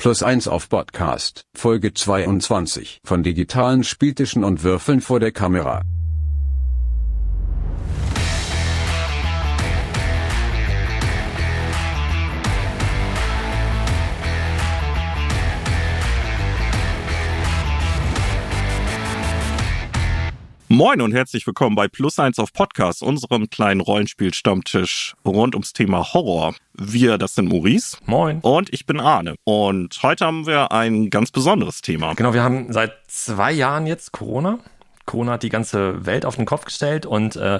Plus 1 auf Podcast, Folge 22 von digitalen Spieltischen und Würfeln vor der Kamera. Moin und herzlich willkommen bei Plus 1 auf Podcast, unserem kleinen Rollenspiel-Stammtisch rund ums Thema Horror. Wir, das sind Maurice. Moin. Und ich bin Arne. Und heute haben wir ein ganz besonderes Thema. Genau, wir haben seit zwei Jahren jetzt Corona. Corona hat die ganze Welt auf den Kopf gestellt und äh,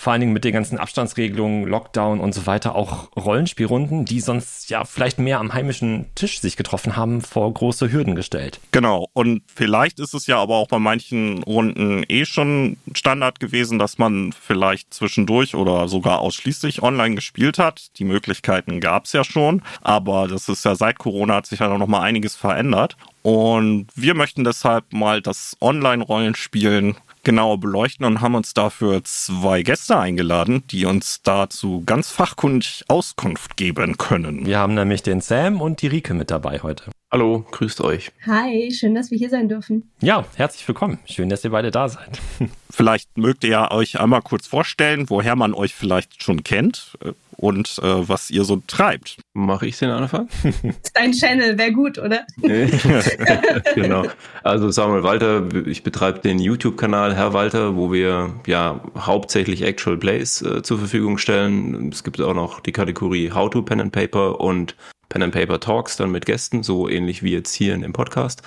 vor allen Dingen mit den ganzen Abstandsregelungen, Lockdown und so weiter auch Rollenspielrunden, die sonst ja vielleicht mehr am heimischen Tisch sich getroffen haben, vor große Hürden gestellt. Genau. Und vielleicht ist es ja aber auch bei manchen Runden eh schon Standard gewesen, dass man vielleicht zwischendurch oder sogar ausschließlich online gespielt hat. Die Möglichkeiten gab es ja schon, aber das ist ja seit Corona hat sich ja noch mal einiges verändert. Und wir möchten deshalb mal das Online-Rollenspielen genauer beleuchten und haben uns dafür zwei Gäste eingeladen, die uns dazu ganz fachkundig Auskunft geben können. Wir haben nämlich den Sam und die Rike mit dabei heute. Hallo, grüßt euch. Hi, schön, dass wir hier sein dürfen. Ja, herzlich willkommen. Schön, dass ihr beide da seid. Vielleicht mögt ihr ja euch einmal kurz vorstellen, woher man euch vielleicht schon kennt äh, und äh, was ihr so treibt. Mache ich den Anfang? dein Channel, wäre gut, oder? genau. Also Samuel Walter, ich betreibe den YouTube-Kanal Herr Walter, wo wir ja hauptsächlich Actual Plays äh, zur Verfügung stellen. Es gibt auch noch die Kategorie How to Pen and Paper und Pen and Paper Talks dann mit Gästen, so ähnlich wie jetzt hier in dem Podcast.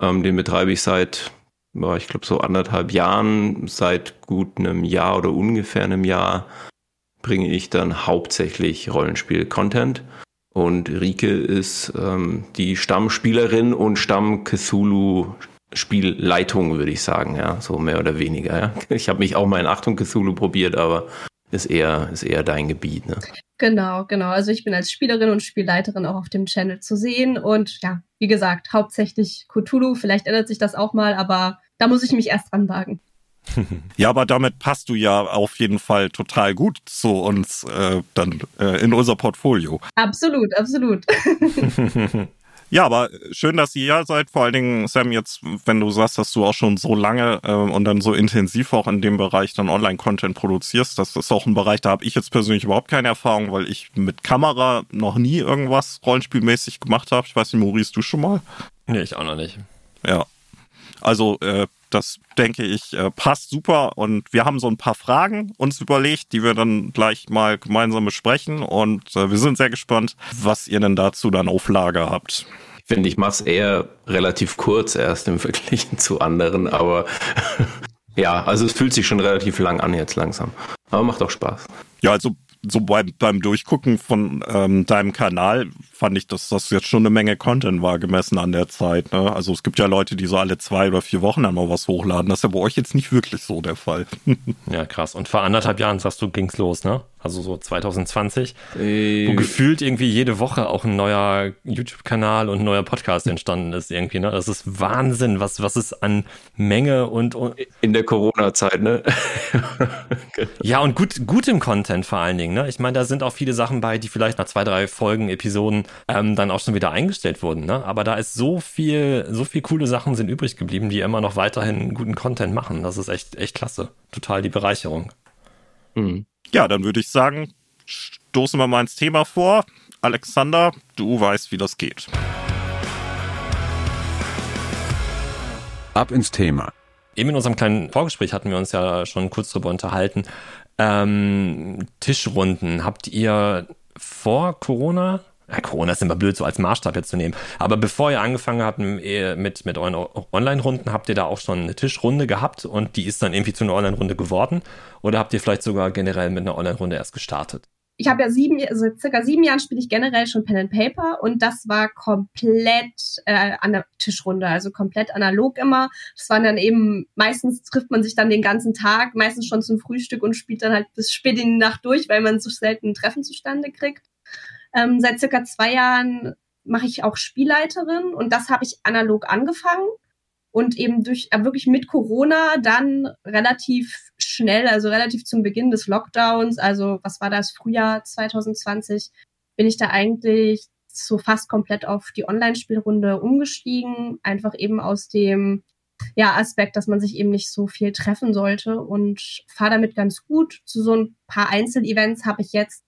Ähm, den betreibe ich seit, ich glaube, so anderthalb Jahren, seit gut einem Jahr oder ungefähr einem Jahr bringe ich dann hauptsächlich Rollenspiel-Content. Und Rike ist ähm, die Stammspielerin und Stamm-Cthulhu-Spielleitung, würde ich sagen, ja, so mehr oder weniger. Ja. Ich habe mich auch mal in Achtung Cthulhu probiert, aber ist eher, ist eher dein Gebiet, ne? Genau, genau. Also ich bin als Spielerin und Spielleiterin auch auf dem Channel zu sehen. Und ja, wie gesagt, hauptsächlich Cthulhu. Vielleicht ändert sich das auch mal, aber da muss ich mich erst dran wagen. Ja, aber damit passt du ja auf jeden Fall total gut zu uns äh, dann äh, in unser Portfolio. Absolut, absolut. Ja, aber schön, dass ihr hier seid. Vor allen Dingen, Sam, jetzt, wenn du sagst, dass du auch schon so lange äh, und dann so intensiv auch in dem Bereich dann Online-Content produzierst, das ist auch ein Bereich, da habe ich jetzt persönlich überhaupt keine Erfahrung, weil ich mit Kamera noch nie irgendwas rollenspielmäßig gemacht habe. Ich weiß nicht, Maurice, du schon mal? Nee, ich auch noch nicht. Ja. Also, äh, das denke ich äh, passt super und wir haben so ein paar Fragen uns überlegt, die wir dann gleich mal gemeinsam besprechen und äh, wir sind sehr gespannt, was ihr denn dazu dann auf Lager habt. Ich finde, ich mache es eher relativ kurz erst im Vergleich zu anderen, aber ja, also es fühlt sich schon relativ lang an jetzt langsam. Aber macht auch Spaß. Ja, also so beim, beim Durchgucken von ähm, deinem Kanal fand ich, dass das jetzt schon eine Menge Content war, gemessen an der Zeit. Ne? Also es gibt ja Leute, die so alle zwei oder vier Wochen dann mal was hochladen. Das ist ja bei euch jetzt nicht wirklich so der Fall. ja, krass. Und vor anderthalb Jahren, sagst du, ging's los, ne? Also so 2020, äh, wo gefühlt irgendwie jede Woche auch ein neuer YouTube-Kanal und ein neuer Podcast entstanden ist irgendwie. Ne? Das ist Wahnsinn, was, was es an Menge und, und in der Corona-Zeit, ne? ja, und gut, gutem Content vor allen Dingen. Ne? Ich meine, da sind auch viele Sachen bei, die vielleicht nach zwei, drei Folgen, Episoden ähm, dann auch schon wieder eingestellt wurden. Ne? Aber da ist so viel, so viel coole Sachen sind übrig geblieben, die immer noch weiterhin guten Content machen. Das ist echt, echt klasse. Total die Bereicherung. Mhm. Ja, dann würde ich sagen, stoßen wir mal ins Thema vor. Alexander, du weißt, wie das geht. Ab ins Thema. Eben in unserem kleinen Vorgespräch hatten wir uns ja schon kurz drüber unterhalten. Ähm, Tischrunden, habt ihr vor Corona ja, Corona ist immer blöd, so als Maßstab jetzt zu nehmen. Aber bevor ihr angefangen habt mit, mit euren Online-Runden, habt ihr da auch schon eine Tischrunde gehabt und die ist dann irgendwie zu einer Online-Runde geworden? Oder habt ihr vielleicht sogar generell mit einer Online-Runde erst gestartet? Ich habe ja sieben, also circa sieben Jahren spiele ich generell schon Pen and Paper und das war komplett äh, an der Tischrunde, also komplett analog immer. Das waren dann eben, meistens trifft man sich dann den ganzen Tag, meistens schon zum Frühstück und spielt dann halt bis spät in die Nacht durch, weil man so selten ein Treffen zustande kriegt. Ähm, seit circa zwei Jahren mache ich auch Spielleiterin und das habe ich analog angefangen und eben durch äh, wirklich mit Corona dann relativ schnell, also relativ zum Beginn des Lockdowns, also was war das Frühjahr 2020, bin ich da eigentlich so fast komplett auf die Online-Spielrunde umgestiegen, einfach eben aus dem ja, Aspekt, dass man sich eben nicht so viel treffen sollte und fahre damit ganz gut. Zu so ein paar Einzelevents habe ich jetzt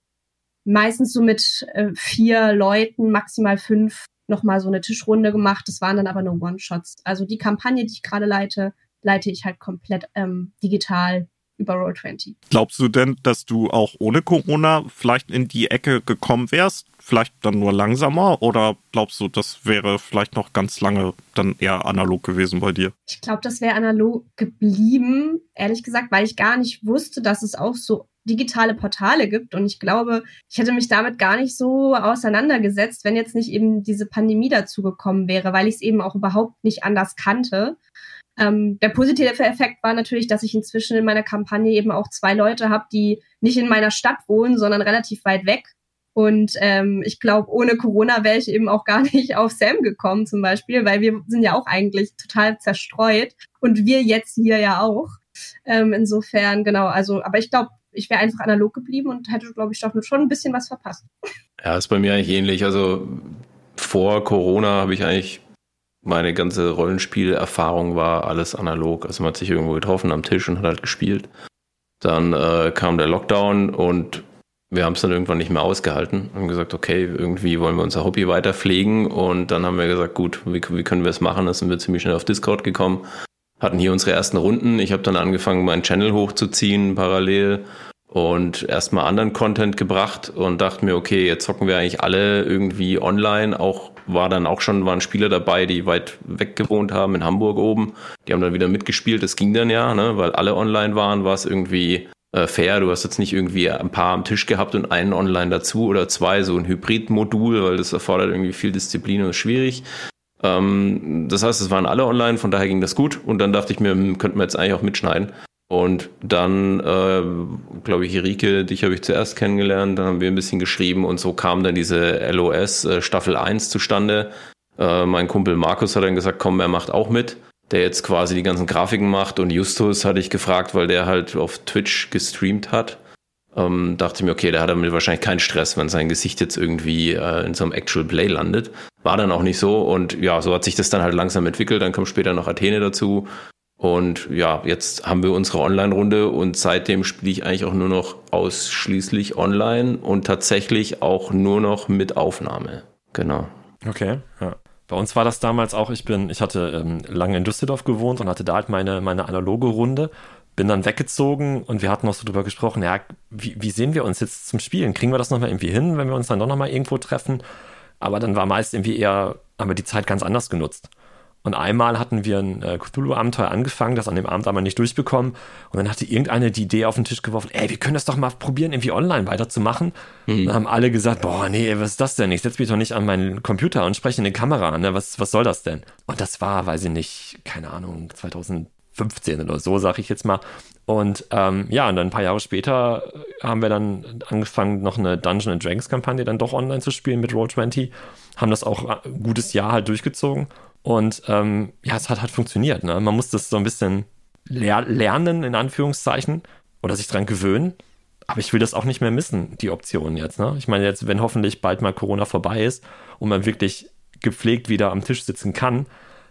meistens so mit äh, vier Leuten, maximal fünf, nochmal so eine Tischrunde gemacht. Das waren dann aber nur One-Shots. Also die Kampagne, die ich gerade leite, leite ich halt komplett ähm, digital über Roll20. Glaubst du denn, dass du auch ohne Corona vielleicht in die Ecke gekommen wärst? Vielleicht dann nur langsamer? Oder glaubst du, das wäre vielleicht noch ganz lange dann eher analog gewesen bei dir? Ich glaube, das wäre analog geblieben, ehrlich gesagt, weil ich gar nicht wusste, dass es auch so digitale Portale gibt. Und ich glaube, ich hätte mich damit gar nicht so auseinandergesetzt, wenn jetzt nicht eben diese Pandemie dazu gekommen wäre, weil ich es eben auch überhaupt nicht anders kannte. Ähm, der positive Effekt war natürlich, dass ich inzwischen in meiner Kampagne eben auch zwei Leute habe, die nicht in meiner Stadt wohnen, sondern relativ weit weg. Und ähm, ich glaube, ohne Corona wäre ich eben auch gar nicht auf Sam gekommen zum Beispiel, weil wir sind ja auch eigentlich total zerstreut und wir jetzt hier ja auch. Ähm, insofern, genau, also, aber ich glaube, ich wäre einfach analog geblieben und hätte, glaube ich, doch schon ein bisschen was verpasst. Ja, ist bei mir eigentlich ähnlich. Also vor Corona habe ich eigentlich meine ganze Rollenspielerfahrung war alles analog. Also man hat sich irgendwo getroffen am Tisch und hat halt gespielt. Dann äh, kam der Lockdown und wir haben es dann irgendwann nicht mehr ausgehalten. Haben gesagt, okay, irgendwie wollen wir unser Hobby weiter pflegen. Und dann haben wir gesagt, gut, wie, wie können wir es machen? Da sind wir ziemlich schnell auf Discord gekommen, hatten hier unsere ersten Runden. Ich habe dann angefangen, meinen Channel hochzuziehen parallel und erstmal anderen Content gebracht und dachte mir, okay, jetzt zocken wir eigentlich alle irgendwie online, auch war dann auch schon, waren Spieler dabei, die weit weg gewohnt haben, in Hamburg oben. Die haben dann wieder mitgespielt, das ging dann ja, ne? weil alle online waren, war es irgendwie äh, fair. Du hast jetzt nicht irgendwie ein paar am Tisch gehabt und einen online dazu oder zwei, so ein Hybrid-Modul, weil das erfordert irgendwie viel Disziplin und ist schwierig. Ähm, das heißt, es waren alle online, von daher ging das gut. Und dann dachte ich mir, hm, könnten wir jetzt eigentlich auch mitschneiden. Und dann, äh, glaube ich, Rike, dich habe ich zuerst kennengelernt, dann haben wir ein bisschen geschrieben und so kam dann diese LOS äh, Staffel 1 zustande. Äh, mein Kumpel Markus hat dann gesagt, komm, er macht auch mit, der jetzt quasi die ganzen Grafiken macht und Justus hatte ich gefragt, weil der halt auf Twitch gestreamt hat. Ähm, dachte mir, okay, der hat damit wahrscheinlich keinen Stress, wenn sein Gesicht jetzt irgendwie äh, in so einem Actual Play landet. War dann auch nicht so und ja, so hat sich das dann halt langsam entwickelt. Dann kommt später noch Athene dazu und ja, jetzt haben wir unsere Online-Runde und seitdem spiele ich eigentlich auch nur noch ausschließlich online und tatsächlich auch nur noch mit Aufnahme. Genau. Okay, ja. Bei uns war das damals auch, ich bin, ich hatte ähm, lange in Düsseldorf gewohnt und hatte da halt meine, meine analoge Runde, bin dann weggezogen und wir hatten auch so drüber gesprochen, ja, wie, wie sehen wir uns jetzt zum Spielen? Kriegen wir das nochmal irgendwie hin, wenn wir uns dann doch nochmal irgendwo treffen? Aber dann war meist irgendwie eher, haben wir die Zeit ganz anders genutzt. Und einmal hatten wir ein äh, Cthulhu-Abenteuer angefangen, das an dem Abend aber nicht durchbekommen. Und dann hatte irgendeine die Idee auf den Tisch geworfen, ey, wir können das doch mal probieren, irgendwie online weiterzumachen. Mhm. Dann haben alle gesagt, boah, nee, was ist das denn? Ich setze mich doch nicht an meinen Computer und spreche in die Kamera an. Ne? Was, was soll das denn? Und das war, weiß ich nicht, keine Ahnung, 2015 oder so, sag ich jetzt mal. Und ähm, ja, und dann ein paar Jahre später haben wir dann angefangen, noch eine Dungeon Dragons Kampagne dann doch online zu spielen mit Roll20. Haben das auch ein gutes Jahr halt durchgezogen. Und ähm, ja, es hat halt funktioniert. Ne? Man muss das so ein bisschen ler lernen, in Anführungszeichen, oder sich dran gewöhnen. Aber ich will das auch nicht mehr missen, die Option jetzt. Ne? Ich meine, jetzt, wenn hoffentlich bald mal Corona vorbei ist und man wirklich gepflegt wieder am Tisch sitzen kann.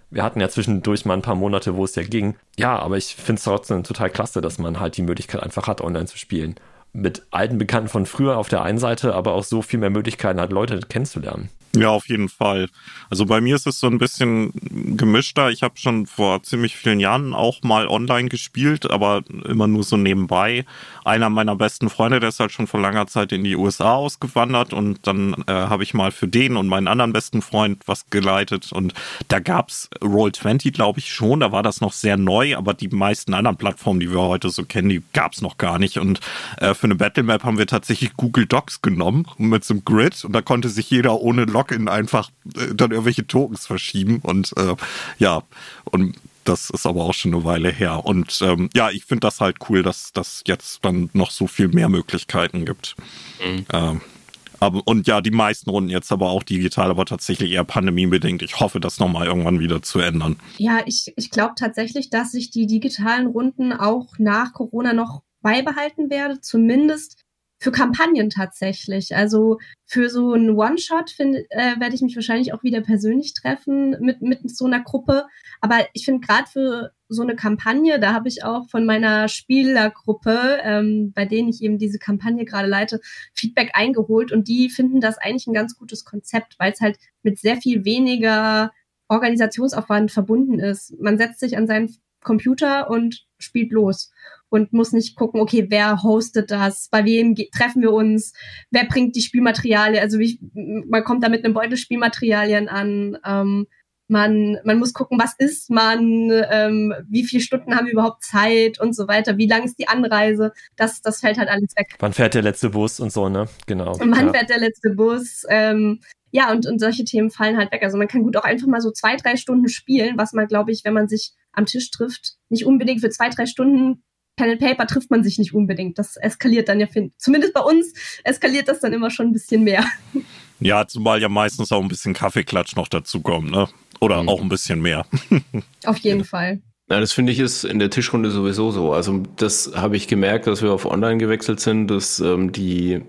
Wir hatten ja zwischendurch mal ein paar Monate, wo es ja ging. Ja, aber ich finde es trotzdem total klasse, dass man halt die Möglichkeit einfach hat, online zu spielen. Mit alten Bekannten von früher auf der einen Seite, aber auch so viel mehr Möglichkeiten hat, Leute kennenzulernen. Ja, auf jeden Fall. Also bei mir ist es so ein bisschen gemischter. Ich habe schon vor ziemlich vielen Jahren auch mal online gespielt, aber immer nur so nebenbei. Einer meiner besten Freunde, der ist halt schon vor langer Zeit in die USA ausgewandert und dann äh, habe ich mal für den und meinen anderen besten Freund was geleitet und da gab's Roll20, glaube ich schon. Da war das noch sehr neu, aber die meisten anderen Plattformen, die wir heute so kennen, die gab's noch gar nicht. Und äh, für eine Battle Map haben wir tatsächlich Google Docs genommen mit so einem Grid und da konnte sich jeder ohne Log Login einfach äh, dann irgendwelche Tokens verschieben und äh, ja, und das ist aber auch schon eine Weile her. Und ähm, ja, ich finde das halt cool, dass das jetzt dann noch so viel mehr Möglichkeiten gibt. Mhm. Ähm, aber, und ja, die meisten Runden jetzt aber auch digital, aber tatsächlich eher pandemiebedingt. Ich hoffe, das nochmal irgendwann wieder zu ändern. Ja, ich, ich glaube tatsächlich, dass sich die digitalen Runden auch nach Corona noch beibehalten werde. Zumindest für Kampagnen tatsächlich. Also für so einen One-Shot äh, werde ich mich wahrscheinlich auch wieder persönlich treffen mit, mit so einer Gruppe. Aber ich finde gerade für so eine Kampagne, da habe ich auch von meiner Spielergruppe, ähm, bei denen ich eben diese Kampagne gerade leite, Feedback eingeholt und die finden das eigentlich ein ganz gutes Konzept, weil es halt mit sehr viel weniger Organisationsaufwand verbunden ist. Man setzt sich an seinen Computer und spielt los und muss nicht gucken, okay, wer hostet das, bei wem treffen wir uns, wer bringt die Spielmaterialien, also wie, man kommt da mit einem Beutel Spielmaterialien an, ähm, man, man muss gucken, was ist man, ähm, wie viele Stunden haben wir überhaupt Zeit und so weiter, wie lang ist die Anreise, das, das fällt halt alles weg. Wann fährt der letzte Bus und so, ne? Genau. Und wann ja. fährt der letzte Bus? Ähm, ja, und, und solche Themen fallen halt weg. Also man kann gut auch einfach mal so zwei, drei Stunden spielen, was man, glaube ich, wenn man sich am Tisch trifft, nicht unbedingt für zwei, drei Stunden Pen and Paper trifft man sich nicht unbedingt. Das eskaliert dann ja, zumindest bei uns eskaliert das dann immer schon ein bisschen mehr. Ja, zumal ja meistens auch ein bisschen Kaffeeklatsch noch dazukommt, ne? Oder mhm. auch ein bisschen mehr. Auf jeden Fall. Ja, das finde ich ist in der Tischrunde sowieso so. Also das habe ich gemerkt, dass wir auf Online gewechselt sind, dass ähm, die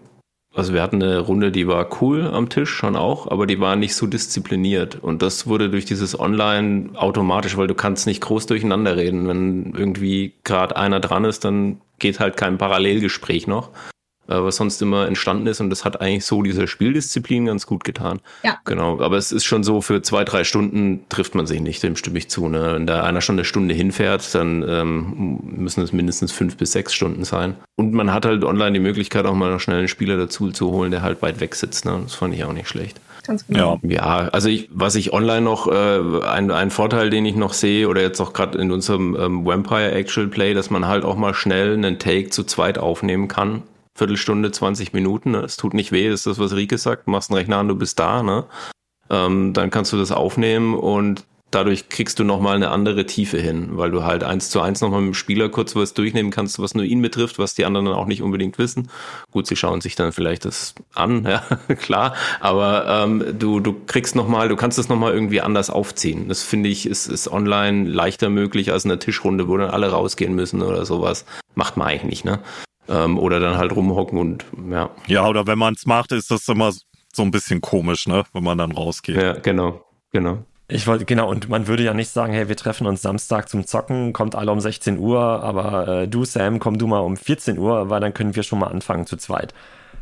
also wir hatten eine Runde, die war cool am Tisch schon auch, aber die war nicht so diszipliniert. Und das wurde durch dieses Online automatisch, weil du kannst nicht groß durcheinander reden. Wenn irgendwie gerade einer dran ist, dann geht halt kein Parallelgespräch noch. Äh, was sonst immer entstanden ist. Und das hat eigentlich so dieser Spieldisziplin ganz gut getan. Ja. Genau. Aber es ist schon so, für zwei, drei Stunden trifft man sich nicht, dem stimme ich zu. Ne? Wenn da einer schon eine Stunde hinfährt, dann ähm, müssen es mindestens fünf bis sechs Stunden sein. Und man hat halt online die Möglichkeit, auch mal noch schnell einen Spieler dazu zu holen, der halt weit weg sitzt. Ne? Das fand ich auch nicht schlecht. Ganz genau. Ja, ja also ich, was ich online noch, äh, ein, ein Vorteil, den ich noch sehe, oder jetzt auch gerade in unserem ähm, Vampire Actual Play, dass man halt auch mal schnell einen Take zu zweit aufnehmen kann Viertelstunde, 20 Minuten. Ne? Es tut nicht weh, das ist das, was Rike sagt. Machst einen Rechner an, du bist da. Ne? Ähm, dann kannst du das aufnehmen und dadurch kriegst du nochmal eine andere Tiefe hin, weil du halt eins zu eins nochmal mit dem Spieler kurz was durchnehmen kannst, was nur ihn betrifft, was die anderen dann auch nicht unbedingt wissen. Gut, sie schauen sich dann vielleicht das an, ja, klar, aber ähm, du, du kriegst nochmal, du kannst das nochmal irgendwie anders aufziehen. Das finde ich, ist, ist online leichter möglich als in der Tischrunde, wo dann alle rausgehen müssen oder sowas. Macht man eigentlich nicht, ne? Ähm, oder dann halt rumhocken und ja. Ja, oder wenn man es macht, ist das immer so ein bisschen komisch, ne? Wenn man dann rausgeht. Ja, genau, genau. Ich wollte, genau, und man würde ja nicht sagen, hey, wir treffen uns Samstag zum Zocken, kommt alle um 16 Uhr, aber äh, du, Sam, komm du mal um 14 Uhr, weil dann können wir schon mal anfangen zu zweit.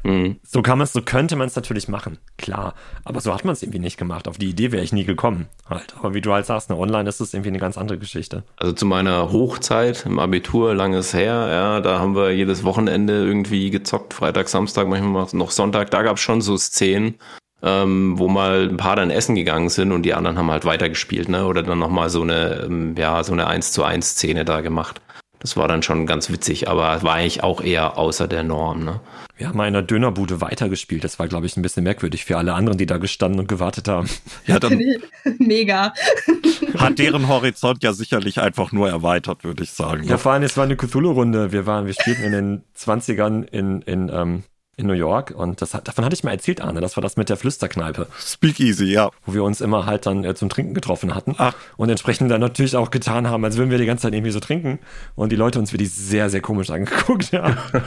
Mhm. So kann man so könnte man es natürlich machen, klar. Aber so hat man es irgendwie nicht gemacht. Auf die Idee wäre ich nie gekommen. Halt. Aber wie du halt sagst, ne, online ist es irgendwie eine ganz andere Geschichte. Also zu meiner Hochzeit im Abitur, langes her, ja, da haben wir jedes Wochenende irgendwie gezockt, Freitag, Samstag, manchmal noch Sonntag. Da gab es schon so Szenen, ähm, wo mal ein paar dann essen gegangen sind und die anderen haben halt weitergespielt, ne? Oder dann nochmal so eine, ähm, ja, so eine 1 zu 1 Szene da gemacht. Das war dann schon ganz witzig, aber war eigentlich auch eher außer der Norm. Ne? Wir haben mal in der Dönerbude weitergespielt. Das war, glaube ich, ein bisschen merkwürdig für alle anderen, die da gestanden und gewartet haben. Ja, dann Mega. Hat deren Horizont ja sicherlich einfach nur erweitert, würde ich sagen. Ja, ne? vor allem, es war eine Cthulhu-Runde. Wir waren, wir spielten in den 20ern in, in ähm, in New York und das, davon hatte ich mal erzählt, Arne. Das war das mit der Flüsterkneipe. Speakeasy, ja. Wo wir uns immer halt dann äh, zum Trinken getroffen hatten. Ach. Und entsprechend dann natürlich auch getan haben, als würden wir die ganze Zeit irgendwie so trinken. Und die Leute uns wirklich sehr, sehr komisch angeguckt haben.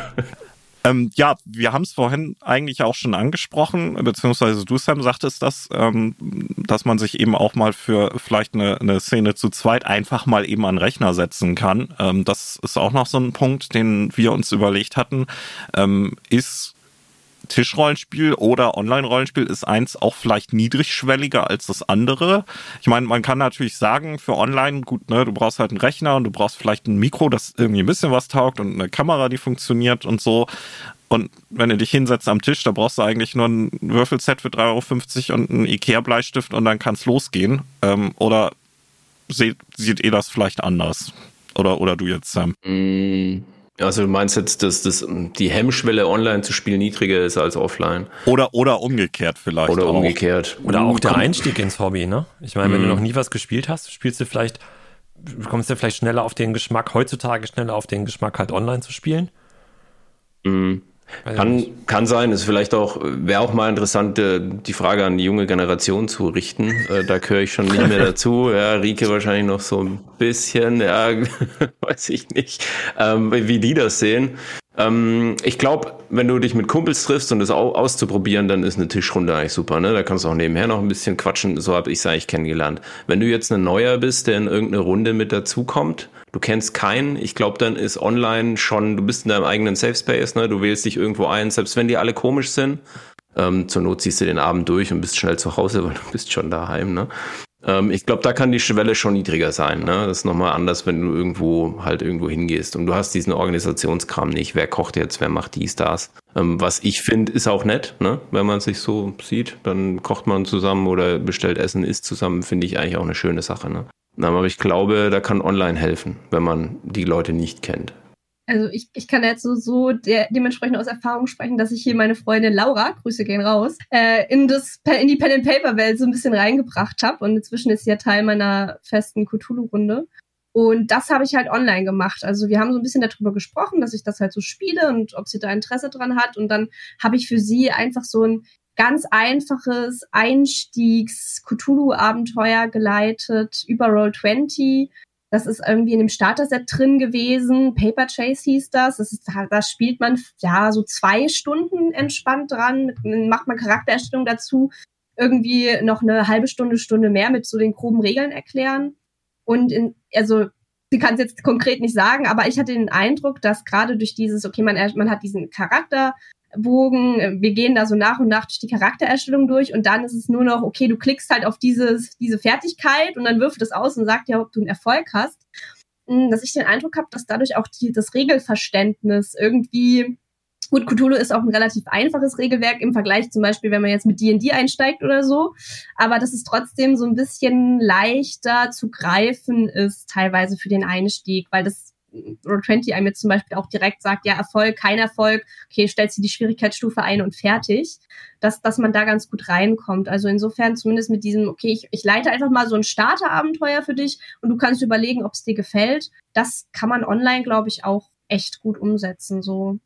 Ähm, ja, wir haben es vorhin eigentlich auch schon angesprochen, beziehungsweise du, Sam, sagtest das, ähm, dass man sich eben auch mal für vielleicht eine, eine Szene zu zweit einfach mal eben an Rechner setzen kann. Ähm, das ist auch noch so ein Punkt, den wir uns überlegt hatten. Ähm, ist Tischrollenspiel oder Online-Rollenspiel ist eins auch vielleicht niedrigschwelliger als das andere. Ich meine, man kann natürlich sagen, für Online, gut, ne, du brauchst halt einen Rechner und du brauchst vielleicht ein Mikro, das irgendwie ein bisschen was taugt und eine Kamera, die funktioniert und so. Und wenn du dich hinsetzt am Tisch, da brauchst du eigentlich nur ein Würfelset für 3,50 Euro und einen Ikea-Bleistift und dann kann es losgehen. Ähm, oder seht, seht ihr das vielleicht anders? Oder, oder du jetzt, Sam? Mm. Also du meinst jetzt, dass das, die Hemmschwelle online zu spielen niedriger ist als offline? Oder, oder umgekehrt vielleicht. Oder auch. umgekehrt. Oder auch der Einstieg ins Hobby, ne? Ich meine, wenn mhm. du noch nie was gespielt hast, spielst du vielleicht, kommst du vielleicht schneller auf den Geschmack, heutzutage schneller auf den Geschmack halt online zu spielen? Mhm. Kann, kann sein, ist vielleicht auch, wäre auch mal interessant, äh, die Frage an die junge Generation zu richten. Äh, da gehöre ich schon nicht mehr dazu. Ja, Rike wahrscheinlich noch so ein bisschen, ja, weiß ich nicht, ähm, wie die das sehen. Ähm, ich glaube, wenn du dich mit Kumpels triffst und das auszuprobieren, dann ist eine Tischrunde eigentlich super. Ne? Da kannst du auch nebenher noch ein bisschen quatschen. So habe ich es eigentlich kennengelernt. Wenn du jetzt ein Neuer bist, der in irgendeine Runde mit dazukommt, du kennst keinen, ich glaube, dann ist online schon, du bist in deinem eigenen Safe Space, ne? du wählst dich irgendwo ein, selbst wenn die alle komisch sind. Ähm, zur Not ziehst du den Abend durch und bist schnell zu Hause, weil du bist schon daheim. Ne? Ähm, ich glaube, da kann die Schwelle schon niedriger sein. Ne? Das ist nochmal anders, wenn du irgendwo halt irgendwo hingehst und du hast diesen Organisationskram nicht. Wer kocht jetzt, wer macht dies, das. Ähm, was ich finde, ist auch nett, ne? wenn man sich so sieht. Dann kocht man zusammen oder bestellt Essen, isst zusammen, finde ich eigentlich auch eine schöne Sache. Ne? Aber ich glaube, da kann online helfen, wenn man die Leute nicht kennt. Also ich, ich kann jetzt so, so der, dementsprechend aus Erfahrung sprechen, dass ich hier meine Freundin Laura, Grüße gehen raus, äh, in, das, in die Pen-and-Paper-Welt so ein bisschen reingebracht habe. Und inzwischen ist sie ja Teil meiner festen Cthulhu-Runde. Und das habe ich halt online gemacht. Also wir haben so ein bisschen darüber gesprochen, dass ich das halt so spiele und ob sie da Interesse dran hat. Und dann habe ich für sie einfach so ein ganz einfaches Einstiegs-Cthulhu-Abenteuer geleitet über Roll20 das ist irgendwie in dem Starter-Set drin gewesen. Paper Chase hieß das. das ist, da spielt man ja so zwei Stunden entspannt dran. Macht man Charaktererstellung dazu. Irgendwie noch eine halbe Stunde, Stunde mehr mit so den groben Regeln erklären. Und in, also sie kann es jetzt konkret nicht sagen, aber ich hatte den Eindruck, dass gerade durch dieses, okay, man, man hat diesen Charakter, Bogen. Wir gehen da so nach und nach durch die Charaktererstellung durch und dann ist es nur noch, okay, du klickst halt auf dieses, diese Fertigkeit und dann wirft es aus und sagt dir, ob du einen Erfolg hast. Hm, dass ich den Eindruck habe, dass dadurch auch die, das Regelverständnis irgendwie Gut, Cthulhu ist auch ein relativ einfaches Regelwerk im Vergleich zum Beispiel, wenn man jetzt mit D&D einsteigt oder so. Aber dass es trotzdem so ein bisschen leichter zu greifen ist, teilweise für den Einstieg, weil das Roll20 einem jetzt zum Beispiel auch direkt sagt, ja, Erfolg, kein Erfolg, okay, stellst du die Schwierigkeitsstufe ein und fertig, dass, dass man da ganz gut reinkommt. Also insofern zumindest mit diesem, okay, ich, ich leite einfach mal so ein Starterabenteuer für dich und du kannst überlegen, ob es dir gefällt. Das kann man online, glaube ich, auch echt gut umsetzen. So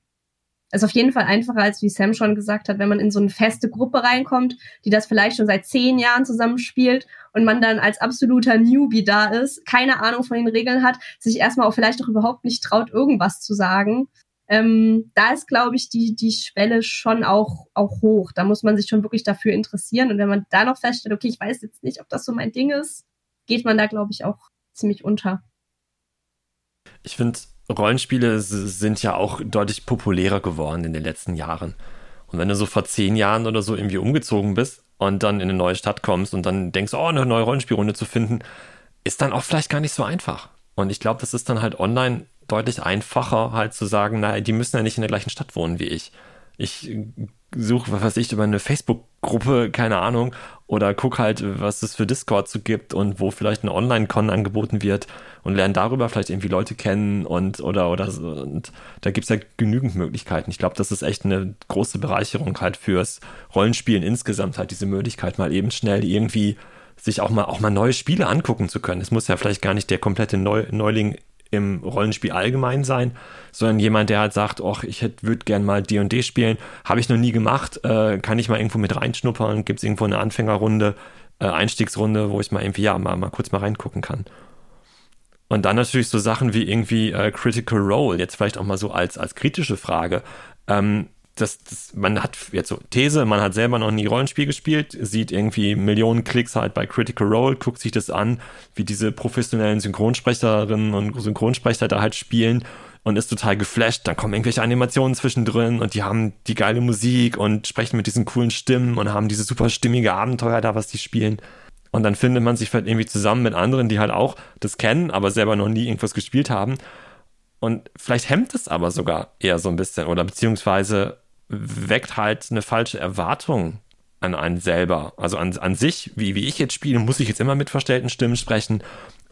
ist auf jeden Fall einfacher, als wie Sam schon gesagt hat, wenn man in so eine feste Gruppe reinkommt, die das vielleicht schon seit zehn Jahren zusammenspielt und man dann als absoluter Newbie da ist, keine Ahnung von den Regeln hat, sich erstmal auch vielleicht auch überhaupt nicht traut, irgendwas zu sagen. Ähm, da ist, glaube ich, die, die Schwelle schon auch, auch hoch. Da muss man sich schon wirklich dafür interessieren. Und wenn man da noch feststellt, okay, ich weiß jetzt nicht, ob das so mein Ding ist, geht man da, glaube ich, auch ziemlich unter. Ich finde, Rollenspiele sind ja auch deutlich populärer geworden in den letzten Jahren. Und wenn du so vor zehn Jahren oder so irgendwie umgezogen bist und dann in eine neue Stadt kommst und dann denkst, oh, eine neue Rollenspielrunde zu finden, ist dann auch vielleicht gar nicht so einfach. Und ich glaube, das ist dann halt online deutlich einfacher, halt zu sagen, naja, die müssen ja nicht in der gleichen Stadt wohnen wie ich. Ich suche, was weiß ich, über eine Facebook-Gruppe, keine Ahnung, oder guck halt, was es für Discord so gibt und wo vielleicht eine Online-Con angeboten wird und lerne darüber vielleicht irgendwie Leute kennen und oder oder so. Und da gibt es ja genügend Möglichkeiten. Ich glaube, das ist echt eine große Bereicherung halt fürs Rollenspielen insgesamt, halt diese Möglichkeit, mal eben schnell irgendwie sich auch mal auch mal neue Spiele angucken zu können. Es muss ja vielleicht gar nicht der komplette Neu Neuling im Rollenspiel allgemein sein, sondern jemand, der halt sagt, ach, ich würde gern mal D&D spielen, habe ich noch nie gemacht, äh, kann ich mal irgendwo mit reinschnuppern, gibt es irgendwo eine Anfängerrunde, äh, Einstiegsrunde, wo ich mal irgendwie, ja, mal, mal kurz mal reingucken kann. Und dann natürlich so Sachen wie irgendwie äh, Critical Role, jetzt vielleicht auch mal so als, als kritische Frage. Ähm, das, das, man hat jetzt so These, man hat selber noch nie Rollenspiel gespielt, sieht irgendwie Millionen Klicks halt bei Critical Role, guckt sich das an, wie diese professionellen Synchronsprecherinnen und Synchronsprecher da halt spielen und ist total geflasht. Dann kommen irgendwelche Animationen zwischendrin und die haben die geile Musik und sprechen mit diesen coolen Stimmen und haben diese super stimmige Abenteuer da, was die spielen. Und dann findet man sich vielleicht irgendwie zusammen mit anderen, die halt auch das kennen, aber selber noch nie irgendwas gespielt haben. Und vielleicht hemmt es aber sogar eher so ein bisschen oder beziehungsweise weckt halt eine falsche Erwartung an einen selber. Also an, an sich, wie, wie ich jetzt spiele, muss ich jetzt immer mit verstellten Stimmen sprechen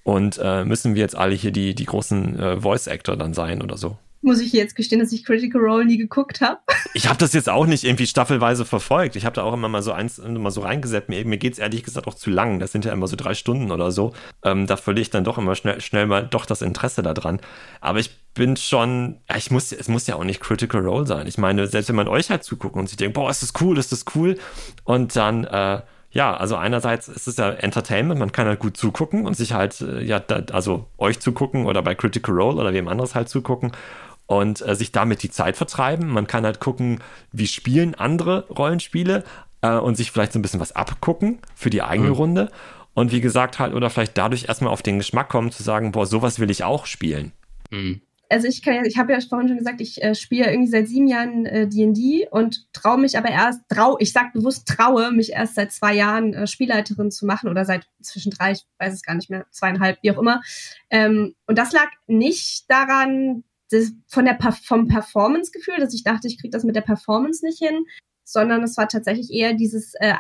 und äh, müssen wir jetzt alle hier die, die großen äh, Voice-Actor dann sein oder so muss ich jetzt gestehen, dass ich Critical Role nie geguckt habe. Ich habe das jetzt auch nicht irgendwie staffelweise verfolgt. Ich habe da auch immer mal so eins immer so reingesetzt. Mir, mir geht es ehrlich gesagt auch zu lang. Das sind ja immer so drei Stunden oder so. Ähm, da verliere ich dann doch immer schnell, schnell mal doch das Interesse daran. Aber ich bin schon, ich muss, es muss ja auch nicht Critical Role sein. Ich meine, selbst wenn man euch halt zuguckt und sich denkt, boah, ist das cool, ist das cool. Und dann, äh, ja, also einerseits ist es ja Entertainment, man kann halt gut zugucken und sich halt, äh, ja, da, also euch zugucken oder bei Critical Role oder wem anderes halt zugucken. Und äh, sich damit die Zeit vertreiben. Man kann halt gucken, wie spielen andere Rollenspiele äh, und sich vielleicht so ein bisschen was abgucken für die eigene mhm. Runde. Und wie gesagt, halt, oder vielleicht dadurch erstmal auf den Geschmack kommen, zu sagen, boah, sowas will ich auch spielen. Mhm also ich kann ja, ich habe ja vorhin schon gesagt, ich äh, spiele irgendwie seit sieben Jahren D&D äh, und traue mich aber erst, trau, ich sag bewusst traue, mich erst seit zwei Jahren äh, Spielleiterin zu machen oder seit zwischen drei, ich weiß es gar nicht mehr, zweieinhalb, wie auch immer. Ähm, und das lag nicht daran, das, von der vom Performance-Gefühl, dass ich dachte, ich kriege das mit der Performance nicht hin, sondern es war tatsächlich eher dieses äh,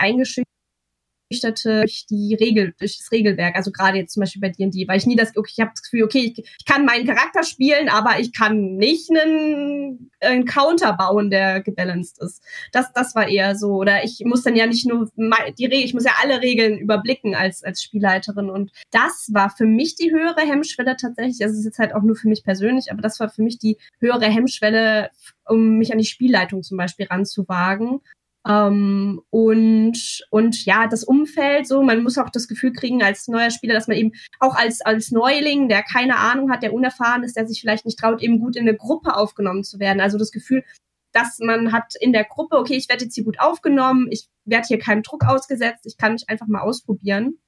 durch die Regel, durch das Regelwerk. Also gerade jetzt zum Beispiel bei D&D, weil ich nie das, okay, ich habe das Gefühl, okay, ich, ich, kann meinen Charakter spielen, aber ich kann nicht einen, einen Counter bauen, der gebalanced ist. Das, das war eher so. Oder ich muss dann ja nicht nur die Regeln, ich muss ja alle Regeln überblicken als, als Spielleiterin. Und das war für mich die höhere Hemmschwelle tatsächlich. Also es ist jetzt halt auch nur für mich persönlich, aber das war für mich die höhere Hemmschwelle, um mich an die Spielleitung zum Beispiel ranzuwagen. Ähm, und, und ja, das Umfeld so, man muss auch das Gefühl kriegen als neuer Spieler, dass man eben auch als, als Neuling, der keine Ahnung hat, der unerfahren ist, der sich vielleicht nicht traut, eben gut in eine Gruppe aufgenommen zu werden. Also das Gefühl, dass man hat in der Gruppe, okay, ich werde jetzt hier gut aufgenommen, ich werde hier keinem Druck ausgesetzt, ich kann mich einfach mal ausprobieren.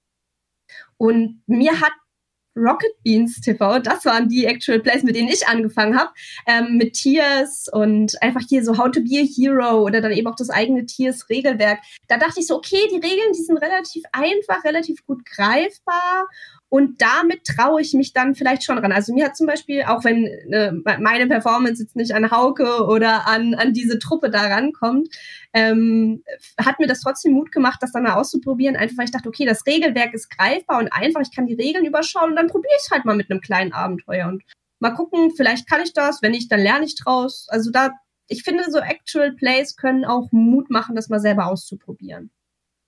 Und mir hat Rocket Beans TV, das waren die Actual Plays, mit denen ich angefangen habe, ähm, mit Tiers und einfach hier so How to be a Hero oder dann eben auch das eigene Tiers Regelwerk. Da dachte ich so, okay, die Regeln, die sind relativ einfach, relativ gut greifbar und damit traue ich mich dann vielleicht schon ran. Also mir hat zum Beispiel, auch wenn äh, meine Performance jetzt nicht an Hauke oder an, an diese Truppe da rankommt, ähm, hat mir das trotzdem Mut gemacht, das dann mal auszuprobieren. Einfach weil ich dachte, okay, das Regelwerk ist greifbar und einfach, ich kann die Regeln überschauen und dann probiere ich es halt mal mit einem kleinen Abenteuer und mal gucken, vielleicht kann ich das, wenn nicht, dann lerne ich draus. Also da, ich finde, so Actual Plays können auch Mut machen, das mal selber auszuprobieren.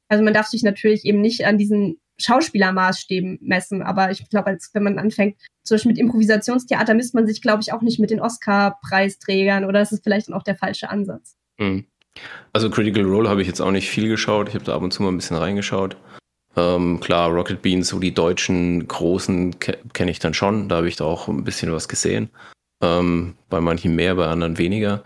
Also man darf sich natürlich eben nicht an diesen Schauspielermaßstäben messen. Aber ich glaube, wenn man anfängt, zum Beispiel mit Improvisationstheater, misst man sich, glaube ich, auch nicht mit den Oscar-Preisträgern oder das ist vielleicht dann auch der falsche Ansatz. Mhm. Also Critical Role habe ich jetzt auch nicht viel geschaut. Ich habe da ab und zu mal ein bisschen reingeschaut. Ähm, klar, Rocket Beans, so die deutschen großen ke kenne ich dann schon. Da habe ich da auch ein bisschen was gesehen. Ähm, bei manchen mehr, bei anderen weniger.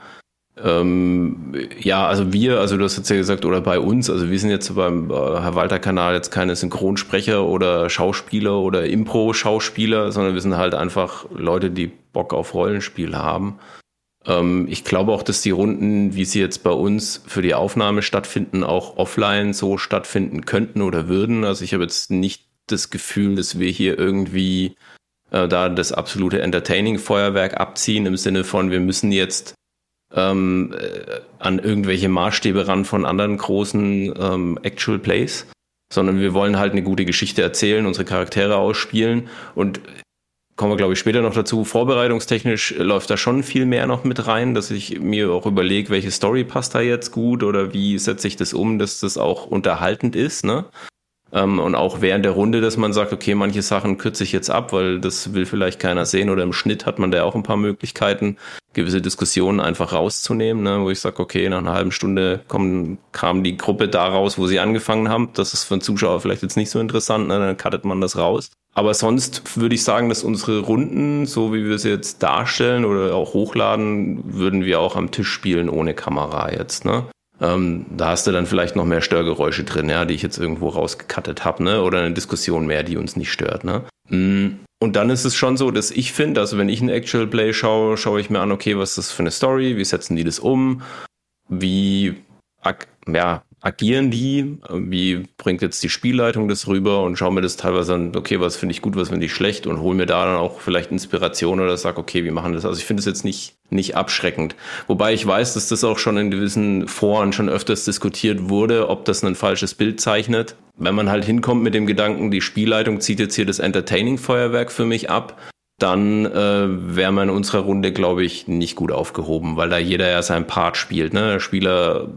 Ähm, ja, also wir, also du hast jetzt ja gesagt, oder bei uns, also wir sind jetzt beim äh, Herr Walter-Kanal jetzt keine Synchronsprecher oder Schauspieler oder Impro-Schauspieler, sondern wir sind halt einfach Leute, die Bock auf Rollenspiel haben. Ähm, ich glaube auch, dass die Runden, wie sie jetzt bei uns für die Aufnahme stattfinden, auch offline so stattfinden könnten oder würden. Also ich habe jetzt nicht das Gefühl, dass wir hier irgendwie äh, da das absolute Entertaining-Feuerwerk abziehen, im Sinne von, wir müssen jetzt ähm, äh, an irgendwelche Maßstäbe ran von anderen großen ähm, Actual Plays, sondern wir wollen halt eine gute Geschichte erzählen, unsere Charaktere ausspielen und kommen wir, glaube ich, später noch dazu. Vorbereitungstechnisch läuft da schon viel mehr noch mit rein, dass ich mir auch überlege, welche Story passt da jetzt gut oder wie setze ich das um, dass das auch unterhaltend ist. Ne? Ähm, und auch während der Runde, dass man sagt, okay, manche Sachen kürze ich jetzt ab, weil das will vielleicht keiner sehen. Oder im Schnitt hat man da auch ein paar Möglichkeiten, gewisse Diskussionen einfach rauszunehmen, ne? wo ich sage, okay, nach einer halben Stunde kommen, kam die Gruppe da raus, wo sie angefangen haben. Das ist für einen Zuschauer vielleicht jetzt nicht so interessant, ne? dann cuttet man das raus. Aber sonst würde ich sagen, dass unsere Runden, so wie wir sie jetzt darstellen oder auch hochladen, würden wir auch am Tisch spielen ohne Kamera jetzt. Ne? Ähm, da hast du dann vielleicht noch mehr Störgeräusche drin, ja, die ich jetzt irgendwo rausgekattet habe, ne? Oder eine Diskussion mehr, die uns nicht stört, ne? Mm. Und dann ist es schon so, dass ich finde, also wenn ich ein Actual Play schaue, schaue ich mir an, okay, was ist das für eine Story, wie setzen die das um, wie ja, agieren die? Wie bringt jetzt die Spielleitung das rüber? Und schaue mir das teilweise an, okay, was finde ich gut, was finde ich schlecht und hole mir da dann auch vielleicht Inspiration oder sage, okay, wie machen das? Also ich finde es jetzt nicht, nicht abschreckend. Wobei ich weiß, dass das auch schon in gewissen Foren schon öfters diskutiert wurde, ob das ein falsches Bild zeichnet. Wenn man halt hinkommt mit dem Gedanken, die Spielleitung zieht jetzt hier das Entertaining-Feuerwerk für mich ab, dann äh, wäre man in unserer Runde, glaube ich, nicht gut aufgehoben, weil da jeder ja sein Part spielt. Ne? Der Spieler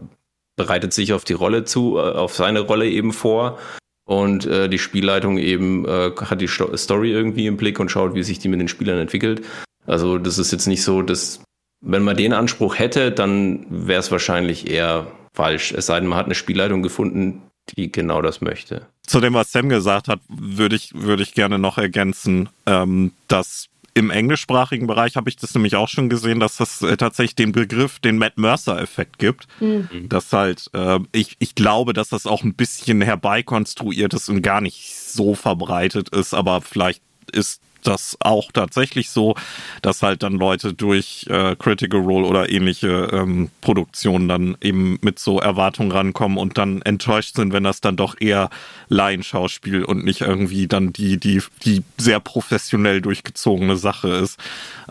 bereitet sich auf die Rolle zu, äh, auf seine Rolle eben vor. Und äh, die Spielleitung eben äh, hat die Story irgendwie im Blick und schaut, wie sich die mit den Spielern entwickelt. Also das ist jetzt nicht so, dass wenn man den Anspruch hätte, dann wäre es wahrscheinlich eher falsch. Es sei denn, man hat eine Spielleitung gefunden, die genau das möchte. Zu dem, was Sam gesagt hat, würde ich, würde ich gerne noch ergänzen, ähm, dass im englischsprachigen Bereich habe ich das nämlich auch schon gesehen, dass das äh, tatsächlich den Begriff, den Matt Mercer-Effekt gibt. Mhm. Das halt, äh, ich, ich glaube, dass das auch ein bisschen herbeikonstruiert ist und gar nicht so verbreitet ist, aber vielleicht ist das auch tatsächlich so, dass halt dann Leute durch äh, Critical Role oder ähnliche ähm, Produktionen dann eben mit so Erwartungen rankommen und dann enttäuscht sind, wenn das dann doch eher Laienschauspiel und nicht irgendwie dann die, die, die sehr professionell durchgezogene Sache ist.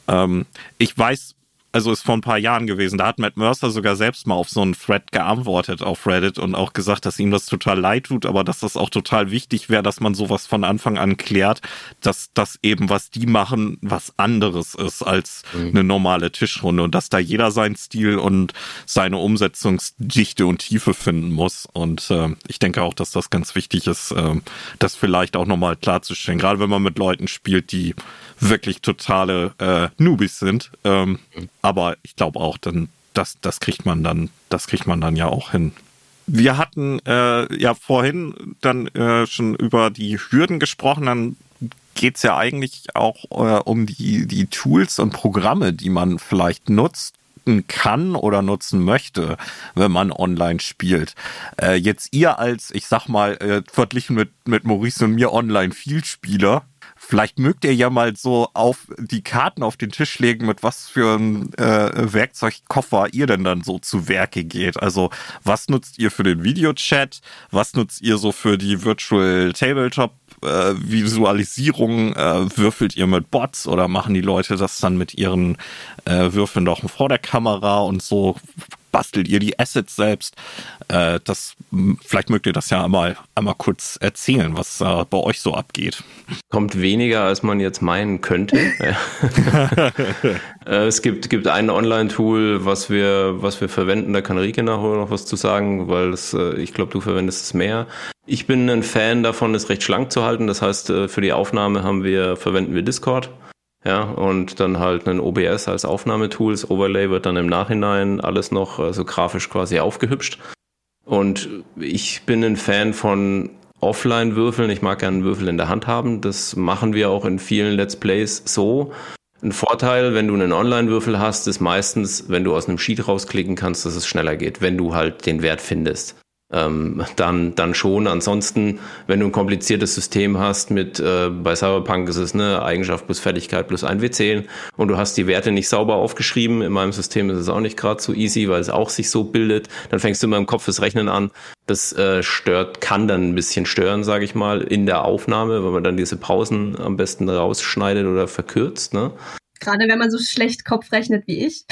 Ähm, ich weiß also ist vor ein paar Jahren gewesen. Da hat Matt Mercer sogar selbst mal auf so einen Thread geantwortet auf Reddit und auch gesagt, dass ihm das total leid tut, aber dass das auch total wichtig wäre, dass man sowas von Anfang an klärt, dass das eben, was die machen, was anderes ist als mhm. eine normale Tischrunde und dass da jeder seinen Stil und seine Umsetzungsdichte und Tiefe finden muss. Und äh, ich denke auch, dass das ganz wichtig ist, äh, das vielleicht auch nochmal klarzustellen. Gerade wenn man mit Leuten spielt, die wirklich totale äh, Newbies sind. Ähm, aber ich glaube auch, dann das, das kriegt man dann, das kriegt man dann ja auch hin. Wir hatten äh, ja vorhin dann äh, schon über die Hürden gesprochen. Dann geht's ja eigentlich auch äh, um die, die Tools und Programme, die man vielleicht nutzt kann oder nutzen möchte, wenn man online spielt. Äh, jetzt ihr als, ich sag mal, äh, verglichen mit, mit Maurice und mir Online-Vielspieler, Vielleicht mögt ihr ja mal so auf die Karten auf den Tisch legen, mit was für ein äh, Werkzeugkoffer ihr denn dann so zu Werke geht. Also was nutzt ihr für den Videochat? Was nutzt ihr so für die Virtual Tabletop äh, Visualisierung? Äh, würfelt ihr mit Bots oder machen die Leute das dann mit ihren äh, Würfeln doch vor der Kamera und so? bastelt ihr die Assets selbst? Äh, das, vielleicht mögt ihr das ja einmal, einmal kurz erzählen, was äh, bei euch so abgeht. Kommt weniger, als man jetzt meinen könnte. äh, es gibt, gibt ein Online-Tool, was wir, was wir verwenden, da kann Rike nachher noch was zu sagen, weil es, äh, ich glaube, du verwendest es mehr. Ich bin ein Fan davon, es recht schlank zu halten. Das heißt, äh, für die Aufnahme haben wir, verwenden wir Discord. Ja, und dann halt ein OBS als Aufnahmetool. Das Overlay wird dann im Nachhinein alles noch so also grafisch quasi aufgehübscht. Und ich bin ein Fan von Offline-Würfeln. Ich mag gerne einen Würfel in der Hand haben. Das machen wir auch in vielen Let's Plays so. Ein Vorteil, wenn du einen Online-Würfel hast, ist meistens, wenn du aus einem Sheet rausklicken kannst, dass es schneller geht, wenn du halt den Wert findest ähm, dann, dann schon. Ansonsten, wenn du ein kompliziertes System hast mit, äh, bei Cyberpunk ist es eine Eigenschaft plus Fertigkeit plus ein W10 und du hast die Werte nicht sauber aufgeschrieben, in meinem System ist es auch nicht gerade so easy, weil es auch sich so bildet, dann fängst du immer im Kopf das Rechnen an. Das äh, stört, kann dann ein bisschen stören, sage ich mal, in der Aufnahme, weil man dann diese Pausen am besten rausschneidet oder verkürzt. Ne? Gerade wenn man so schlecht Kopf rechnet wie ich.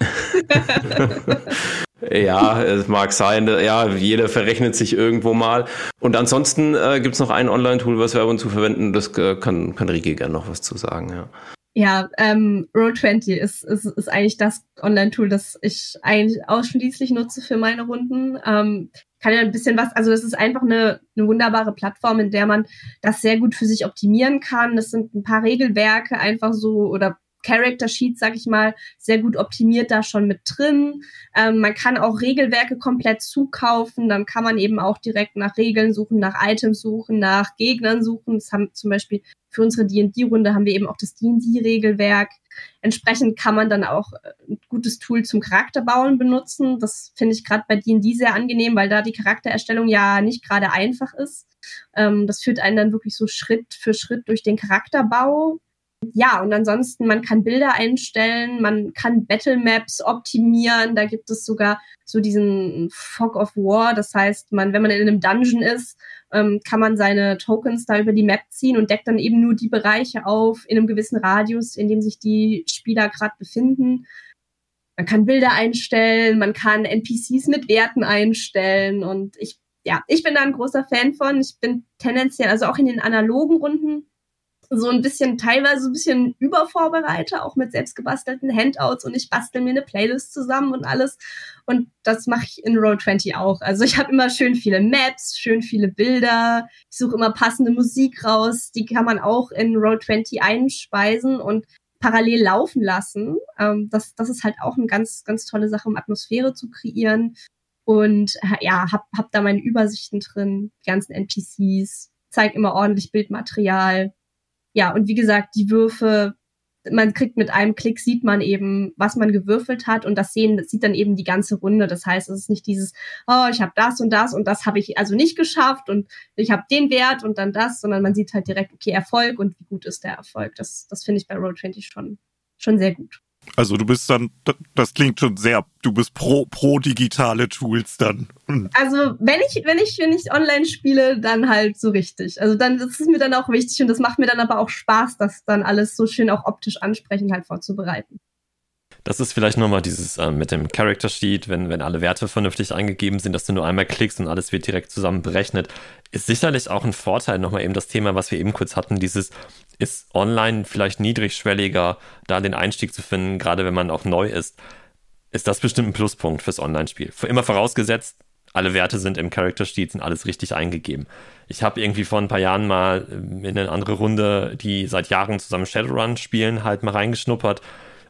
Ja, es mag sein. Ja, jeder verrechnet sich irgendwo mal. Und ansonsten äh, gibt es noch ein Online-Tool, was wir ab und zu verwenden. Das äh, kann, kann Rike gerne noch was zu sagen, ja. Ja, ähm, Roll20 ist, ist, ist eigentlich das Online-Tool, das ich eigentlich ausschließlich nutze für meine Runden. Ähm, kann ja ein bisschen was, also es ist einfach eine, eine wunderbare Plattform, in der man das sehr gut für sich optimieren kann. Das sind ein paar Regelwerke einfach so oder Character Sheet, sag ich mal, sehr gut optimiert da schon mit drin. Ähm, man kann auch Regelwerke komplett zukaufen. Dann kann man eben auch direkt nach Regeln suchen, nach Items suchen, nach Gegnern suchen. Das haben zum Beispiel für unsere D&D-Runde haben wir eben auch das D&D-Regelwerk. Entsprechend kann man dann auch äh, ein gutes Tool zum Charakterbauen benutzen. Das finde ich gerade bei D&D sehr angenehm, weil da die Charaktererstellung ja nicht gerade einfach ist. Ähm, das führt einen dann wirklich so Schritt für Schritt durch den Charakterbau ja, und ansonsten, man kann Bilder einstellen, man kann Battle Maps optimieren, da gibt es sogar so diesen Fog of War, das heißt, man, wenn man in einem Dungeon ist, ähm, kann man seine Tokens da über die Map ziehen und deckt dann eben nur die Bereiche auf in einem gewissen Radius, in dem sich die Spieler gerade befinden. Man kann Bilder einstellen, man kann NPCs mit Werten einstellen und ich, ja, ich bin da ein großer Fan von. Ich bin tendenziell, also auch in den analogen Runden, so ein bisschen, teilweise ein bisschen übervorbereite, auch mit selbstgebastelten Handouts und ich bastel mir eine Playlist zusammen und alles. Und das mache ich in Roll20 auch. Also ich habe immer schön viele Maps, schön viele Bilder. Ich suche immer passende Musik raus. Die kann man auch in Roll20 einspeisen und parallel laufen lassen. Ähm, das, das ist halt auch eine ganz, ganz tolle Sache, um Atmosphäre zu kreieren. Und ja, hab, hab da meine Übersichten drin, die ganzen NPCs, zeig immer ordentlich Bildmaterial, ja, und wie gesagt, die Würfe man kriegt mit einem Klick, sieht man eben, was man gewürfelt hat und das sehen, das sieht dann eben die ganze Runde. Das heißt, es ist nicht dieses, oh, ich habe das und das und das habe ich also nicht geschafft und ich habe den Wert und dann das, sondern man sieht halt direkt, okay, Erfolg und wie gut ist der Erfolg. Das, das finde ich bei Roll20 schon, schon sehr gut. Also du bist dann, das klingt schon sehr, du bist pro, pro digitale Tools dann. Also wenn ich, wenn ich, wenn ich online spiele, dann halt so richtig. Also dann, das ist mir dann auch wichtig und das macht mir dann aber auch Spaß, das dann alles so schön auch optisch ansprechend halt vorzubereiten. Das ist vielleicht nochmal dieses äh, mit dem Character Sheet, wenn, wenn alle Werte vernünftig eingegeben sind, dass du nur einmal klickst und alles wird direkt zusammen berechnet. Ist sicherlich auch ein Vorteil, nochmal eben das Thema, was wir eben kurz hatten, dieses ist online vielleicht niedrigschwelliger, da den Einstieg zu finden, gerade wenn man auch neu ist. Ist das bestimmt ein Pluspunkt fürs Online-Spiel. Immer vorausgesetzt, alle Werte sind im Character Sheet, sind alles richtig eingegeben. Ich habe irgendwie vor ein paar Jahren mal in eine andere Runde, die seit Jahren zusammen Shadowrun spielen, halt mal reingeschnuppert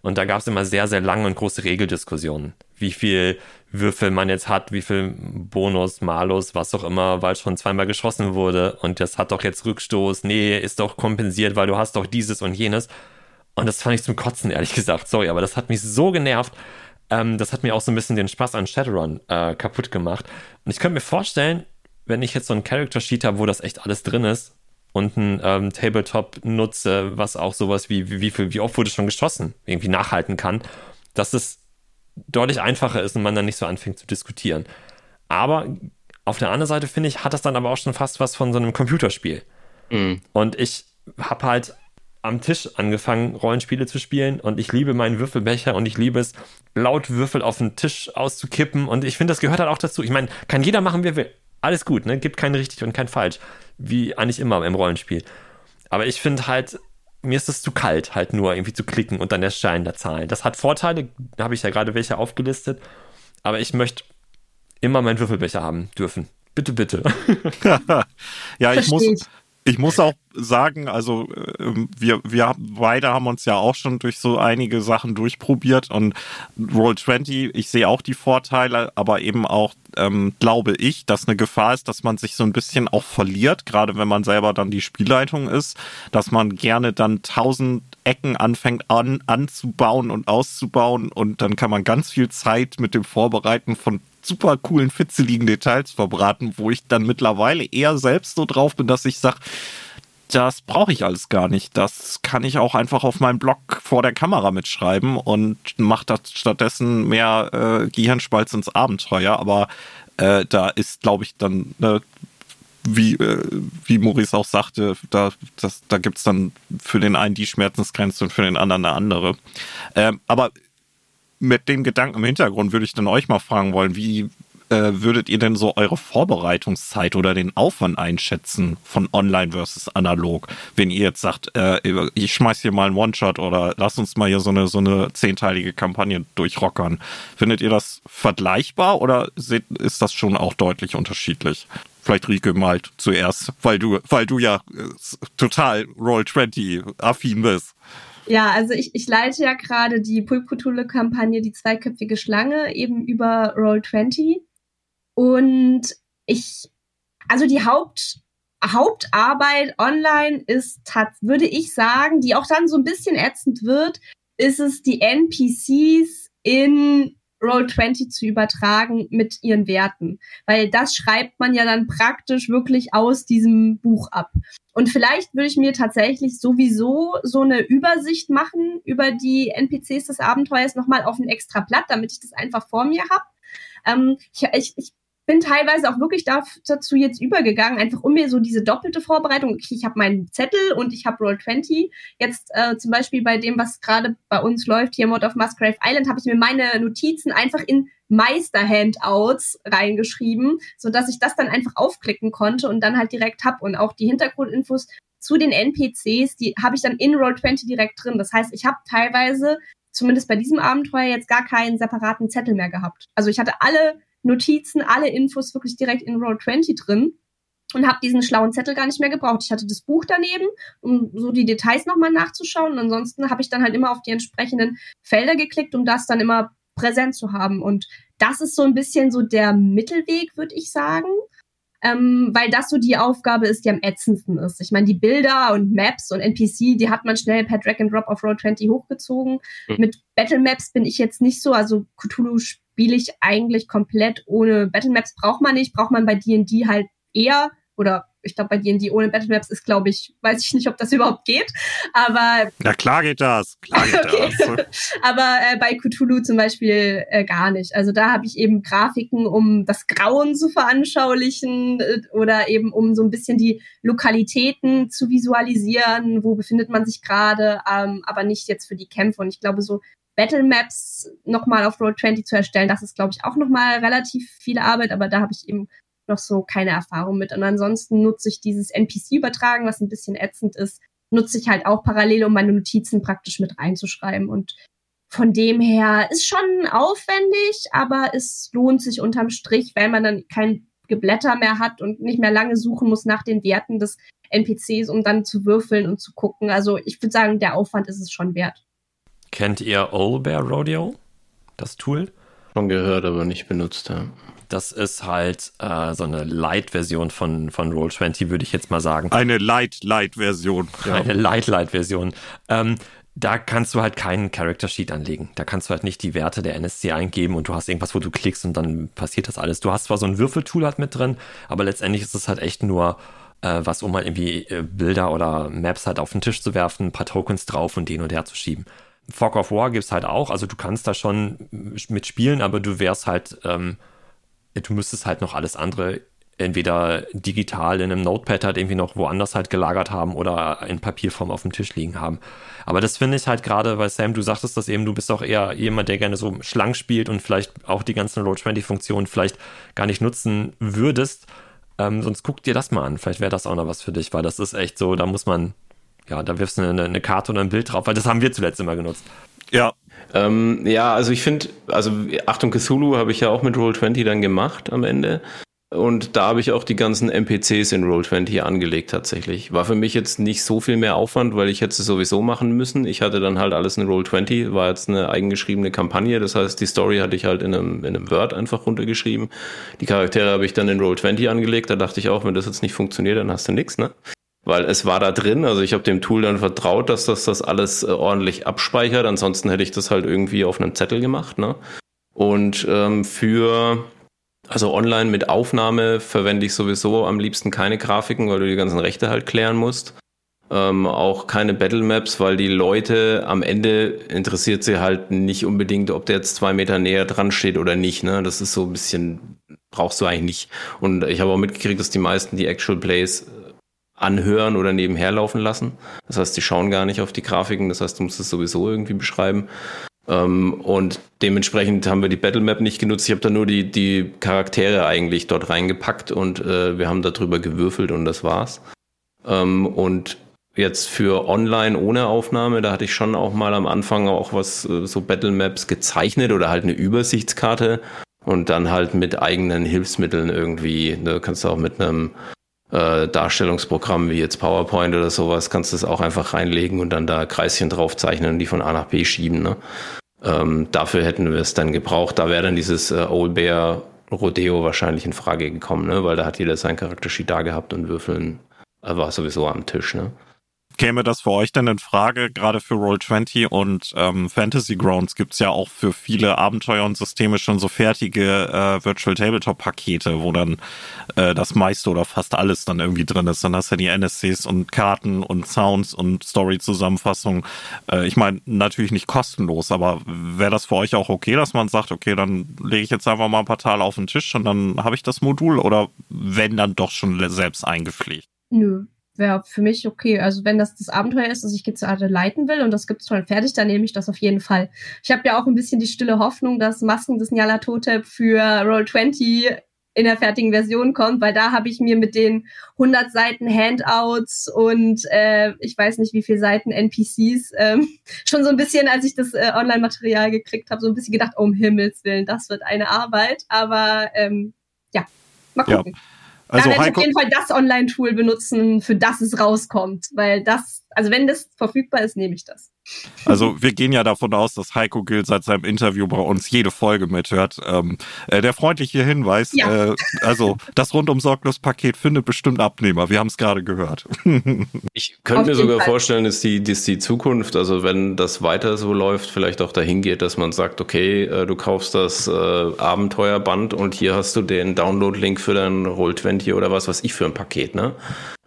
und da gab es immer sehr, sehr lange und große Regeldiskussionen. Wie viel Würfel man jetzt hat, wie viel Bonus, Malus, was auch immer, weil schon zweimal geschossen wurde. Und das hat doch jetzt Rückstoß. Nee, ist doch kompensiert, weil du hast doch dieses und jenes. Und das fand ich zum Kotzen, ehrlich gesagt. Sorry, aber das hat mich so genervt. Ähm, das hat mir auch so ein bisschen den Spaß an Shadowrun äh, kaputt gemacht. Und ich könnte mir vorstellen, wenn ich jetzt so ein Character Sheet habe, wo das echt alles drin ist, und ein ähm, Tabletop nutze, was auch sowas wie, wie, wie, viel, wie oft wurde schon geschossen, irgendwie nachhalten kann, dass es deutlich einfacher ist und man dann nicht so anfängt zu diskutieren. Aber auf der anderen Seite finde ich, hat das dann aber auch schon fast was von so einem Computerspiel. Mhm. Und ich habe halt am Tisch angefangen, Rollenspiele zu spielen und ich liebe meinen Würfelbecher und ich liebe es, laut Würfel auf den Tisch auszukippen und ich finde, das gehört halt auch dazu. Ich meine, kann jeder machen, wie er will. Alles gut, ne? Gibt kein richtig und kein falsch wie eigentlich immer im Rollenspiel. Aber ich finde halt, mir ist es zu kalt, halt nur irgendwie zu klicken und dann der Schein der Zahlen. Das hat Vorteile, da habe ich ja gerade welche aufgelistet, aber ich möchte immer meinen Würfelbecher haben dürfen. Bitte, bitte. ja, ich muss, ich muss auch sagen, also ähm, wir, wir beide haben uns ja auch schon durch so einige Sachen durchprobiert und Roll20, ich sehe auch die Vorteile, aber eben auch ähm, glaube ich, dass eine Gefahr ist, dass man sich so ein bisschen auch verliert, gerade wenn man selber dann die Spielleitung ist, dass man gerne dann tausend Ecken anfängt an, anzubauen und auszubauen und dann kann man ganz viel Zeit mit dem Vorbereiten von super coolen, fitzeligen Details verbraten, wo ich dann mittlerweile eher selbst so drauf bin, dass ich sage, das brauche ich alles gar nicht. Das kann ich auch einfach auf meinem Blog vor der Kamera mitschreiben und mache das stattdessen mehr äh, Gehirnspalz ins Abenteuer. Aber äh, da ist, glaube ich, dann, äh, wie, wie Maurice auch sagte, da, da gibt es dann für den einen die Schmerzensgrenze und für den anderen eine andere. Ähm, aber mit dem Gedanken im Hintergrund würde ich dann euch mal fragen wollen, wie, äh, würdet ihr denn so eure Vorbereitungszeit oder den Aufwand einschätzen von online versus analog? Wenn ihr jetzt sagt, äh, ich schmeiß hier mal einen One-Shot oder lass uns mal hier so eine, so eine zehnteilige Kampagne durchrockern. Findet ihr das vergleichbar oder ist das schon auch deutlich unterschiedlich? Vielleicht Rike mal zuerst, weil du, weil du ja äh, total Roll20 affin bist. Ja, also ich, ich leite ja gerade die Pulpcthulhu-Kampagne Die zweiköpfige Schlange eben über Roll20. Und ich, also die Haupt, Hauptarbeit online ist, würde ich sagen, die auch dann so ein bisschen ätzend wird, ist es, die NPCs in Roll20 zu übertragen mit ihren Werten. Weil das schreibt man ja dann praktisch wirklich aus diesem Buch ab. Und vielleicht würde ich mir tatsächlich sowieso so eine Übersicht machen über die NPCs des Abenteuers nochmal auf ein extra Blatt, damit ich das einfach vor mir habe. Ähm, ich, ich, ich bin teilweise auch wirklich dazu jetzt übergegangen, einfach um mir so diese doppelte Vorbereitung. Okay, ich habe meinen Zettel und ich habe Roll20. Jetzt äh, zum Beispiel bei dem, was gerade bei uns läuft, hier Mod of Musgrave Island, habe ich mir meine Notizen einfach in Meister-Handouts reingeschrieben, so dass ich das dann einfach aufklicken konnte und dann halt direkt hab und auch die Hintergrundinfos zu den NPCs, die habe ich dann in Roll20 direkt drin. Das heißt, ich habe teilweise zumindest bei diesem Abenteuer jetzt gar keinen separaten Zettel mehr gehabt. Also ich hatte alle Notizen, alle Infos wirklich direkt in Roll20 drin und habe diesen schlauen Zettel gar nicht mehr gebraucht. Ich hatte das Buch daneben, um so die Details nochmal nachzuschauen. Und ansonsten habe ich dann halt immer auf die entsprechenden Felder geklickt, um das dann immer präsent zu haben. Und das ist so ein bisschen so der Mittelweg, würde ich sagen. Ähm, weil das so die Aufgabe ist, die am ätzendsten ist. Ich meine, die Bilder und Maps und NPC, die hat man schnell per Drag and Drop auf Roll 20 hochgezogen. Mhm. Mit Battle Maps bin ich jetzt nicht so, also Cthulhu spiele ich eigentlich komplett ohne Battle Maps braucht man nicht, braucht man bei D&D halt eher oder ich glaube, bei D&D ohne Battle Maps ist, glaube ich, weiß ich nicht, ob das überhaupt geht. Aber ja klar geht das, klar geht okay. das. aber äh, bei Cthulhu zum Beispiel äh, gar nicht. Also da habe ich eben Grafiken, um das Grauen zu veranschaulichen äh, oder eben um so ein bisschen die Lokalitäten zu visualisieren. Wo befindet man sich gerade? Ähm, aber nicht jetzt für die Kämpfe. Und ich glaube, so Battle Maps nochmal auf Road 20 zu erstellen, das ist, glaube ich, auch nochmal relativ viel Arbeit, aber da habe ich eben noch so keine Erfahrung mit. Und ansonsten nutze ich dieses NPC-Übertragen, was ein bisschen ätzend ist, nutze ich halt auch parallel, um meine Notizen praktisch mit reinzuschreiben. Und von dem her ist schon aufwendig, aber es lohnt sich unterm Strich, weil man dann kein Geblätter mehr hat und nicht mehr lange suchen muss nach den Werten des NPCs, um dann zu würfeln und zu gucken. Also ich würde sagen, der Aufwand ist es schon wert. Kennt ihr Old Bear Rodeo? Das Tool? Schon gehört, aber nicht benutzt, ja. Das ist halt äh, so eine Light-Version von, von Roll20, würde ich jetzt mal sagen. Eine Light-Light-Version. Ja. Eine Light-Light-Version. Ähm, da kannst du halt keinen Character Sheet anlegen. Da kannst du halt nicht die Werte der NSC eingeben und du hast irgendwas, wo du klickst und dann passiert das alles. Du hast zwar so ein Würfeltool halt mit drin, aber letztendlich ist es halt echt nur äh, was, um halt irgendwie äh, Bilder oder Maps halt auf den Tisch zu werfen, ein paar Tokens drauf und den und her zu schieben. Fog of War gibt es halt auch, also du kannst da schon mitspielen, aber du wärst halt ähm, du müsstest halt noch alles andere entweder digital in einem Notepad halt irgendwie noch woanders halt gelagert haben oder in Papierform auf dem Tisch liegen haben. Aber das finde ich halt gerade, weil Sam, du sagtest das eben, du bist auch eher jemand, der gerne so schlank spielt und vielleicht auch die ganzen Roll20-Funktionen vielleicht gar nicht nutzen würdest. Ähm, sonst guck dir das mal an. Vielleicht wäre das auch noch was für dich, weil das ist echt so, da muss man, ja, da wirfst du eine, eine Karte oder ein Bild drauf, weil das haben wir zuletzt immer genutzt. Ja, ähm, ja, also ich finde, also Achtung Cthulhu habe ich ja auch mit Roll20 dann gemacht am Ende. Und da habe ich auch die ganzen NPCs in Roll20 angelegt tatsächlich. War für mich jetzt nicht so viel mehr Aufwand, weil ich hätte es sowieso machen müssen. Ich hatte dann halt alles in Roll20, war jetzt eine eigengeschriebene Kampagne. Das heißt, die Story hatte ich halt in einem, in einem Word einfach runtergeschrieben. Die Charaktere habe ich dann in Roll20 angelegt. Da dachte ich auch, wenn das jetzt nicht funktioniert, dann hast du nichts, ne? Weil es war da drin. Also ich habe dem Tool dann vertraut, dass das das alles äh, ordentlich abspeichert. Ansonsten hätte ich das halt irgendwie auf einem Zettel gemacht. Ne? Und ähm, für also online mit Aufnahme verwende ich sowieso am liebsten keine Grafiken, weil du die ganzen Rechte halt klären musst. Ähm, auch keine Battle Maps, weil die Leute am Ende interessiert sie halt nicht unbedingt, ob der jetzt zwei Meter näher dran steht oder nicht. Ne? Das ist so ein bisschen, brauchst du eigentlich nicht. Und ich habe auch mitgekriegt, dass die meisten die Actual Plays anhören oder nebenher laufen lassen. Das heißt, die schauen gar nicht auf die Grafiken, das heißt, du musst es sowieso irgendwie beschreiben. Ähm, und dementsprechend haben wir die Battle Map nicht genutzt. Ich habe da nur die, die Charaktere eigentlich dort reingepackt und äh, wir haben darüber gewürfelt und das war's. Ähm, und jetzt für online ohne Aufnahme, da hatte ich schon auch mal am Anfang auch was, äh, so Battle Maps gezeichnet oder halt eine Übersichtskarte und dann halt mit eigenen Hilfsmitteln irgendwie. Da kannst du auch mit einem äh, Darstellungsprogramm wie jetzt PowerPoint oder sowas, kannst du es auch einfach reinlegen und dann da Kreischen drauf zeichnen und die von A nach B schieben. Ne? Ähm, dafür hätten wir es dann gebraucht. Da wäre dann dieses äh, Old Bear Rodeo wahrscheinlich in Frage gekommen, ne? weil da hat jeder sein Charaktersheet da gehabt und Würfeln war sowieso am Tisch. Ne? Käme das für euch denn in Frage, gerade für Roll20 und ähm, Fantasy Grounds gibt's ja auch für viele Abenteuer und Systeme schon so fertige äh, Virtual Tabletop-Pakete, wo dann äh, das meiste oder fast alles dann irgendwie drin ist. Dann hast du ja die NSCs und Karten und Sounds und Story-Zusammenfassung. Äh, ich meine, natürlich nicht kostenlos, aber wäre das für euch auch okay, dass man sagt, okay, dann lege ich jetzt einfach mal ein paar Teile auf den Tisch und dann habe ich das Modul oder wenn dann doch schon selbst eingepflegt? Nö, wäre für mich okay. Also wenn das das Abenteuer ist, das ich gerade leiten will und das gibt's schon fertig, dann nehme ich das auf jeden Fall. Ich habe ja auch ein bisschen die stille Hoffnung, dass Masken des Nyarlathotep für Roll20 in der fertigen Version kommt, weil da habe ich mir mit den 100 Seiten Handouts und äh, ich weiß nicht wie viele Seiten NPCs ähm, schon so ein bisschen, als ich das äh, Online-Material gekriegt habe, so ein bisschen gedacht, oh, um Himmels Willen, das wird eine Arbeit. Aber ähm, ja, mal gucken. Ja. Also da werde ich auf jeden Fall das Online-Tool benutzen, für das es rauskommt, weil das also wenn das verfügbar ist, nehme ich das. Also wir gehen ja davon aus, dass Heiko Gill seit seinem Interview bei uns jede Folge mithört. Ähm, äh, der freundliche Hinweis, ja. äh, also das rundum sorglos Paket findet bestimmt Abnehmer. Wir haben es gerade gehört. ich könnte mir sogar Fall. vorstellen, dass die, dass die Zukunft, also wenn das weiter so läuft, vielleicht auch dahin geht, dass man sagt, okay, äh, du kaufst das äh, Abenteuerband und hier hast du den Download-Link für dein Roll20 oder was weiß ich für ein Paket, ne?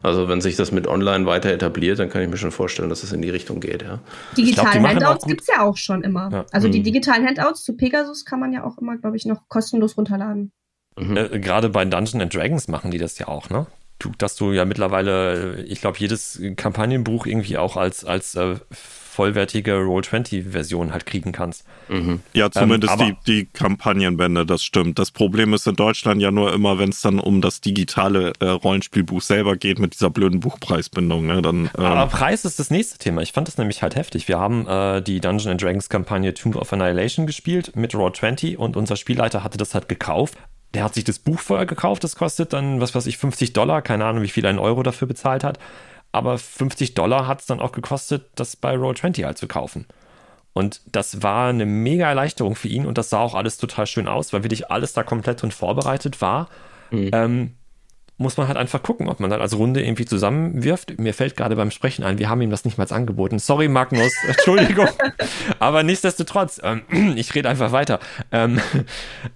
Also wenn sich das mit Online weiter etabliert, dann kann ich mir schon vorstellen, dass es in die Richtung geht, ja. Digitalen glaub, Handouts gibt es ja auch schon immer. Ja. Also mhm. die digitalen Handouts zu Pegasus kann man ja auch immer, glaube ich, noch kostenlos runterladen. Mhm. Äh, Gerade bei Dungeons and Dragons machen die das ja auch, ne? Du, dass du ja mittlerweile, ich glaube, jedes Kampagnenbuch irgendwie auch als, als äh, vollwertige Roll20-Version halt kriegen kannst. Mhm. Ja, zumindest ähm, die, die Kampagnenbände, das stimmt. Das Problem ist in Deutschland ja nur immer, wenn es dann um das digitale äh, Rollenspielbuch selber geht mit dieser blöden Buchpreisbindung. Ne? Dann, ähm Aber Preis ist das nächste Thema. Ich fand das nämlich halt heftig. Wir haben äh, die Dungeons Dragons Kampagne Tomb of Annihilation gespielt mit Roll20 und unser Spielleiter hatte das halt gekauft der hat sich das Buch vorher gekauft, das kostet dann, was weiß ich, 50 Dollar, keine Ahnung, wie viel ein Euro dafür bezahlt hat aber 50 Dollar hat es dann auch gekostet, das bei Roll20 halt zu kaufen. Und das war eine mega Erleichterung für ihn und das sah auch alles total schön aus, weil wirklich alles da komplett und vorbereitet war. Mhm. Ähm, muss man halt einfach gucken, ob man das als Runde irgendwie zusammenwirft. Mir fällt gerade beim Sprechen ein, wir haben ihm das nicht mal angeboten. Sorry, Magnus, Entschuldigung. Aber nichtsdestotrotz, ähm, ich rede einfach weiter. Ähm,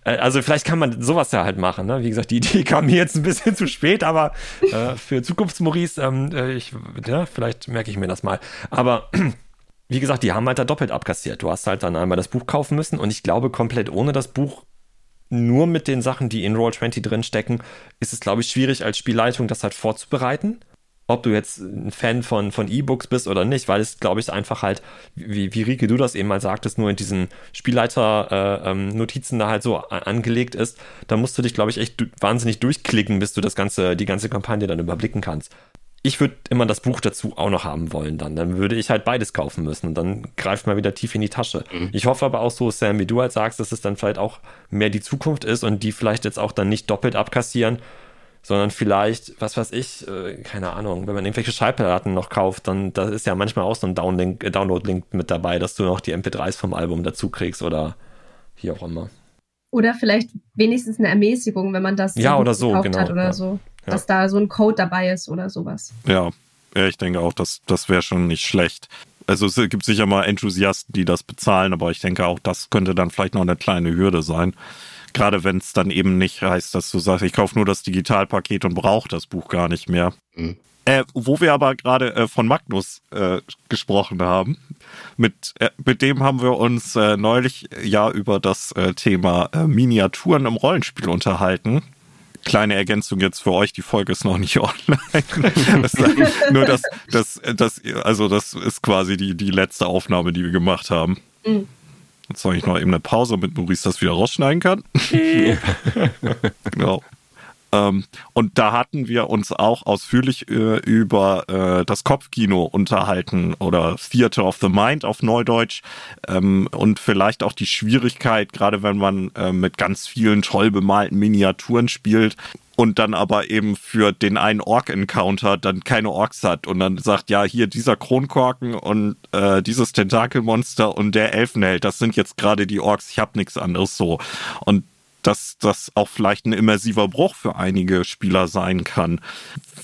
äh, also vielleicht kann man sowas ja halt machen. Ne? Wie gesagt, die Idee kam mir jetzt ein bisschen zu spät, aber äh, für Zukunftsmaurice, ähm, äh, ja, vielleicht merke ich mir das mal. Aber wie gesagt, die haben halt da doppelt abkassiert. Du hast halt dann einmal das Buch kaufen müssen und ich glaube, komplett ohne das Buch nur mit den Sachen, die in Roll20 drin stecken, ist es, glaube ich, schwierig als Spielleitung das halt vorzubereiten. Ob du jetzt ein Fan von, von E-Books bist oder nicht, weil es, glaube ich, einfach halt, wie, wie Rike du das eben mal sagtest, nur in diesen Spielleiter-Notizen äh, ähm, da halt so angelegt ist, da musst du dich, glaube ich, echt wahnsinnig durchklicken, bis du das ganze, die ganze Kampagne dann überblicken kannst ich würde immer das Buch dazu auch noch haben wollen dann. Dann würde ich halt beides kaufen müssen und dann greift man wieder tief in die Tasche. Mhm. Ich hoffe aber auch so, Sam, wie du halt sagst, dass es dann vielleicht auch mehr die Zukunft ist und die vielleicht jetzt auch dann nicht doppelt abkassieren, sondern vielleicht, was weiß ich, äh, keine Ahnung, wenn man irgendwelche Schallplatten noch kauft, dann da ist ja manchmal auch so ein Downlink, äh, Download-Link mit dabei, dass du noch die MP3s vom Album dazu kriegst oder wie auch immer. Oder vielleicht wenigstens eine Ermäßigung, wenn man das ja, oder so, genau, hat oder ja. so dass da so ein Code dabei ist oder sowas. Ja, ja ich denke auch, das, das wäre schon nicht schlecht. Also es gibt sicher mal Enthusiasten, die das bezahlen, aber ich denke auch, das könnte dann vielleicht noch eine kleine Hürde sein. Gerade wenn es dann eben nicht heißt, dass du sagst, ich kaufe nur das Digitalpaket und brauche das Buch gar nicht mehr. Mhm. Äh, wo wir aber gerade äh, von Magnus äh, gesprochen haben, mit, äh, mit dem haben wir uns äh, neulich ja über das äh, Thema Miniaturen im Rollenspiel unterhalten kleine Ergänzung jetzt für euch, die Folge ist noch nicht online. das nur das, das, das, also das ist quasi die, die letzte Aufnahme, die wir gemacht haben. Mhm. Jetzt soll ich noch eben eine Pause, damit Maurice das wieder rausschneiden kann. genau. Ähm, und da hatten wir uns auch ausführlich äh, über äh, das Kopfkino unterhalten oder Theater of the Mind auf Neudeutsch ähm, und vielleicht auch die Schwierigkeit, gerade wenn man äh, mit ganz vielen toll bemalten Miniaturen spielt, und dann aber eben für den einen Ork-Encounter dann keine Orks hat und dann sagt, ja, hier dieser Kronkorken und äh, dieses Tentakelmonster und der Elfenheld, das sind jetzt gerade die Orks, ich habe nichts anderes so. Und dass das auch vielleicht ein immersiver Bruch für einige Spieler sein kann.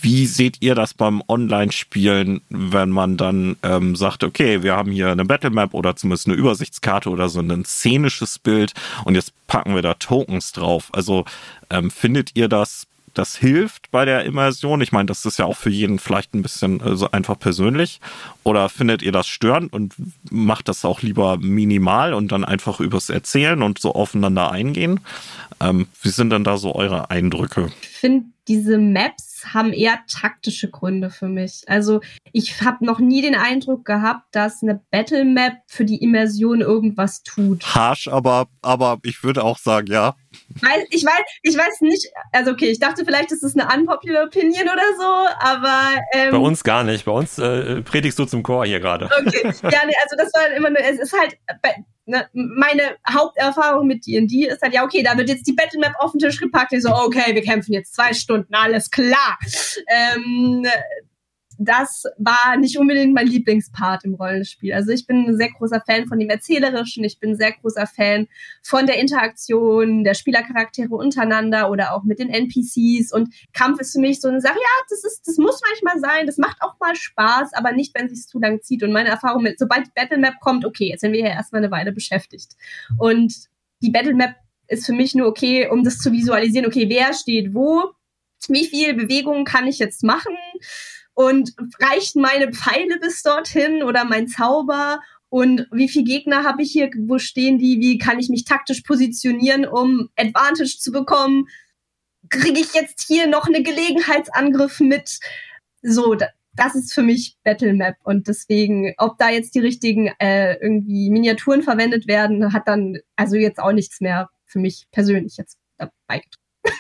Wie seht ihr das beim Online-Spielen, wenn man dann ähm, sagt, okay, wir haben hier eine Battlemap oder zumindest eine Übersichtskarte oder so ein szenisches Bild und jetzt packen wir da Tokens drauf. Also ähm, findet ihr das das hilft bei der Immersion? Ich meine, das ist ja auch für jeden vielleicht ein bisschen also einfach persönlich. Oder findet ihr das störend und macht das auch lieber minimal und dann einfach übers Erzählen und so aufeinander eingehen? Ähm, wie sind denn da so eure Eindrücke? Ich finde diese Maps haben eher taktische Gründe für mich. Also ich habe noch nie den Eindruck gehabt, dass eine Battle Map für die Immersion irgendwas tut. Harsh, aber, aber ich würde auch sagen, ja. Weil, ich weiß, ich weiß nicht, also okay, ich dachte vielleicht ist es eine unpopular Opinion oder so, aber ähm, bei uns gar nicht. Bei uns äh, predigst du zum Chor hier gerade. Okay, ja, nee, also das war immer nur, es ist halt bei, ne, meine Haupterfahrung mit D&D ist halt, ja, okay, da wird jetzt die Battlemap auf den Tisch gepackt. Ich so, okay, wir kämpfen jetzt zwei Stunden, alles klar. Ähm, das war nicht unbedingt mein Lieblingspart im Rollenspiel. Also ich bin ein sehr großer Fan von dem Erzählerischen, ich bin ein sehr großer Fan von der Interaktion der Spielercharaktere untereinander oder auch mit den NPCs und Kampf ist für mich so eine Sache, ja, das ist, das muss manchmal sein, das macht auch mal Spaß, aber nicht, wenn es sich zu lang zieht. Und meine Erfahrung mit, sobald die Battle Map kommt, okay, jetzt sind wir ja erstmal eine Weile beschäftigt. Und die Battle Map ist für mich nur okay, um das zu visualisieren, okay, wer steht wo, wie viel Bewegung kann ich jetzt machen und reichen meine Pfeile bis dorthin oder mein Zauber und wie viele Gegner habe ich hier, wo stehen die, wie kann ich mich taktisch positionieren, um Advantage zu bekommen, kriege ich jetzt hier noch eine Gelegenheitsangriff mit, so, das ist für mich Battle Map und deswegen, ob da jetzt die richtigen äh, irgendwie Miniaturen verwendet werden, hat dann also jetzt auch nichts mehr für mich persönlich jetzt dabei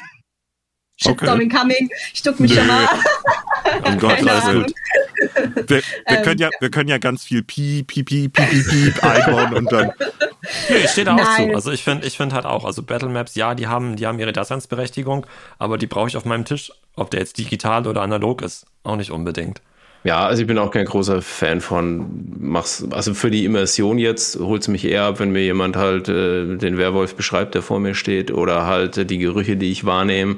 Shitstorm okay. incoming. Ich duck mich Nö. schon mal. Oh Gott, alles gut. Wir, wir ähm, können ja, wir können ja ganz viel Piep, Piep, Piep, Piep, Piep, Piep einbauen und dann. Nee, ich stehe da auch zu. Also ich finde, ich finde halt auch, also Battle Maps, ja, die haben, die haben ihre Daseinsberechtigung, aber die brauche ich auf meinem Tisch, ob der jetzt digital oder analog ist, auch nicht unbedingt. Ja, also ich bin auch kein großer Fan von mach's, also für die Immersion jetzt holt es mich eher ab, wenn mir jemand halt äh, den Werwolf beschreibt, der vor mir steht, oder halt äh, die Gerüche, die ich wahrnehme.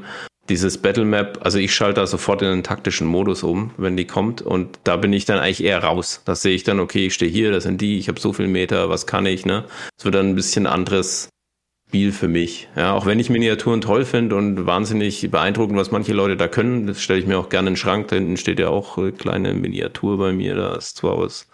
Dieses Battle Map, also ich schalte da sofort in den taktischen Modus um, wenn die kommt, und da bin ich dann eigentlich eher raus. Das sehe ich dann, okay, ich stehe hier, das sind die, ich habe so viel Meter, was kann ich, ne? Es wird dann ein bisschen anderes Spiel für mich. Ja, auch wenn ich Miniaturen toll finde und wahnsinnig beeindruckend, was manche Leute da können, das stelle ich mir auch gerne in den Schrank. Da hinten steht ja auch eine kleine Miniatur bei mir. Da ist zwar aus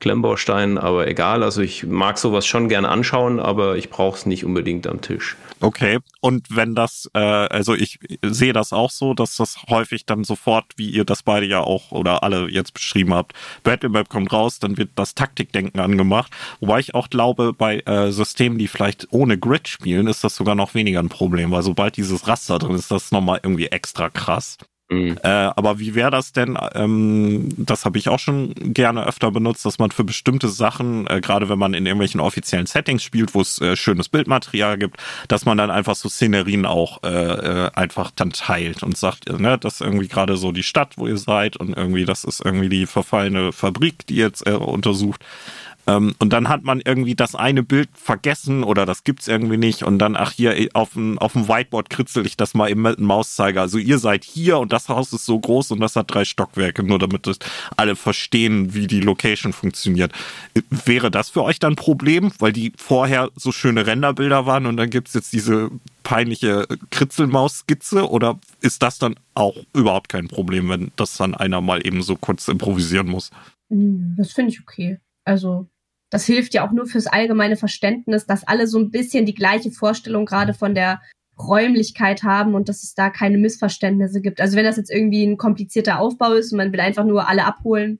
Klemmbaustein, aber egal. Also ich mag sowas schon gern anschauen, aber ich brauche es nicht unbedingt am Tisch. Okay, und wenn das, äh, also ich sehe das auch so, dass das häufig dann sofort, wie ihr das beide ja auch oder alle jetzt beschrieben habt, Battle kommt raus, dann wird das Taktikdenken angemacht. Wobei ich auch glaube, bei äh, Systemen, die vielleicht ohne Grid spielen, ist das sogar noch weniger ein Problem, weil sobald dieses Raster drin ist, das nochmal irgendwie extra krass. Mhm. Äh, aber wie wäre das denn? Ähm, das habe ich auch schon gerne öfter benutzt, dass man für bestimmte Sachen, äh, gerade wenn man in irgendwelchen offiziellen Settings spielt, wo es äh, schönes Bildmaterial gibt, dass man dann einfach so Szenerien auch äh, äh, einfach dann teilt und sagt, ne, das ist irgendwie gerade so die Stadt, wo ihr seid und irgendwie das ist irgendwie die verfallene Fabrik, die jetzt äh, untersucht. Ähm, und dann hat man irgendwie das eine Bild vergessen oder das gibt's irgendwie nicht und dann, ach hier, auf dem, auf dem Whiteboard kritzel ich das mal eben mit dem Mauszeiger. Also ihr seid hier und das Haus ist so groß und das hat drei Stockwerke, nur damit das alle verstehen, wie die Location funktioniert. Wäre das für euch dann ein Problem, weil die vorher so schöne Renderbilder waren und dann gibt's jetzt diese peinliche Kritzelmaus-Skizze oder ist das dann auch überhaupt kein Problem, wenn das dann einer mal eben so kurz improvisieren muss? Hm, das finde ich okay. Also das hilft ja auch nur fürs allgemeine Verständnis, dass alle so ein bisschen die gleiche Vorstellung gerade von der Räumlichkeit haben und dass es da keine Missverständnisse gibt. Also wenn das jetzt irgendwie ein komplizierter Aufbau ist und man will einfach nur alle abholen.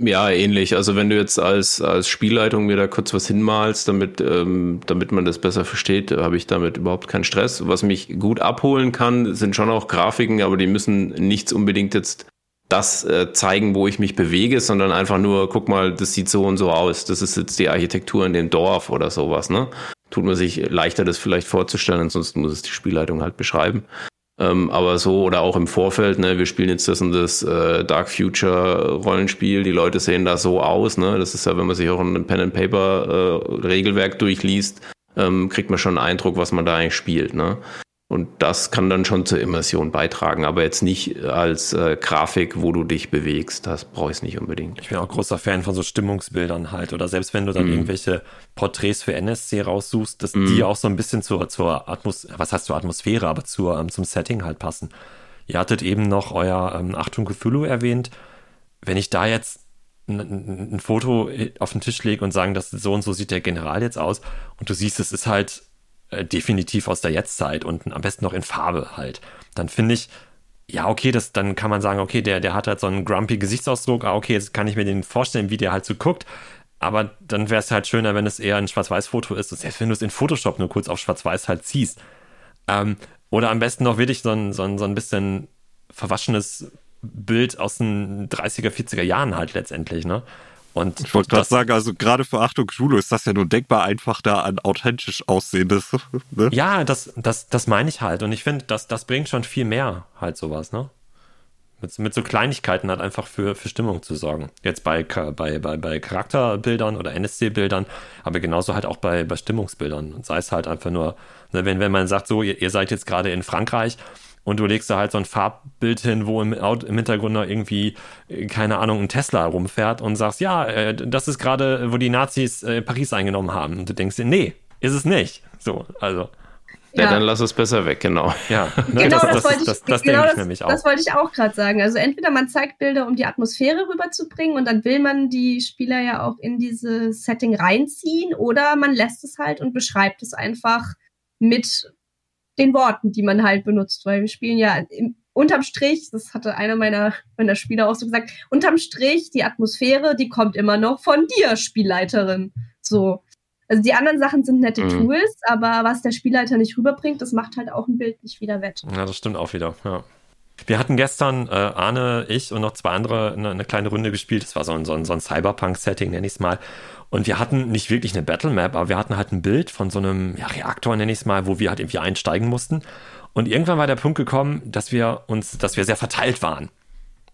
Ja, ähnlich. Also wenn du jetzt als, als Spielleitung mir da kurz was hinmalst, damit, ähm, damit man das besser versteht, habe ich damit überhaupt keinen Stress. Was mich gut abholen kann, sind schon auch Grafiken, aber die müssen nichts unbedingt jetzt das äh, zeigen, wo ich mich bewege, sondern einfach nur, guck mal, das sieht so und so aus. Das ist jetzt die Architektur in dem Dorf oder sowas, ne? Tut man sich leichter, das vielleicht vorzustellen, ansonsten muss es die Spielleitung halt beschreiben. Ähm, aber so oder auch im Vorfeld, ne, wir spielen jetzt das und das äh, Dark Future Rollenspiel, die Leute sehen da so aus, ne? Das ist ja, wenn man sich auch ein Pen and Paper äh, Regelwerk durchliest, ähm, kriegt man schon einen Eindruck, was man da eigentlich spielt, ne? Und das kann dann schon zur Immersion beitragen, aber jetzt nicht als äh, Grafik, wo du dich bewegst. Das brauche ich nicht unbedingt. Ich bin auch großer Fan von so Stimmungsbildern halt. Oder selbst wenn du dann mm. irgendwelche Porträts für NSC raussuchst, dass mm. die auch so ein bisschen zur, zur Atmosphäre, was heißt zur Atmosphäre, aber zur, ähm, zum Setting halt passen. Ihr hattet eben noch euer ähm, Achtung Cthulhu erwähnt. Wenn ich da jetzt ein, ein Foto auf den Tisch lege und sagen, dass so und so sieht der General jetzt aus und du siehst, es ist halt äh, definitiv aus der Jetztzeit und am besten noch in Farbe halt. Dann finde ich, ja, okay, das, dann kann man sagen, okay, der, der hat halt so einen grumpy Gesichtsausdruck, ah, okay, jetzt kann ich mir den vorstellen, wie der halt so guckt. Aber dann wäre es halt schöner, wenn es eher ein Schwarz-Weiß-Foto ist. selbst wenn du es in Photoshop nur kurz auf Schwarz-Weiß halt ziehst. Ähm, oder am besten noch wirklich so ein, so ein, so ein bisschen verwaschenes Bild aus den 30er, 40er Jahren halt letztendlich, ne? Und ich wollte gerade sagen, also gerade für Achtung Cthulhu ist das ja nur denkbar einfach da an authentisch aussehendes. Ne? Ja, das, das, das meine ich halt. Und ich finde, das, das bringt schon viel mehr halt sowas, ne? Mit, mit so Kleinigkeiten halt einfach für, für Stimmung zu sorgen. Jetzt bei, bei, bei, bei Charakterbildern oder NSC-Bildern, aber genauso halt auch bei, bei Stimmungsbildern. Und sei es halt einfach nur, ne, wenn, wenn man sagt, so, ihr, ihr seid jetzt gerade in Frankreich und du legst da halt so ein Farbbild hin, wo im, im Hintergrund noch irgendwie, keine Ahnung, ein Tesla rumfährt und sagst, ja, äh, das ist gerade, wo die Nazis äh, Paris eingenommen haben. Und du denkst dir, nee, ist es nicht. So, also. Ja, ja, dann lass es besser weg, genau. Ja, ne, genau das, das, wollte ich, das, das, genau das, nämlich auch. Das wollte ich auch gerade sagen. Also entweder man zeigt Bilder, um die Atmosphäre rüberzubringen und dann will man die Spieler ja auch in dieses Setting reinziehen oder man lässt es halt und beschreibt es einfach mit den Worten, die man halt benutzt, weil wir spielen ja im, unterm Strich, das hatte einer meiner, meiner Spieler auch so gesagt, unterm Strich die Atmosphäre, die kommt immer noch von dir, Spielleiterin. So. Also die anderen Sachen sind nette mhm. Tools, aber was der Spielleiter nicht rüberbringt, das macht halt auch ein Bild nicht wieder wett. Ja, das stimmt auch wieder, ja. Wir hatten gestern, äh, Arne, ich und noch zwei andere, eine, eine kleine Runde gespielt. Das war so ein, so ein, so ein Cyberpunk-Setting, nenne ich es mal. Und wir hatten nicht wirklich eine Battle Map, aber wir hatten halt ein Bild von so einem ja, Reaktor, nenne ich es mal, wo wir halt irgendwie einsteigen mussten. Und irgendwann war der Punkt gekommen, dass wir uns, dass wir sehr verteilt waren.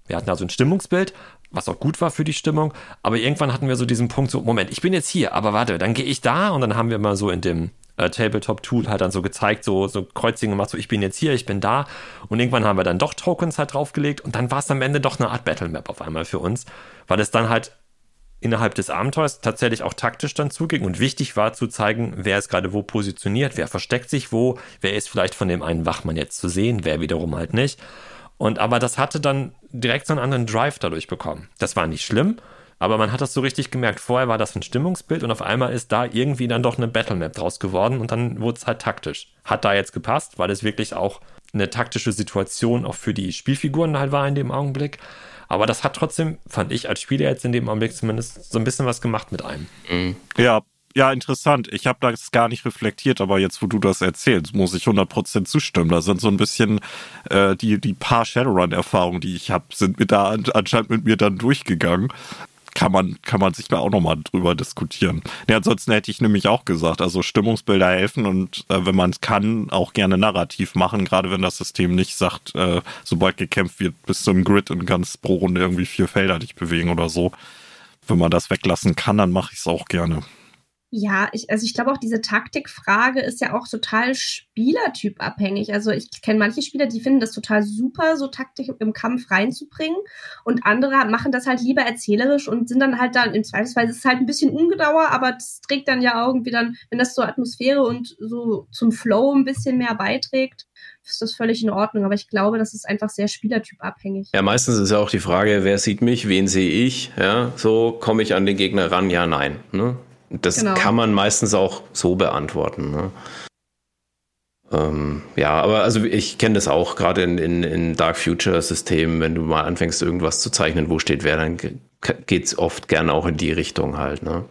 Wir hatten also ein Stimmungsbild, was auch gut war für die Stimmung. Aber irgendwann hatten wir so diesen Punkt, so, Moment, ich bin jetzt hier, aber warte, dann gehe ich da und dann haben wir mal so in dem äh, Tabletop-Tool halt dann so gezeigt, so, so Kreuzchen gemacht, so ich bin jetzt hier, ich bin da. Und irgendwann haben wir dann doch Tokens halt draufgelegt und dann war es am Ende doch eine Art Battle Map auf einmal für uns, weil es dann halt innerhalb des Abenteuers tatsächlich auch taktisch dann zuging und wichtig war zu zeigen, wer ist gerade wo positioniert, wer versteckt sich wo, wer ist vielleicht von dem einen Wachmann jetzt zu sehen, wer wiederum halt nicht. Und aber das hatte dann direkt so einen anderen Drive dadurch bekommen. Das war nicht schlimm, aber man hat das so richtig gemerkt. Vorher war das ein Stimmungsbild und auf einmal ist da irgendwie dann doch eine Battlemap draus geworden und dann wurde es halt taktisch. Hat da jetzt gepasst, weil es wirklich auch eine taktische Situation auch für die Spielfiguren halt war in dem Augenblick. Aber das hat trotzdem, fand ich als Spieler jetzt in dem Augenblick zumindest so ein bisschen was gemacht mit einem. Mhm. Ja, ja, interessant. Ich habe das gar nicht reflektiert, aber jetzt, wo du das erzählst, muss ich 100% zustimmen. Da sind so ein bisschen äh, die, die paar Shadowrun-Erfahrungen, die ich habe, sind mir da anscheinend mit mir dann durchgegangen. Kann man, kann man sich da auch nochmal drüber diskutieren. Ja, ansonsten hätte ich nämlich auch gesagt, also Stimmungsbilder helfen und äh, wenn man es kann, auch gerne narrativ machen, gerade wenn das System nicht sagt, äh, sobald gekämpft wird, bis zum Grid und ganz pro Runde irgendwie vier Felder dich bewegen oder so. Wenn man das weglassen kann, dann mache ich es auch gerne. Ja, ich, also ich glaube auch diese Taktikfrage ist ja auch total spielertypabhängig. Also ich kenne manche Spieler, die finden das total super, so Taktik im Kampf reinzubringen. Und andere machen das halt lieber erzählerisch und sind dann halt dann, im Zweifelsfall ist es halt ein bisschen ungedauer, aber das trägt dann ja irgendwie dann, wenn das so Atmosphäre und so zum Flow ein bisschen mehr beiträgt, ist das völlig in Ordnung. Aber ich glaube, das ist einfach sehr spielertypabhängig. Ja, meistens ist ja auch die Frage, wer sieht mich, wen sehe ich? Ja, so komme ich an den Gegner ran, ja, nein. Ne? Das genau. kann man meistens auch so beantworten. Ne? Ähm, ja, aber also ich kenne das auch, gerade in, in, in Dark Future-Systemen, wenn du mal anfängst, irgendwas zu zeichnen, wo steht wer, dann geht es oft gerne auch in die Richtung halt. Ne?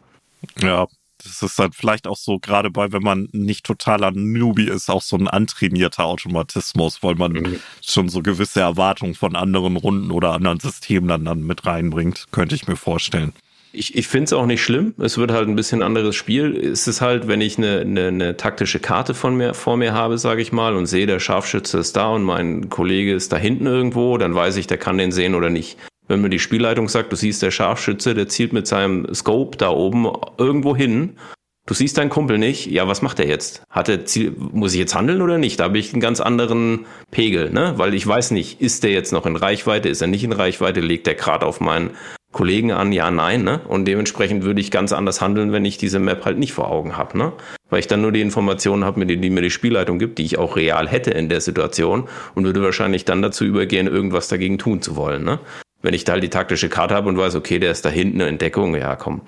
Ja, das ist dann vielleicht auch so, gerade bei, wenn man nicht totaler Newbie ist, auch so ein antrainierter Automatismus, weil man mhm. schon so gewisse Erwartungen von anderen Runden oder anderen Systemen dann, dann mit reinbringt, könnte ich mir vorstellen. Ich, ich finde es auch nicht schlimm. Es wird halt ein bisschen anderes Spiel. Es ist halt, wenn ich eine, eine, eine taktische Karte von mir, vor mir habe, sage ich mal, und sehe, der Scharfschütze ist da und mein Kollege ist da hinten irgendwo, dann weiß ich, der kann den sehen oder nicht. Wenn mir die Spielleitung sagt, du siehst, der Scharfschütze, der zielt mit seinem Scope da oben irgendwo hin Du siehst deinen Kumpel nicht. Ja, was macht er jetzt? Hat er Ziel, muss ich jetzt handeln oder nicht? Da habe ich einen ganz anderen Pegel, ne? Weil ich weiß nicht, ist der jetzt noch in Reichweite, ist er nicht in Reichweite, legt der gerade auf meinen Kollegen an, ja, nein, ne? Und dementsprechend würde ich ganz anders handeln, wenn ich diese Map halt nicht vor Augen habe, ne? Weil ich dann nur die Informationen habe, die, die mir die Spielleitung gibt, die ich auch real hätte in der Situation und würde wahrscheinlich dann dazu übergehen, irgendwas dagegen tun zu wollen, ne? Wenn ich da halt die taktische Karte habe und weiß, okay, der ist da hinten eine Entdeckung, ja, komm.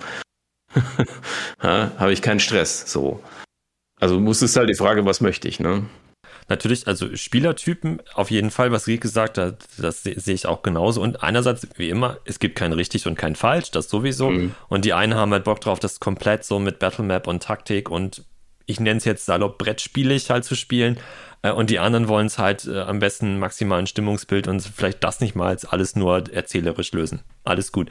ja, habe ich keinen Stress, so. Also muss es halt die Frage, was möchte ich, ne? Natürlich, also Spielertypen auf jeden Fall, was Rick gesagt hat, das sehe ich auch genauso. Und einerseits, wie immer, es gibt kein richtig und kein falsch, das sowieso. Mhm. Und die einen haben halt Bock drauf, das komplett so mit Battlemap und Taktik und ich nenne es jetzt salopp brettspielig halt zu spielen. Äh, und die anderen wollen es halt äh, am besten maximalen Stimmungsbild und vielleicht das nicht mal als alles nur erzählerisch lösen. Alles gut.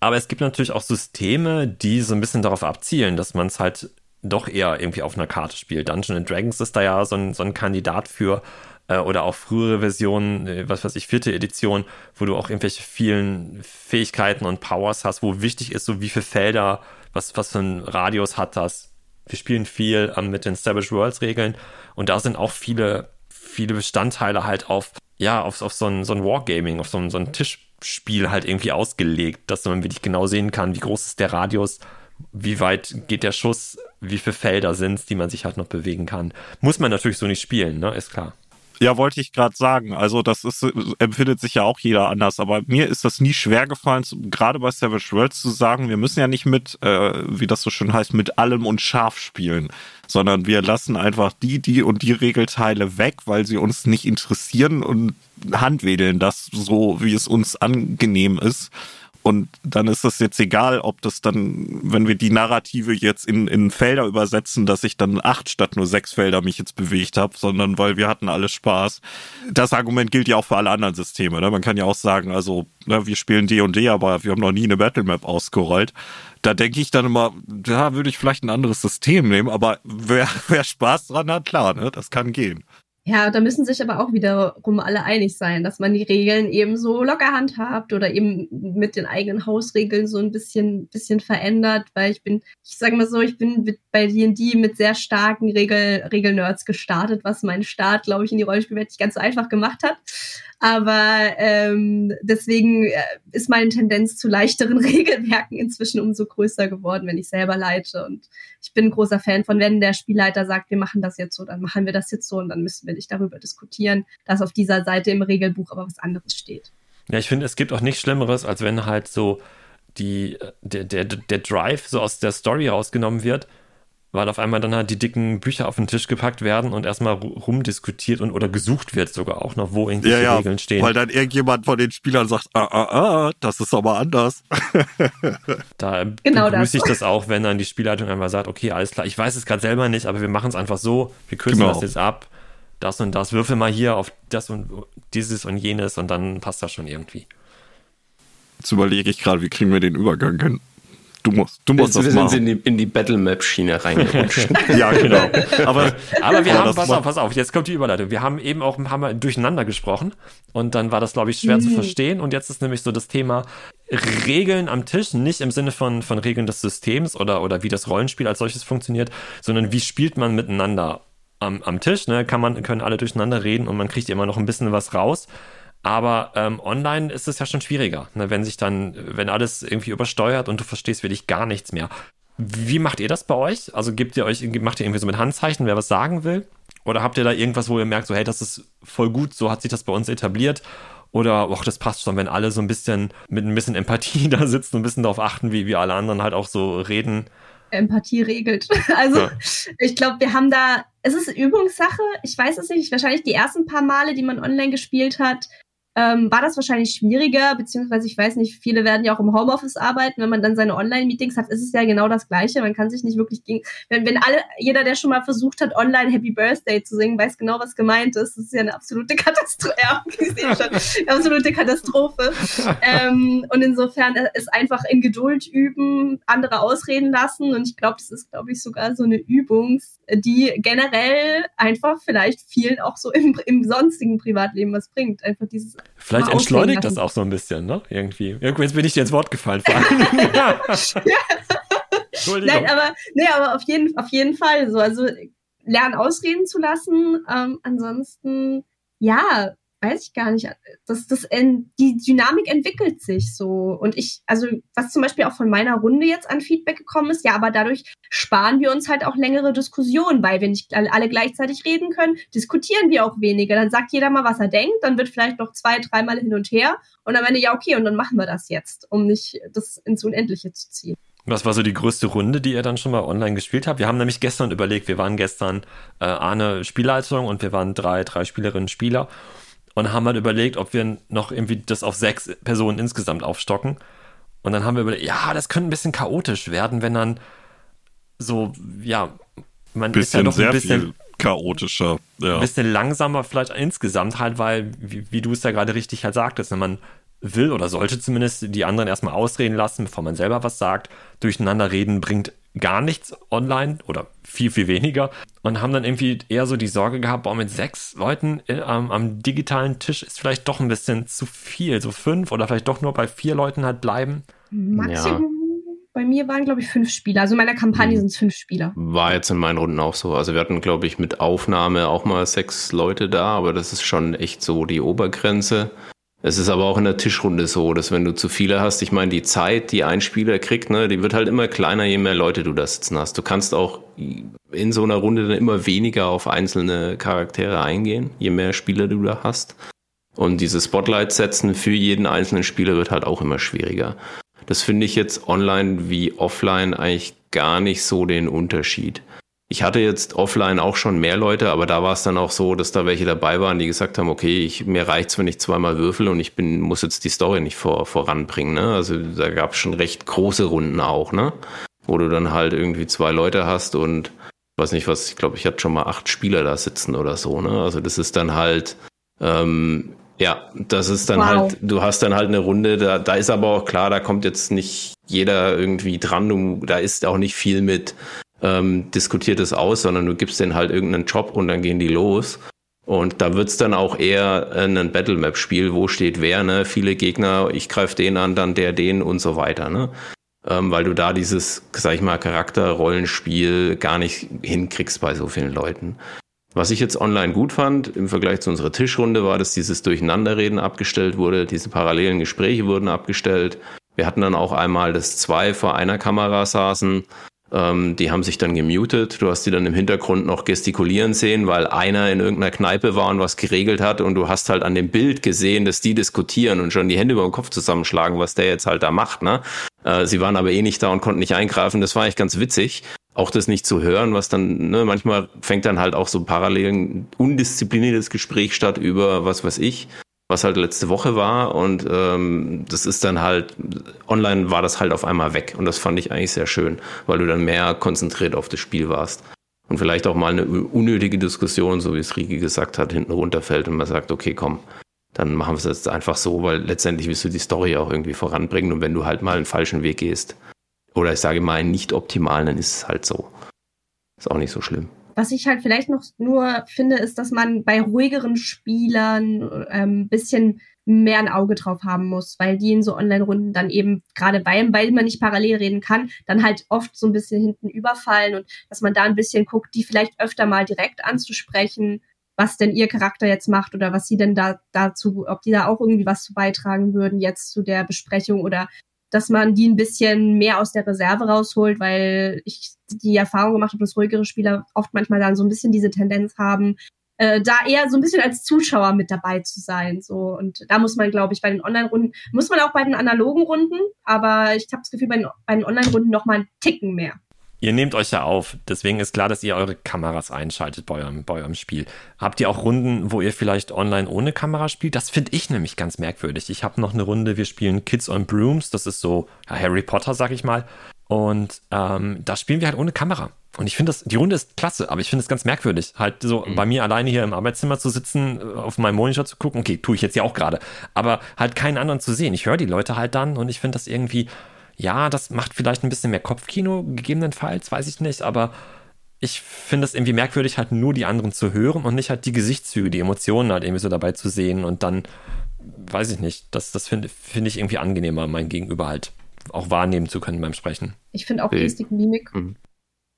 Aber es gibt natürlich auch Systeme, die so ein bisschen darauf abzielen, dass man es halt doch eher irgendwie auf einer Karte spielt. Dungeons Dragons ist da ja so ein, so ein Kandidat für, äh, oder auch frühere Versionen, äh, was weiß ich, vierte Edition, wo du auch irgendwelche vielen Fähigkeiten und Powers hast, wo wichtig ist, so wie viele Felder, was, was für ein Radius hat das. Wir spielen viel ähm, mit den Savage Worlds Regeln und da sind auch viele, viele Bestandteile halt auf, ja, auf, auf so ein, so ein Wargaming, auf so so ein Tischspiel halt irgendwie ausgelegt, dass man wirklich genau sehen kann, wie groß ist der Radius, wie weit geht der Schuss, wie viele Felder sind es, die man sich halt noch bewegen kann. Muss man natürlich so nicht spielen, ne? Ist klar. Ja, wollte ich gerade sagen. Also das ist, empfindet sich ja auch jeder anders. Aber mir ist das nie schwer gefallen, gerade bei Savage Worlds zu sagen, wir müssen ja nicht mit, äh, wie das so schön heißt, mit allem und scharf spielen, sondern wir lassen einfach die, die und die Regelteile weg, weil sie uns nicht interessieren und handwedeln das so, wie es uns angenehm ist. Und dann ist es jetzt egal, ob das dann, wenn wir die Narrative jetzt in, in Felder übersetzen, dass ich dann acht statt nur sechs Felder mich jetzt bewegt habe, sondern weil wir hatten alle Spaß. Das Argument gilt ja auch für alle anderen Systeme. Ne? Man kann ja auch sagen, also ne, wir spielen D&D, aber wir haben noch nie eine Battlemap ausgerollt. Da denke ich dann immer, da würde ich vielleicht ein anderes System nehmen, aber wer, wer Spaß dran hat, klar, ne? das kann gehen. Ja, da müssen sich aber auch wiederum alle einig sein, dass man die Regeln eben so locker handhabt oder eben mit den eigenen Hausregeln so ein bisschen, bisschen verändert, weil ich bin, ich sage mal so, ich bin bei D&D mit sehr starken Regel, Regelnerds gestartet, was meinen Start, glaube ich, in die Rollenspielwelt nicht ganz so einfach gemacht hat. Aber ähm, deswegen äh, ist meine Tendenz zu leichteren Regelwerken inzwischen umso größer geworden, wenn ich selber leite. Und ich bin ein großer Fan von, wenn der Spielleiter sagt, wir machen das jetzt so, dann machen wir das jetzt so und dann müssen wir nicht darüber diskutieren, dass auf dieser Seite im Regelbuch aber was anderes steht. Ja, ich finde, es gibt auch nichts Schlimmeres, als wenn halt so die, der, der, der Drive so aus der Story rausgenommen wird weil auf einmal dann halt die dicken Bücher auf den Tisch gepackt werden und erstmal rumdiskutiert und oder gesucht wird sogar auch noch, wo irgendwelche ja, ja, Regeln stehen. Weil dann irgendjemand von den Spielern sagt, ah, ah, ah, das ist aber anders. da genau begrüße ich das auch, wenn dann die Spielleitung einmal sagt, okay, alles klar, ich weiß es gerade selber nicht, aber wir machen es einfach so, wir kürzen genau. das jetzt ab, das und das, würfel mal hier auf das und dieses und jenes und dann passt das schon irgendwie. Jetzt überlege ich gerade, wie kriegen wir den Übergang hin? Du musst, du musst Jetzt das machen. Wir sind in die, die Battlemap-Schiene reingerutscht. ja, genau. Aber, aber wir haben, pass auf, pass auf, jetzt kommt die Überleitung. Wir haben eben auch haben wir durcheinander gesprochen und dann war das, glaube ich, schwer mhm. zu verstehen. Und jetzt ist nämlich so das Thema Regeln am Tisch, nicht im Sinne von, von Regeln des Systems oder, oder wie das Rollenspiel als solches funktioniert, sondern wie spielt man miteinander am, am Tisch. Ne? Kann man, können alle durcheinander reden und man kriegt immer noch ein bisschen was raus. Aber ähm, online ist es ja schon schwieriger, ne? wenn sich dann, wenn alles irgendwie übersteuert und du verstehst wirklich gar nichts mehr. Wie macht ihr das bei euch? Also gebt ihr euch, macht ihr irgendwie so mit Handzeichen, wer was sagen will? Oder habt ihr da irgendwas, wo ihr merkt, so, hey, das ist voll gut, so hat sich das bei uns etabliert? Oder, ach, das passt schon, wenn alle so ein bisschen mit ein bisschen Empathie da sitzen und ein bisschen darauf achten, wie, wie alle anderen halt auch so reden. Empathie regelt. Also ja. ich glaube, wir haben da, es ist Übungssache. Ich weiß es nicht. Wahrscheinlich die ersten paar Male, die man online gespielt hat, ähm, war das wahrscheinlich schwieriger, beziehungsweise ich weiß nicht, viele werden ja auch im Homeoffice arbeiten. Wenn man dann seine Online-Meetings hat, ist es ja genau das Gleiche. Man kann sich nicht wirklich gegen, wenn, wenn alle, jeder, der schon mal versucht hat, online Happy Birthday zu singen, weiß genau, was gemeint ist. Das ist ja eine absolute Katastrophe. Ja, schon, absolute Katastrophe. ähm, und insofern ist einfach in Geduld üben, andere ausreden lassen. Und ich glaube, das ist, glaube ich, sogar so eine Übung, die generell einfach vielleicht vielen auch so im, im sonstigen Privatleben was bringt. Einfach dieses Vielleicht entschleunigt das auch so ein bisschen, ne? Irgendwie. Jetzt bin ich dir ins Wort gefallen. Vor allem. ja. Entschuldigung. Nein, aber, nee, aber auf jeden, auf jeden Fall so. Also lernen ausreden zu lassen. Ähm, ansonsten, ja, weiß ich gar nicht. Das, das, die Dynamik entwickelt sich so. Und ich, also, was zum Beispiel auch von meiner Runde jetzt an Feedback gekommen ist, ja, aber dadurch sparen wir uns halt auch längere Diskussionen, weil wir nicht alle gleichzeitig reden können, diskutieren wir auch weniger. Dann sagt jeder mal, was er denkt, dann wird vielleicht noch zwei, dreimal hin und her und am Ende, ja, okay, und dann machen wir das jetzt, um nicht das ins Unendliche zu ziehen. Was war so die größte Runde, die ihr dann schon mal online gespielt habt? Wir haben nämlich gestern überlegt, wir waren gestern äh, eine Spielleitung und wir waren drei, drei Spielerinnen, Spieler und haben halt überlegt, ob wir noch irgendwie das auf sechs Personen insgesamt aufstocken. Und dann haben wir überlegt, ja, das könnte ein bisschen chaotisch werden, wenn dann so, ja, man bisschen, ist ja noch ein bisschen chaotischer, ja. Ein bisschen langsamer vielleicht insgesamt halt, weil, wie, wie du es ja gerade richtig halt sagtest, wenn man will oder sollte zumindest die anderen erstmal ausreden lassen, bevor man selber was sagt. Durcheinander reden bringt gar nichts online oder viel, viel weniger und haben dann irgendwie eher so die Sorge gehabt, boah, mit sechs Leuten in, ähm, am digitalen Tisch ist vielleicht doch ein bisschen zu viel. So fünf oder vielleicht doch nur bei vier Leuten halt bleiben. Maximum. Bei mir waren, glaube ich, fünf Spieler. Also in meiner Kampagne Mhm. sind es fünf Spieler. War jetzt in meinen Runden auch so. Also wir hatten, glaube ich, mit Aufnahme auch mal sechs Leute da, aber das ist schon echt so die Obergrenze. Es ist aber auch in der Tischrunde so, dass wenn du zu viele hast, ich meine, die Zeit, die ein Spieler kriegt, ne, die wird halt immer kleiner, je mehr Leute du da sitzen hast. Du kannst auch in so einer Runde dann immer weniger auf einzelne Charaktere eingehen, je mehr Spieler du da hast. Und diese Spotlight setzen für jeden einzelnen Spieler wird halt auch immer schwieriger. Das finde ich jetzt online wie offline eigentlich gar nicht so den Unterschied. Ich hatte jetzt offline auch schon mehr Leute, aber da war es dann auch so, dass da welche dabei waren, die gesagt haben, okay, ich, mir reicht's, wenn ich zweimal würfel und ich bin, muss jetzt die Story nicht vor, voranbringen. Ne? Also da gab es schon recht große Runden auch, ne? Wo du dann halt irgendwie zwei Leute hast und weiß nicht was, ich glaube, ich hatte schon mal acht Spieler da sitzen oder so, ne? Also das ist dann halt, ähm, ja, das ist dann Wow. halt, du hast dann halt eine Runde, da, da ist aber auch klar, da kommt jetzt nicht jeder irgendwie dran, du, da ist auch nicht viel mit ähm, diskutiertes aus, sondern du gibst denen halt irgendeinen Job und dann gehen die los. Und da wird's dann auch eher ein Battle-Map-Spiel, wo steht wer, ne? Viele Gegner, ich greife den an, dann der den und so weiter, ne? Ähm, weil du da dieses, sag ich mal, Charakter-Rollenspiel gar nicht hinkriegst bei so vielen Leuten. Was ich jetzt online gut fand im Vergleich zu unserer Tischrunde war, dass dieses Durcheinanderreden abgestellt wurde, diese parallelen Gespräche wurden abgestellt. Wir hatten dann auch einmal, dass zwei vor einer Kamera saßen. Ähm, die haben sich dann gemutet. Du hast die dann im Hintergrund noch gestikulieren sehen, weil einer in irgendeiner Kneipe war und was geregelt hat. Und du hast halt an dem Bild gesehen, dass die diskutieren und schon die Hände über den Kopf zusammenschlagen, was der jetzt halt da macht. Ne? Äh, sie waren aber eh nicht da und konnten nicht eingreifen. Das war eigentlich ganz witzig auch das nicht zu hören, was dann, ne, manchmal fängt dann halt auch so parallel ein undiszipliniertes Gespräch statt über was weiß ich, was halt letzte Woche war und ähm, das ist dann halt, online war das halt auf einmal weg und das fand ich eigentlich sehr schön, weil du dann mehr konzentriert auf das Spiel warst. Und vielleicht auch mal eine unnötige Diskussion, so wie es Rigi gesagt hat, hinten runterfällt und man sagt, okay, komm, dann machen wir es jetzt einfach so, weil letztendlich willst du die Story auch irgendwie voranbringen und wenn du halt mal einen falschen Weg gehst, oder ich sage mal einen nicht optimalen, dann ist es halt so. Ist auch nicht so schlimm. Was ich halt vielleicht noch nur finde, ist, dass man bei ruhigeren Spielern ein ähm, bisschen mehr ein Auge drauf haben muss, weil die in so Online-Runden dann eben, gerade weil, weil man nicht parallel reden kann, dann halt oft so ein bisschen hinten überfallen und dass man da ein bisschen guckt, die vielleicht öfter mal direkt anzusprechen, was denn ihr Charakter jetzt macht oder was sie denn da dazu, ob die da auch irgendwie was zu beitragen würden jetzt zu der Besprechung oder dass man die ein bisschen mehr aus der Reserve rausholt, weil ich die Erfahrung gemacht habe, dass ruhigere Spieler oft manchmal dann so ein bisschen diese Tendenz haben, äh, da eher so ein bisschen als Zuschauer mit dabei zu sein. So und da muss man, glaube ich, bei den Online-Runden muss man auch bei den analogen Runden, aber ich habe das Gefühl, bei den, bei den Online-Runden noch mal einen Ticken mehr. Ihr nehmt euch ja auf, deswegen ist klar, dass ihr eure Kameras einschaltet bei eurem, bei eurem Spiel. Habt ihr auch Runden, wo ihr vielleicht online ohne Kamera spielt? Das finde ich nämlich ganz merkwürdig. Ich habe noch eine Runde, wir spielen Kids on Brooms, das ist so Harry Potter, sag ich mal. Und ähm, da spielen wir halt ohne Kamera. Und ich finde das, die Runde ist klasse, aber ich finde es ganz merkwürdig, halt so mhm. bei mir alleine hier im Arbeitszimmer zu sitzen, auf meinem Monitor zu gucken. Okay, tue ich jetzt ja auch gerade, aber halt keinen anderen zu sehen. Ich höre die Leute halt dann und ich finde das irgendwie ja, das macht vielleicht ein bisschen mehr Kopfkino, gegebenenfalls, weiß ich nicht, aber ich finde es irgendwie merkwürdig, halt nur die anderen zu hören und nicht halt die Gesichtszüge, die Emotionen halt irgendwie so dabei zu sehen und dann, weiß ich nicht, das, das finde find ich irgendwie angenehmer, mein Gegenüber halt auch wahrnehmen zu können beim Sprechen. Ich finde auch Gestik, Mimik mhm.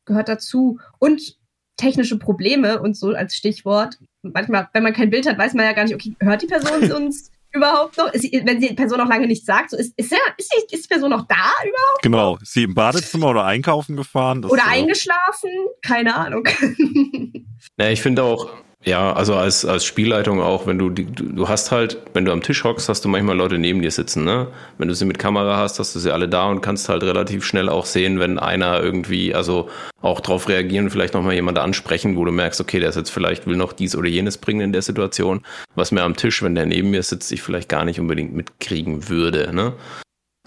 gehört dazu und technische Probleme und so als Stichwort. Manchmal, wenn man kein Bild hat, weiß man ja gar nicht, okay, hört die Person uns überhaupt noch? Ist, wenn die Person noch lange nicht sagt, so ist, ist, der, ist, die, ist die Person noch da überhaupt? Genau. Ist sie im Badezimmer oder einkaufen gefahren? Das oder eingeschlafen? Keine Ahnung. Ja, ich finde auch, ja, also als, als Spielleitung auch, wenn du, die, du hast halt, wenn du am Tisch hockst, hast du manchmal Leute neben dir sitzen, ne? Wenn du sie mit Kamera hast, hast du sie alle da und kannst halt relativ schnell auch sehen, wenn einer irgendwie, also auch drauf reagieren, vielleicht nochmal jemand ansprechen, wo du merkst, okay, der ist jetzt vielleicht, will noch dies oder jenes bringen in der Situation, was mir am Tisch, wenn der neben mir sitzt, ich vielleicht gar nicht unbedingt mitkriegen würde, ne?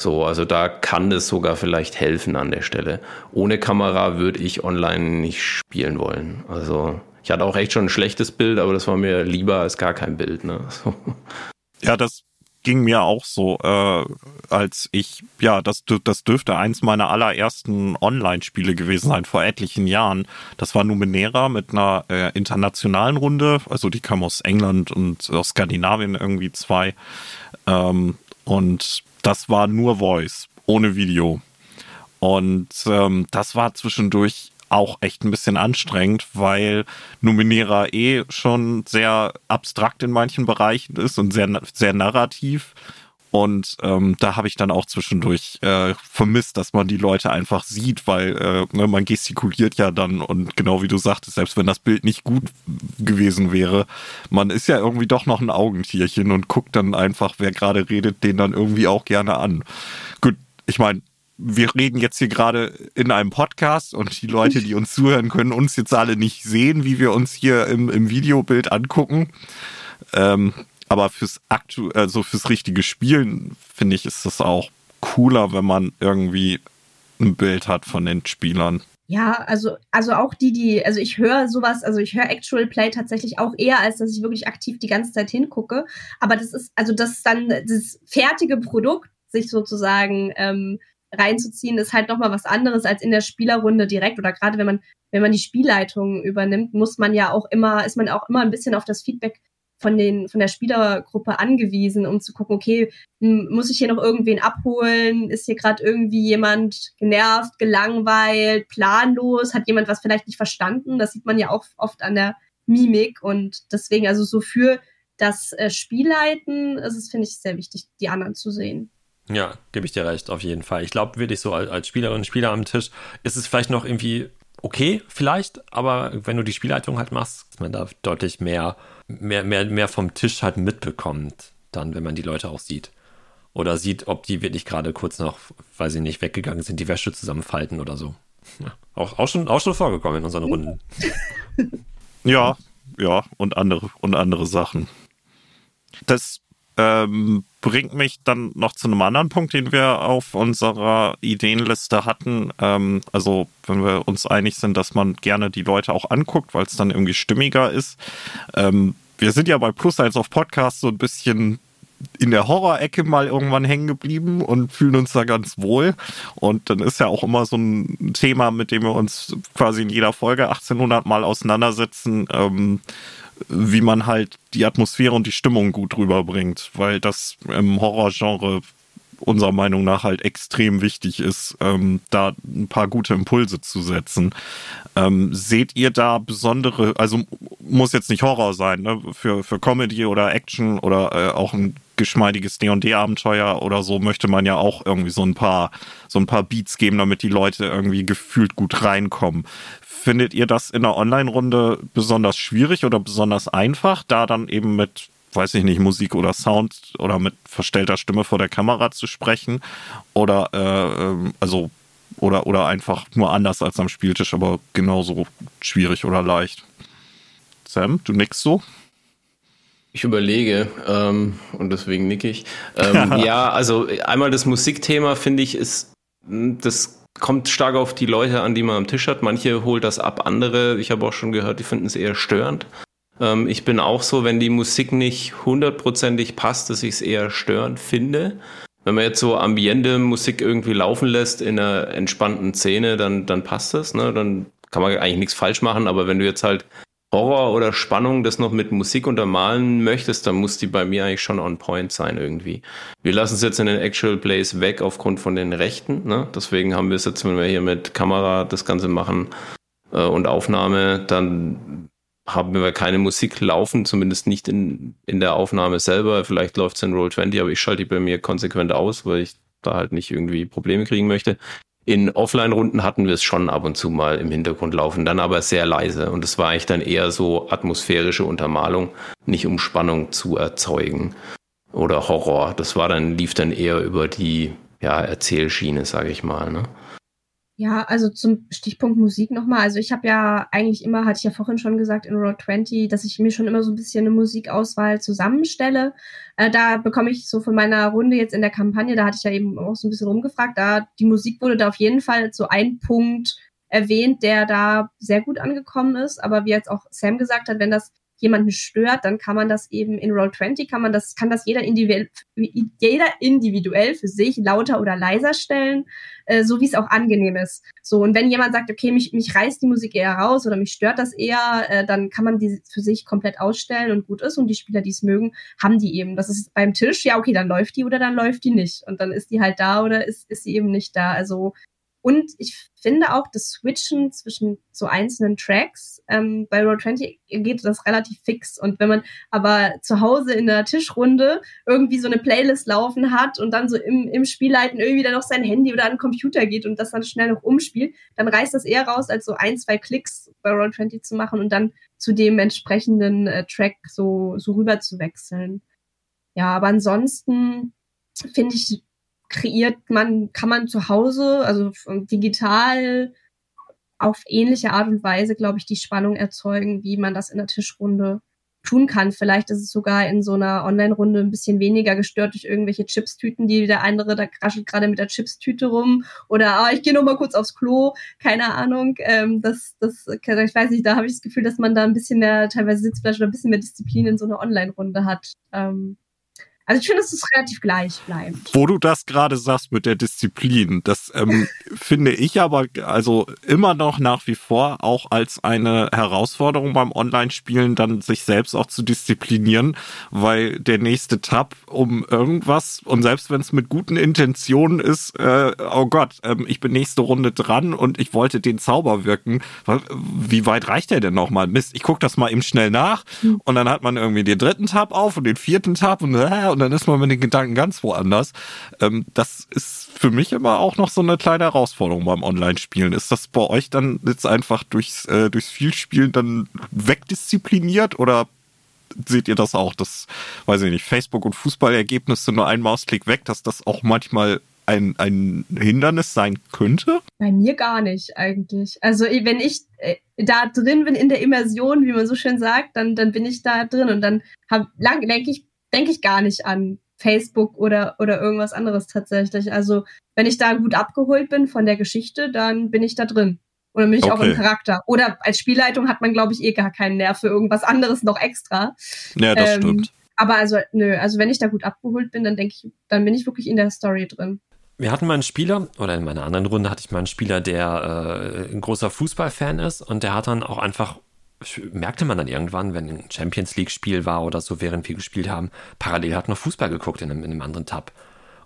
So, also da kann es sogar vielleicht helfen an der Stelle. Ohne Kamera würde ich online nicht spielen wollen. Also ich hatte auch echt schon ein schlechtes Bild, aber das war mir lieber als gar kein Bild. Ne? So. Ja, das ging mir auch so, äh, als ich, ja, das, das dürfte eins meiner allerersten Online-Spiele gewesen sein, vor etlichen Jahren. Das war Numenera mit einer äh, internationalen Runde, also die kam aus England und aus Skandinavien irgendwie zwei. Ähm, und das war nur Voice, ohne Video. Und ähm, das war zwischendurch auch echt ein bisschen anstrengend, weil Numenera eh schon sehr abstrakt in manchen Bereichen ist und sehr, sehr narrativ. Und ähm, da habe ich dann auch zwischendurch äh, vermisst, dass man die Leute einfach sieht, weil äh, ne, man gestikuliert ja dann und genau wie du sagtest, selbst wenn das Bild nicht gut gewesen wäre, man ist ja irgendwie doch noch ein Augentierchen und guckt dann einfach, wer gerade redet, den dann irgendwie auch gerne an. Gut, ich meine, wir reden jetzt hier gerade in einem Podcast und die Leute, die uns zuhören, können uns jetzt alle nicht sehen, wie wir uns hier im, im Videobild angucken. Ähm, aber fürs aktu also fürs richtige Spielen finde ich, ist das auch cooler, wenn man irgendwie ein Bild hat von den Spielern. Ja, also, also auch die, die, also ich höre sowas, also ich höre Actual Play tatsächlich auch eher, als dass ich wirklich aktiv die ganze Zeit hingucke. Aber das ist, also das ist dann das fertige Produkt, sich sozusagen ähm, reinzuziehen, ist halt nochmal was anderes als in der Spielerrunde direkt oder gerade wenn man, wenn man die Spielleitung übernimmt, muss man ja auch immer, ist man auch immer ein bisschen auf das Feedback von den, von der Spielergruppe angewiesen, um zu gucken, okay, muss ich hier noch irgendwen abholen? Ist hier gerade irgendwie jemand genervt, gelangweilt, planlos? Hat jemand was vielleicht nicht verstanden? Das sieht man ja auch oft an der Mimik und deswegen, also so für das äh, Spielleiten ist es, finde ich, sehr wichtig, die anderen zu sehen. Ja, gebe ich dir recht, auf jeden Fall. Ich glaube wirklich so als, als Spielerin und Spieler am Tisch ist es vielleicht noch irgendwie okay, vielleicht, aber wenn du die Spielleitung halt machst, dass man da deutlich mehr, mehr, mehr, mehr vom Tisch halt mitbekommt, dann, wenn man die Leute auch sieht. Oder sieht, ob die wirklich gerade kurz noch, weiß ich nicht, weggegangen sind, die Wäsche zusammenfalten oder so. Ja, auch, auch, schon, auch schon vorgekommen in unseren Runden. ja, ja, und andere, und andere Sachen. Das ähm, bringt mich dann noch zu einem anderen Punkt, den wir auf unserer Ideenliste hatten. Ähm, also, wenn wir uns einig sind, dass man gerne die Leute auch anguckt, weil es dann irgendwie stimmiger ist. Ähm, wir sind ja bei Plus 1 auf Podcast so ein bisschen in der Horror-Ecke mal irgendwann hängen geblieben und fühlen uns da ganz wohl. Und dann ist ja auch immer so ein Thema, mit dem wir uns quasi in jeder Folge 1800 Mal auseinandersetzen. Ähm, wie man halt die Atmosphäre und die Stimmung gut rüberbringt, weil das im Horrorgenre unserer Meinung nach halt extrem wichtig ist, ähm, da ein paar gute Impulse zu setzen. Ähm, seht ihr da besondere, also muss jetzt nicht Horror sein, ne? für, für Comedy oder Action oder äh, auch ein geschmeidiges D&D-Abenteuer oder so möchte man ja auch irgendwie so ein paar, so ein paar Beats geben, damit die Leute irgendwie gefühlt gut reinkommen. Findet ihr das in der Online-Runde besonders schwierig oder besonders einfach, da dann eben mit, weiß ich nicht, Musik oder Sound oder mit verstellter Stimme vor der Kamera zu sprechen? Oder äh, ähm, also oder oder einfach nur anders als am Spieltisch, aber genauso schwierig oder leicht? Sam, du nickst so? Ich überlege ähm, und deswegen nick ich. Ähm, ja, also einmal das Musikthema finde ich ist das kommt stark auf die Leute an, die man am Tisch hat. Manche holt das ab, andere, ich habe auch schon gehört, die finden es eher störend. Ähm, ich bin auch so, wenn die Musik nicht hundertprozentig passt, dass ich es eher störend finde. Wenn man jetzt so ambiente Musik irgendwie laufen lässt in einer entspannten Szene, dann, dann passt das, ne? Dann kann man eigentlich nichts falsch machen, aber wenn du jetzt halt Horror oder Spannung das noch mit Musik untermalen möchtest, dann muss die bei mir eigentlich schon on point sein irgendwie. Wir lassen es jetzt in den Actual Plays weg aufgrund von den Rechten. Ne? Deswegen haben wir es jetzt, wenn wir hier mit Kamera das Ganze machen äh, und Aufnahme, dann haben wir keine Musik laufen, zumindest nicht in, in der Aufnahme selber. Vielleicht läuft es in Roll20, aber ich schalte die bei mir konsequent aus, weil ich da halt nicht irgendwie Probleme kriegen möchte. In Offline-Runden hatten wir es schon ab und zu mal im Hintergrund laufen, dann aber sehr leise. Und es war eigentlich dann eher so atmosphärische Untermalung, nicht um Spannung zu erzeugen. Oder Horror. Das war dann, lief dann eher über die ja, Erzählschiene, sage ich mal. Ne? Ja, also zum Stichpunkt Musik nochmal. Also ich habe ja eigentlich immer, hatte ich ja vorhin schon gesagt in Road 20, dass ich mir schon immer so ein bisschen eine Musikauswahl zusammenstelle. Äh, da bekomme ich so von meiner Runde jetzt in der Kampagne, da hatte ich ja eben auch so ein bisschen rumgefragt, da die Musik wurde da auf jeden Fall so ein Punkt erwähnt, der da sehr gut angekommen ist. Aber wie jetzt auch Sam gesagt hat, wenn das jemanden stört, dann kann man das eben in Roll20 kann man das, kann das jeder individuell, jeder individuell für sich lauter oder leiser stellen, äh, so wie es auch angenehm ist. So, und wenn jemand sagt, okay, mich, mich reißt die Musik eher raus oder mich stört das eher, äh, dann kann man die für sich komplett ausstellen und gut ist. Und die Spieler, die es mögen, haben die eben. Das ist beim Tisch, ja, okay, dann läuft die oder dann läuft die nicht. Und dann ist die halt da oder ist, ist sie eben nicht da. Also und ich finde auch das Switchen zwischen so einzelnen Tracks, ähm, bei Road 20 geht das relativ fix. Und wenn man aber zu Hause in der Tischrunde irgendwie so eine Playlist laufen hat und dann so im, im Spielleiten irgendwie dann noch sein Handy oder an den Computer geht und das dann schnell noch umspielt, dann reißt das eher raus, als so ein, zwei Klicks bei Road 20 zu machen und dann zu dem entsprechenden äh, Track so, so rüber zu wechseln. Ja, aber ansonsten finde ich kreiert man, kann man zu Hause, also digital auf ähnliche Art und Weise, glaube ich, die Spannung erzeugen, wie man das in der Tischrunde tun kann. Vielleicht ist es sogar in so einer Online-Runde ein bisschen weniger gestört durch irgendwelche Chipstüten, die der andere, da kraschelt gerade mit der Chipstüte rum oder ah, ich gehe noch mal kurz aufs Klo, keine Ahnung. Ähm, das, das, ich weiß nicht, da habe ich das Gefühl, dass man da ein bisschen mehr teilweise Sitzfleisch oder ein bisschen mehr Disziplin in so einer Online-Runde hat. Ähm, also ich finde, es ist relativ gleich bleibt. Wo du das gerade sagst mit der Disziplin, das ähm, finde ich aber also immer noch nach wie vor auch als eine Herausforderung beim Online-Spielen, dann sich selbst auch zu disziplinieren, weil der nächste Tab um irgendwas und selbst wenn es mit guten Intentionen ist, äh, oh Gott, ähm, ich bin nächste Runde dran und ich wollte den Zauber wirken. Wie weit reicht der denn nochmal? Mist, ich gucke das mal eben schnell nach mhm. und dann hat man irgendwie den dritten Tab auf und den vierten Tab und äh, und dann ist man mit den Gedanken ganz woanders. Ähm, das ist für mich immer auch noch so eine kleine Herausforderung beim Online-Spielen. Ist das bei euch dann jetzt einfach durchs, äh, durchs Vielspielen dann wegdiszipliniert oder seht ihr das auch, dass, weiß ich nicht, Facebook und Fußballergebnisse nur ein Mausklick weg, dass das auch manchmal ein, ein Hindernis sein könnte? Bei mir gar nicht eigentlich. Also wenn ich äh, da drin bin in der Immersion, wie man so schön sagt, dann, dann bin ich da drin und dann denke ich denke ich gar nicht an Facebook oder, oder irgendwas anderes tatsächlich. Also, wenn ich da gut abgeholt bin von der Geschichte, dann bin ich da drin. Oder bin ich okay. auch im Charakter. Oder als Spielleitung hat man, glaube ich, eh gar keinen Nerv für irgendwas anderes noch extra. Ja, das ähm, stimmt. Aber also, nö, also wenn ich da gut abgeholt bin, dann denke ich, dann bin ich wirklich in der Story drin. Wir hatten mal einen Spieler, oder in meiner anderen Runde hatte ich mal einen Spieler, der äh, ein großer Fußballfan ist und der hat dann auch einfach merkte man dann irgendwann, wenn ein Champions League-Spiel war oder so, während wir gespielt haben, parallel hat noch Fußball geguckt in einem, in einem anderen Tab.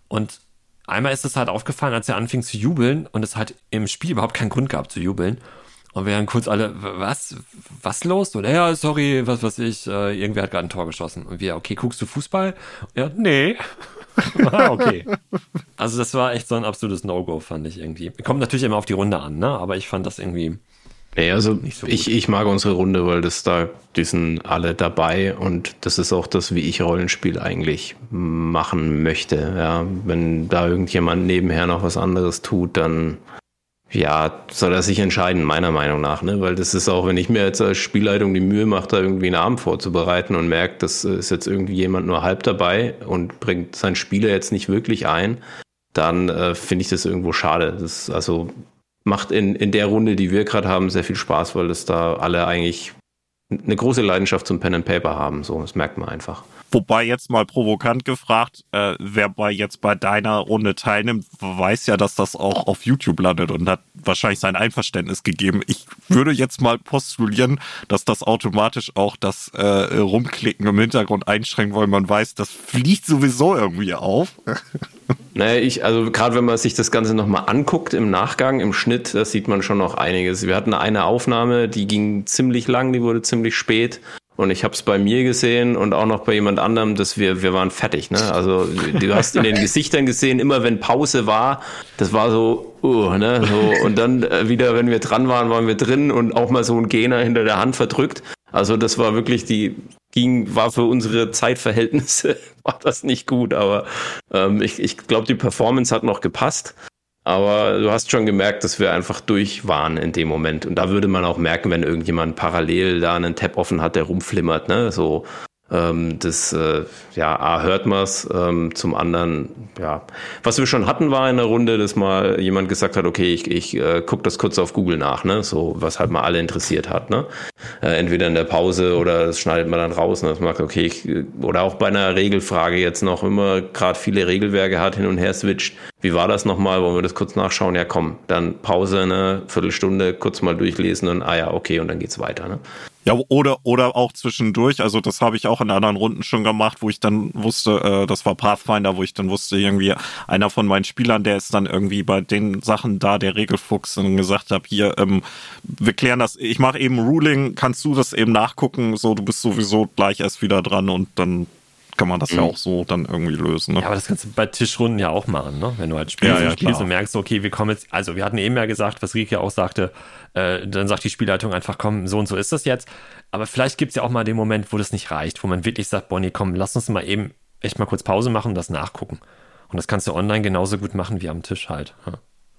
Und einmal ist es halt aufgefallen, als er anfing zu jubeln und es halt im Spiel überhaupt keinen Grund gab zu jubeln. Und wir dann kurz alle, was, was los? Oder ja, sorry, was weiß ich, äh, irgendwer hat gerade ein Tor geschossen. Und wir, okay, guckst du Fußball? Ja, nee. ah, okay. Also das war echt so ein absolutes No-Go, fand ich irgendwie. Kommt natürlich immer auf die Runde an, ne? Aber ich fand das irgendwie Nee, also so ich, ich mag unsere Runde, weil das da, die sind alle dabei und das ist auch das, wie ich Rollenspiel eigentlich machen möchte. Ja, wenn da irgendjemand nebenher noch was anderes tut, dann ja, soll er sich entscheiden, meiner Meinung nach, ne? Weil das ist auch, wenn ich mir jetzt als Spielleitung die Mühe mache, da irgendwie einen Abend vorzubereiten und merke, das ist jetzt irgendwie jemand nur halb dabei und bringt seinen Spieler jetzt nicht wirklich ein, dann äh, finde ich das irgendwo schade. Das, also macht in, in der Runde, die wir gerade haben, sehr viel Spaß, weil das da alle eigentlich eine große Leidenschaft zum Pen and Paper haben. So, das merkt man einfach. Wobei jetzt mal provokant gefragt, äh, wer bei jetzt bei deiner Runde teilnimmt, weiß ja, dass das auch auf YouTube landet und hat wahrscheinlich sein Einverständnis gegeben. Ich würde jetzt mal postulieren, dass das automatisch auch das äh, Rumklicken im Hintergrund einschränkt, weil man weiß, das fliegt sowieso irgendwie auf. Naja, ich, also gerade wenn man sich das Ganze nochmal anguckt im Nachgang, im Schnitt, da sieht man schon noch einiges. Wir hatten eine Aufnahme, die ging ziemlich lang, die wurde ziemlich spät. Und ich habe es bei mir gesehen und auch noch bei jemand anderem, dass wir, wir waren fertig. Ne? Also du hast in den Gesichtern gesehen, immer wenn Pause war, das war so, uh, ne? so und dann äh, wieder, wenn wir dran waren, waren wir drin und auch mal so ein Gena hinter der Hand verdrückt. Also das war wirklich die, ging, war für unsere Zeitverhältnisse, war das nicht gut, aber ähm, ich, ich glaube, die Performance hat noch gepasst. Aber du hast schon gemerkt, dass wir einfach durch waren in dem Moment. Und da würde man auch merken, wenn irgendjemand parallel da einen Tab offen hat, der rumflimmert, ne? So, Ähm, das, äh, ja, A, hört man's, ähm, zum anderen, ja. Was wir schon hatten, war in der Runde, dass mal jemand gesagt hat, okay, ich, ich äh, gucke das kurz auf Google nach, ne, so, was halt mal alle interessiert hat, ne. Äh, entweder in der Pause oder das schneidet man dann raus, ne, dass man sagt, okay, ich, oder auch bei einer Regelfrage jetzt noch immer gerade viele Regelwerke hat, hin und her switcht. Wie war das nochmal? Wollen wir das kurz nachschauen? Ja, komm, dann Pause, ne, Viertelstunde, kurz mal durchlesen und, ah ja, okay, und dann geht's weiter, ne. Ja, oder, oder auch zwischendurch, also das habe ich auch in anderen Runden schon gemacht, wo ich dann wusste, äh, das war Pathfinder, wo ich dann wusste, irgendwie einer von meinen Spielern, der ist dann irgendwie bei den Sachen da, der Regelfuchs, und gesagt habe, hier, ähm, wir klären das, ich mache eben Ruling, kannst du das eben nachgucken, so, du bist sowieso gleich erst wieder dran und dann kann man das mhm. ja auch so dann irgendwie lösen. Ne? Ja, aber das kannst du bei Tischrunden ja auch machen, ne? Wenn du halt spielst, ja, ja, und, spielst und merkst, okay, wir kommen jetzt, also wir hatten eben ja gesagt, was Rike auch sagte, äh, dann sagt die Spielleitung einfach, komm, so und so ist das jetzt. Aber vielleicht gibt es ja auch mal den Moment, wo das nicht reicht, wo man wirklich sagt, Bonnie, komm, lass uns mal eben echt mal kurz Pause machen und das nachgucken. Und das kannst du online genauso gut machen wie am Tisch halt. Ja.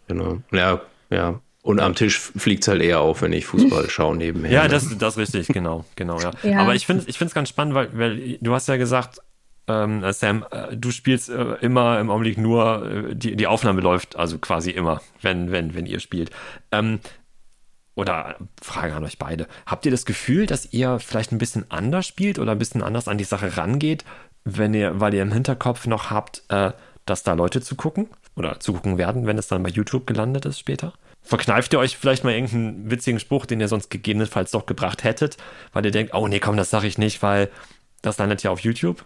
Genau. Ja, ja. Und am Tisch fliegt es halt eher auf, wenn ich Fußball schaue nebenher. Ja, das, das ist richtig, genau, genau, ja. ja. Aber ich finde es ich ganz spannend, weil, weil du hast ja gesagt, ähm, Sam, äh, du spielst äh, immer im Augenblick nur, äh, die, die Aufnahme läuft also quasi immer, wenn, wenn, wenn ihr spielt. Ähm, oder Frage an euch beide. Habt ihr das Gefühl, dass ihr vielleicht ein bisschen anders spielt oder ein bisschen anders an die Sache rangeht, wenn ihr, weil ihr im Hinterkopf noch habt, äh, dass da Leute zugucken oder zugucken werden, wenn es dann bei YouTube gelandet ist später? Verkneift ihr euch vielleicht mal irgendeinen witzigen Spruch, den ihr sonst gegebenenfalls doch gebracht hättet, weil ihr denkt, oh nee, komm, das sage ich nicht, weil das landet ja auf YouTube?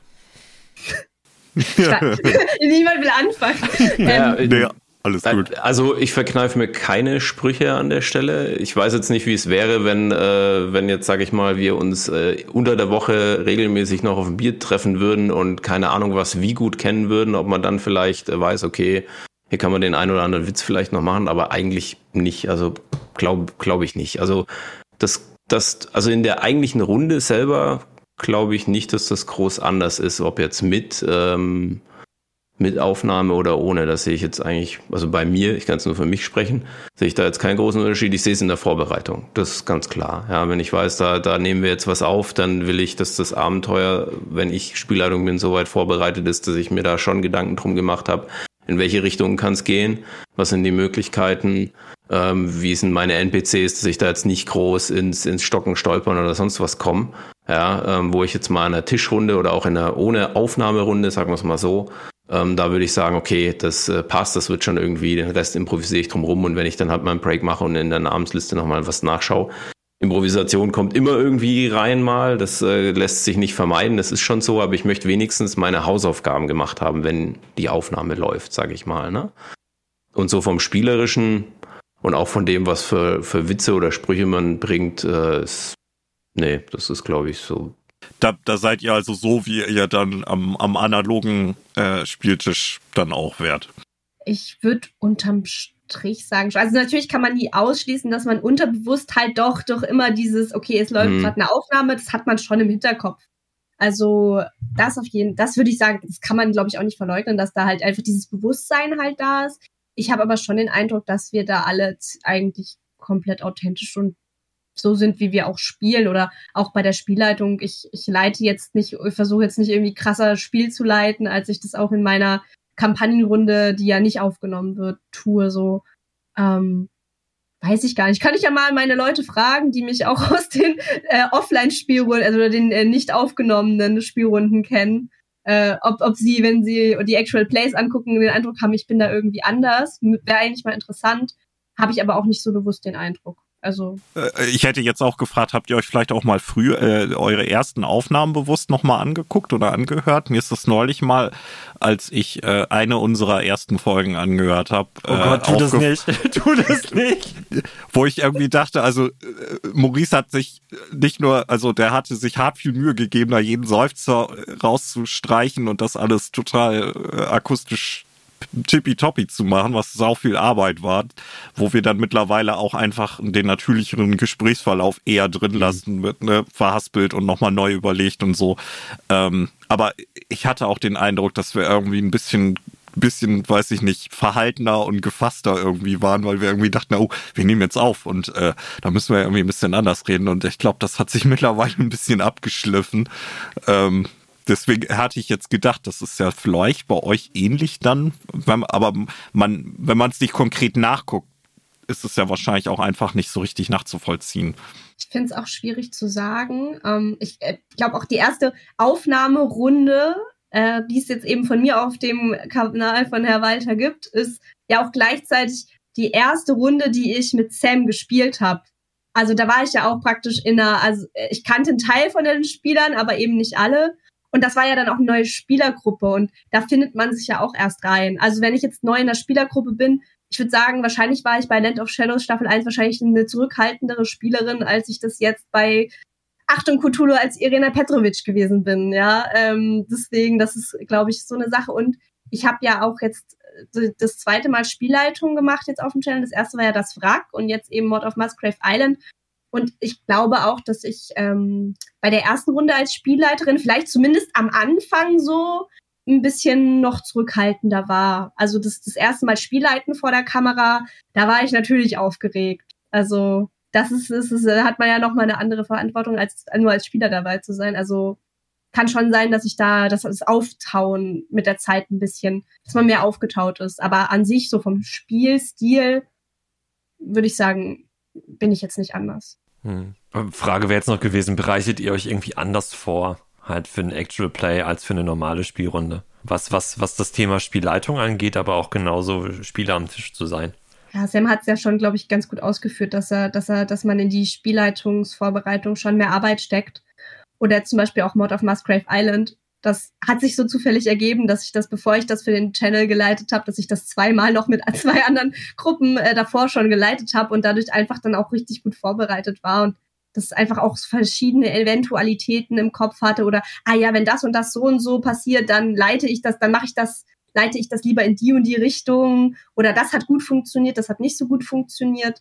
Niemand will anfangen. Ja, ähm, nee, alles gut. Also ich verkneife mir keine Sprüche an der Stelle. Ich weiß jetzt nicht, wie es wäre, wenn, äh, wenn jetzt, sage ich mal, wir uns äh, unter der Woche regelmäßig noch auf ein Bier treffen würden und keine Ahnung was wie gut kennen würden, ob man dann vielleicht äh, weiß, okay, hier kann man den einen oder anderen Witz vielleicht noch machen, aber eigentlich nicht. Also glaube glaub ich nicht. Also das, das, also in der eigentlichen Runde selber glaube ich nicht, dass das groß anders ist, ob jetzt mit, ähm, mit Aufnahme oder ohne. Das sehe ich jetzt eigentlich, also bei mir, ich kann es nur für mich sprechen, sehe ich da jetzt keinen großen Unterschied. Ich sehe es in der Vorbereitung. Das ist ganz klar. Ja, wenn ich weiß, da, da nehmen wir jetzt was auf, dann will ich, dass das Abenteuer, wenn ich Spielleitung bin, so weit vorbereitet ist, dass ich mir da schon Gedanken drum gemacht habe, in welche Richtung kann es gehen, was sind die Möglichkeiten, ähm, wie sind meine NPCs, dass ich da jetzt nicht groß ins, ins Stocken stolpern oder sonst was komme, ja, ähm, wo ich jetzt mal in einer Tischrunde oder auch in einer ohne Aufnahmerunde, sagen wir es mal so, ähm, da würde ich sagen, okay, das äh, passt, das wird schon irgendwie, den Rest improvisiere ich drum rum und wenn ich dann halt mal einen Break mache und in der Namensliste nochmal was nachschaue, Improvisation kommt immer irgendwie rein mal, das äh, lässt sich nicht vermeiden, das ist schon so, aber ich möchte wenigstens meine Hausaufgaben gemacht haben, wenn die Aufnahme läuft, sage ich mal. Ne? Und so vom Spielerischen und auch von dem, was für, für Witze oder Sprüche man bringt, äh, ist, nee, das ist, glaube ich, so. Da, da seid ihr also so, wie ihr dann am, am analogen äh, Spieltisch dann auch wärt. Ich würde unterm Strich sagen, also natürlich kann man nie ausschließen, dass man unterbewusst halt doch, doch immer dieses, okay, es läuft hm. gerade eine Aufnahme, das hat man schon im Hinterkopf. Also das auf jeden, das würde ich sagen, das kann man, glaube ich, auch nicht verleugnen, dass da halt einfach dieses Bewusstsein halt da ist. Ich habe aber schon den Eindruck, dass wir da alle eigentlich komplett authentisch und so sind, wie wir auch spielen oder auch bei der Spielleitung. Ich, ich leite jetzt nicht, ich versuche jetzt nicht irgendwie krasser Spiel zu leiten, als ich das auch in meiner Kampagnenrunde, die ja nicht aufgenommen wird, tue. So ähm, weiß ich gar nicht. Kann ich ja mal meine Leute fragen, die mich auch aus den äh, Offline-Spielrunden, also den äh, nicht aufgenommenen Spielrunden kennen, äh, ob, ob sie, wenn sie die Actual Plays angucken, den Eindruck haben, ich bin da irgendwie anders. Wäre eigentlich mal interessant. Habe ich aber auch nicht so bewusst den Eindruck. Also äh, ich hätte jetzt auch gefragt, habt ihr euch vielleicht auch mal früher äh, eure ersten Aufnahmen bewusst nochmal angeguckt oder angehört? Mir ist das neulich mal, als ich äh, eine unserer ersten Folgen angehört habe. Oh Gott, äh, tu das nicht, tu das nicht. Wo ich irgendwie dachte, also äh, Maurice hat sich nicht nur, also der hatte sich hart viel Mühe gegeben, da jeden Seufzer rauszustreichen und das alles total äh, akustisch tippitoppi zu machen, was sau viel Arbeit war, wo wir dann mittlerweile auch einfach den natürlicheren Gesprächsverlauf eher drin lassen, mit ne, verhaspelt und nochmal neu überlegt und so. Ähm, aber ich hatte auch den Eindruck, dass wir irgendwie ein bisschen bisschen, weiß ich nicht, verhaltener und gefasster irgendwie waren, weil wir irgendwie dachten, oh, wir nehmen jetzt auf und äh, da müssen wir irgendwie ein bisschen anders reden. Und ich glaube, das hat sich mittlerweile ein bisschen abgeschliffen. Ähm, deswegen hatte ich jetzt gedacht, das ist ja vielleicht bei euch ähnlich dann, aber man, wenn man es nicht konkret nachguckt, ist es ja wahrscheinlich auch einfach nicht so richtig nachzuvollziehen. Ich finde es auch schwierig zu sagen. Ähm, ich äh, glaube auch die erste Aufnahmerunde, äh, die es jetzt eben von mir auf dem Kanal von Herr Walter gibt, ist ja auch gleichzeitig die erste Runde, die ich mit Sam gespielt habe. Also da war ich ja auch praktisch in einer, also ich kannte einen Teil von den Spielern, aber eben nicht alle. Und das war ja dann auch eine neue Spielergruppe und da findet man sich ja auch erst rein. Also wenn ich jetzt neu in der Spielergruppe bin, ich würde sagen, wahrscheinlich war ich bei Land of Shadows Staffel 1 wahrscheinlich eine zurückhaltendere Spielerin, als ich das jetzt bei Achtung Cthulhu als Irena Petrovic gewesen bin. Ja, ähm, deswegen, das ist, glaube ich, so eine Sache. Und ich habe ja auch jetzt äh, das zweite Mal Spielleitung gemacht jetzt auf dem Channel. Das erste war ja das Wrack und jetzt eben Mod of Musgrave Island. Und ich glaube auch, dass ich ähm, bei der ersten Runde als Spielleiterin vielleicht zumindest am Anfang so ein bisschen noch zurückhaltender war. Also das, das erste Mal Spielleiten vor der Kamera, da war ich natürlich aufgeregt. Also das ist, ist, ist hat man ja noch mal eine andere Verantwortung, als nur als Spieler dabei zu sein. Also kann schon sein, dass ich da, dass das Auftauen mit der Zeit ein bisschen, dass man mehr aufgetaut ist. Aber an sich, so vom Spielstil, würde ich sagen, bin ich jetzt nicht anders. Hm. Frage wäre jetzt noch gewesen, bereitet ihr euch irgendwie anders vor? halt für ein Actual Play als für eine normale Spielrunde. Was, was, was das Thema Spielleitung angeht, aber auch genauso Spieler am Tisch zu sein. Ja, Sam hat es ja schon, glaube ich, ganz gut ausgeführt, dass er, dass er, dass man in die Spielleitungsvorbereitung schon mehr Arbeit steckt. Oder zum Beispiel auch Mod of Musgrave Island. Das hat sich so zufällig ergeben, dass ich das, bevor ich das für den Channel geleitet habe, dass ich das zweimal noch mit zwei anderen Gruppen äh, davor schon geleitet habe und dadurch einfach dann auch richtig gut vorbereitet war. Und das einfach auch verschiedene Eventualitäten im Kopf hatte oder, ah ja, wenn das und das so und so passiert, dann leite ich das, dann mache ich das, leite ich das lieber in die und die Richtung oder das hat gut funktioniert, das hat nicht so gut funktioniert.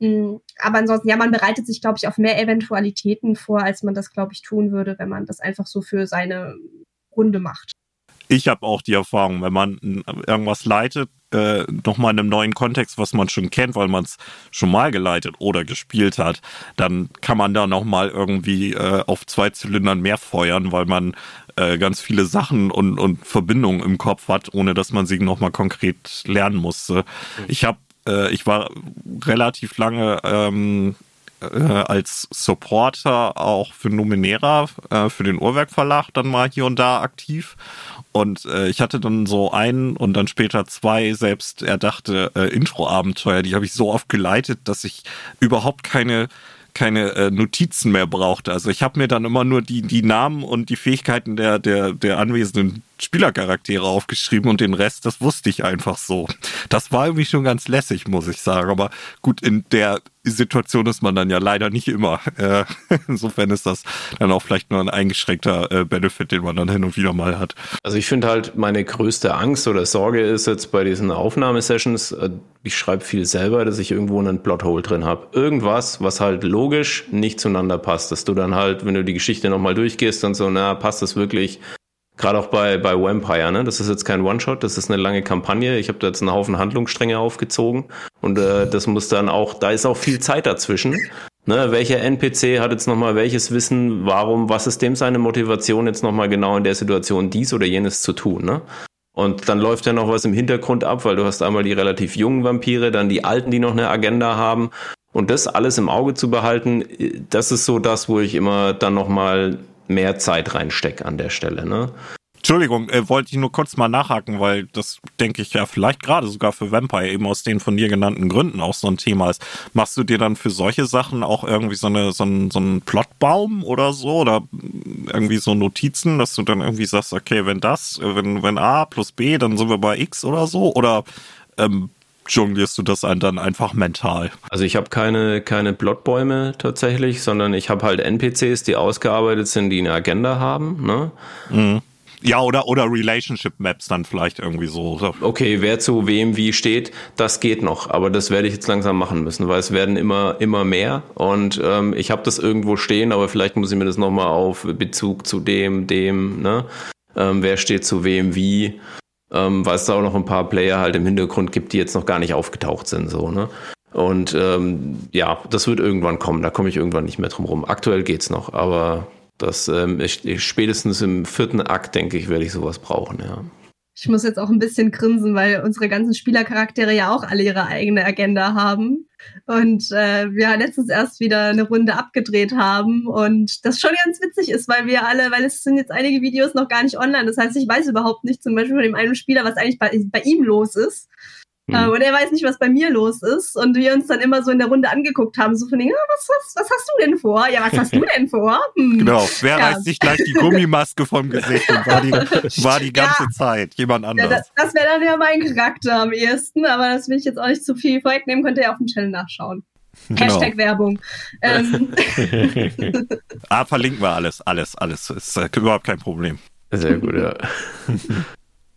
Hm, aber ansonsten, ja, man bereitet sich, glaube ich, auf mehr Eventualitäten vor, als man das, glaube ich, tun würde, wenn man das einfach so für seine Runde macht ich habe auch die Erfahrung, wenn man irgendwas leitet, äh, nochmal in einem neuen Kontext, was man schon kennt, weil man es schon mal geleitet oder gespielt hat, dann kann man da nochmal irgendwie äh, auf zwei Zylindern mehr feuern, weil man äh, ganz viele Sachen und, und Verbindungen im Kopf hat, ohne dass man sie nochmal konkret lernen musste. Ich habe äh, ich war relativ lange ähm, äh, als Supporter auch für Numenera, äh, für den Uhrwerk Verlag dann mal hier und da aktiv. Und äh, ich hatte dann so einen und dann später zwei selbst erdachte äh, Intro-Abenteuer, die habe ich so oft geleitet, dass ich überhaupt keine keine äh, Notizen mehr brauchte. Also ich habe mir dann immer nur die, die Namen und die Fähigkeiten der, der, der anwesenden Spielercharaktere aufgeschrieben und den Rest, das wusste ich einfach so. Das war irgendwie schon ganz lässig, muss ich sagen. Aber gut, in der Situation ist man dann ja leider nicht immer. Äh, insofern ist das dann auch vielleicht nur ein eingeschränkter äh, Benefit, den man dann hin und wieder mal hat. Also ich finde halt, meine größte Angst oder Sorge ist jetzt bei diesen Aufnahmesessions, äh, ich schreibe viel selber, dass ich irgendwo einen Plothole drin habe. Irgendwas, was halt logisch nicht zueinander passt. Dass du dann halt, wenn du die Geschichte nochmal durchgehst und so, na, passt das wirklich Gerade auch bei, bei Vampire, ne? Das ist jetzt kein One-Shot, das ist eine lange Kampagne. Ich habe da jetzt einen Haufen Handlungsstränge aufgezogen und äh, das muss dann auch, da ist auch viel Zeit dazwischen. Ne? Welcher NPC hat jetzt nochmal welches Wissen, warum, was ist dem seine Motivation jetzt nochmal genau in der Situation dies oder jenes zu tun, ne? Und dann läuft ja noch was im Hintergrund ab, weil du hast einmal die relativ jungen Vampire, dann die alten, die noch eine Agenda haben. Und das alles im Auge zu behalten, das ist so das, wo ich immer dann nochmal mehr Zeit reinstecke an der Stelle. Ne? Entschuldigung, äh, wollte ich nur kurz mal nachhaken, weil das denke ich ja vielleicht gerade sogar für Vampire eben aus den von dir genannten Gründen auch so ein Thema ist. Machst du dir dann für solche Sachen auch irgendwie so, eine, so, einen, so einen Plotbaum oder so oder irgendwie so Notizen, dass du dann irgendwie sagst, okay, wenn das, wenn, wenn A plus B, dann sind wir bei X oder so oder ähm, jonglierst du das dann einfach mental? Also ich habe keine, keine Plotbäume tatsächlich, sondern ich habe halt NPCs, die ausgearbeitet sind, die eine Agenda haben. Ne? Mhm. Ja, oder, oder Relationship Maps dann vielleicht irgendwie so. Okay, wer zu wem wie steht, das geht noch. Aber das werde ich jetzt langsam machen müssen, weil es werden immer, immer mehr. Und ähm, ich habe das irgendwo stehen, aber vielleicht muss ich mir das nochmal auf Bezug zu dem, dem, ne? Ähm, wer steht zu wem wie ähm, weil es da auch noch ein paar Player halt im Hintergrund gibt, die jetzt noch gar nicht aufgetaucht sind, so, ne? Und ähm, ja, das wird irgendwann kommen, da komme ich irgendwann nicht mehr drum rum. Aktuell geht's noch, aber das ähm, ich, spätestens im vierten Akt, denke ich, werde ich sowas brauchen, ja. Ich muss jetzt auch ein bisschen grinsen, weil unsere ganzen Spielercharaktere ja auch alle ihre eigene Agenda haben. Und äh, wir letztens erst wieder eine Runde abgedreht haben und das schon ganz witzig ist, weil wir alle, weil es sind jetzt einige Videos noch gar nicht online. Das heißt, ich weiß überhaupt nicht zum Beispiel von dem einen Spieler, was eigentlich bei, bei ihm los ist. Mhm. und er weiß nicht, was bei mir los ist. Und wir uns dann immer so in der Runde angeguckt haben, so von denen, ah, was, was, was hast du denn vor? Ja, was hast du denn vor? Hm. Genau, wer ja. reißt sich gleich die Gummimaske vom Gesicht und war die, war die ganze ja. Zeit jemand anders. Ja, das, das wäre dann ja mein Charakter am ehesten, aber das will ich jetzt auch nicht zu viel vorwegnehmen, könnt ihr ja auf dem Channel nachschauen. Genau. Hashtag Werbung. Ähm. ah, verlinken wir alles, alles, alles. Ist äh, überhaupt kein Problem. Sehr gut, ja.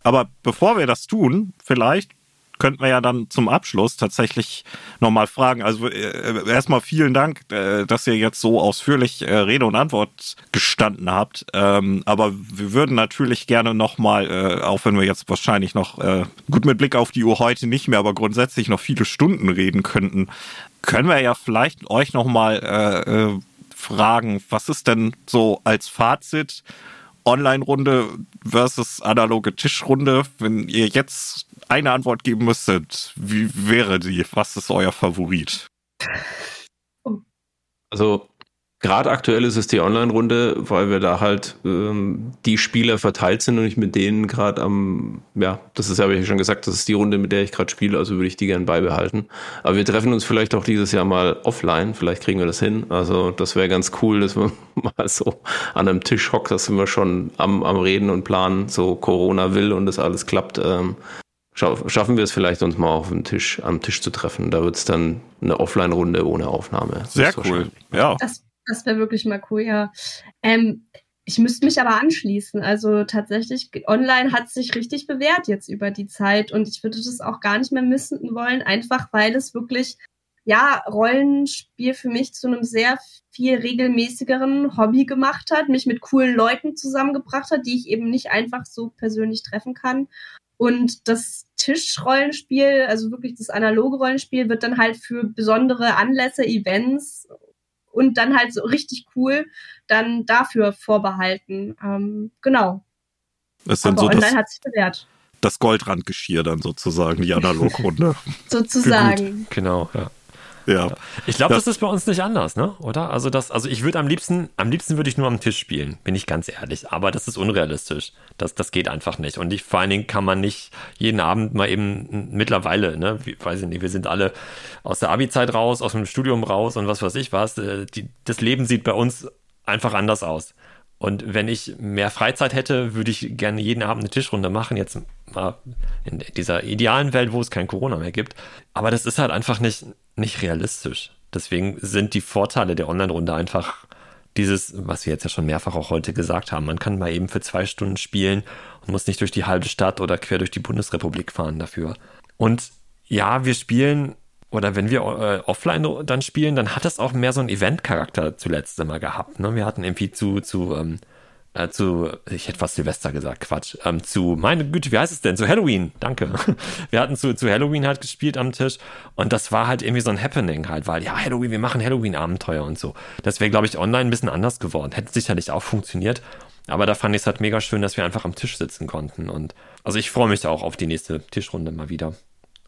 Aber bevor wir das tun, vielleicht könnten wir ja dann zum Abschluss tatsächlich nochmal fragen. Also äh, erstmal vielen Dank, äh, dass ihr jetzt so ausführlich äh, Rede und Antwort gestanden habt. Ähm, aber wir würden natürlich gerne nochmal, äh, auch wenn wir jetzt wahrscheinlich noch äh, gut mit Blick auf die Uhr heute nicht mehr, aber grundsätzlich noch viele Stunden reden könnten, können wir ja vielleicht euch nochmal äh, äh, fragen, was ist denn so als Fazit Online-Runde versus analoge Tischrunde, wenn ihr jetzt eine Antwort geben müsstet, wie wäre die? Was ist euer Favorit? Also gerade aktuell ist es die Online-Runde, weil wir da halt ähm, die Spieler verteilt sind und ich mit denen gerade am, ja, das ist ja, habe ich schon gesagt, das ist die Runde, mit der ich gerade spiele, also würde ich die gern beibehalten. Aber wir treffen uns vielleicht auch dieses Jahr mal offline, vielleicht kriegen wir das hin. Also das wäre ganz cool, dass man mal so an einem Tisch hockt, da sind wir schon am, am Reden und planen, so Corona will und das alles klappt. Ähm, schaffen wir es vielleicht, uns mal auf dem Tisch, am Tisch zu treffen. Da wird es dann eine Offline-Runde ohne Aufnahme. Sehr cool, ja. Das, das wäre wirklich mal cool, ja. Ähm, ich müsste mich aber anschließen. Also tatsächlich, online hat sich richtig bewährt jetzt über die Zeit und ich würde das auch gar nicht mehr missen wollen, einfach weil es wirklich, ja, Rollenspiel für mich zu einem sehr viel regelmäßigeren Hobby gemacht hat, mich mit coolen Leuten zusammengebracht hat, die ich eben nicht einfach so persönlich treffen kann. Und das Tischrollenspiel, also wirklich das analoge Rollenspiel, wird dann halt für besondere Anlässe, Events und dann halt so richtig cool dann dafür vorbehalten. Ähm, genau. Das sind Aber so online hat sich bewährt. Das Goldrandgeschirr dann sozusagen, die Analogrunde. sozusagen. Genau, ja. Ja. Ich glaube, das, das, ist bei uns nicht anders, ne? Oder? Also das, also ich würde am liebsten, am liebsten würde ich nur am Tisch spielen, bin ich ganz ehrlich. Aber das ist unrealistisch. Das, das geht einfach nicht. Und ich, vor allen Dingen kann man nicht jeden Abend mal eben mittlerweile, ne? Wie, weiß ich nicht, wir sind alle aus der Abi-Zeit raus, aus dem Studium raus und was weiß ich was. Äh, die, das Leben sieht bei uns einfach anders aus. Und wenn ich mehr Freizeit hätte, würde ich gerne jeden Abend eine Tischrunde machen. Jetzt mal in dieser idealen Welt, wo es kein Corona mehr gibt. Aber das ist halt einfach nicht, nicht realistisch. Deswegen sind die Vorteile der Online-Runde einfach dieses, was wir jetzt ja schon mehrfach auch heute gesagt haben. Man kann mal eben für zwei Stunden spielen und muss nicht durch die halbe Stadt oder quer durch die Bundesrepublik fahren dafür. Und ja, wir spielen oder wenn wir äh, offline dann spielen, dann hat das auch mehr so einen Event-Charakter zuletzt immer gehabt. Ne? Wir hatten irgendwie zu, zu, ähm, äh, zu, ich hätte fast Silvester gesagt, Quatsch, ähm, zu, meine Güte, wie heißt es denn? Zu Halloween, danke. Wir hatten zu, zu Halloween halt gespielt am Tisch und das war halt irgendwie so ein Happening halt, weil ja, Halloween, wir machen Halloween-Abenteuer und so. Das wäre, glaube ich, online ein bisschen anders geworden. Hätte sicherlich auch funktioniert, aber da fand ich es halt mega schön, dass wir einfach am Tisch sitzen konnten und also ich freue mich auch auf die nächste Tischrunde mal wieder.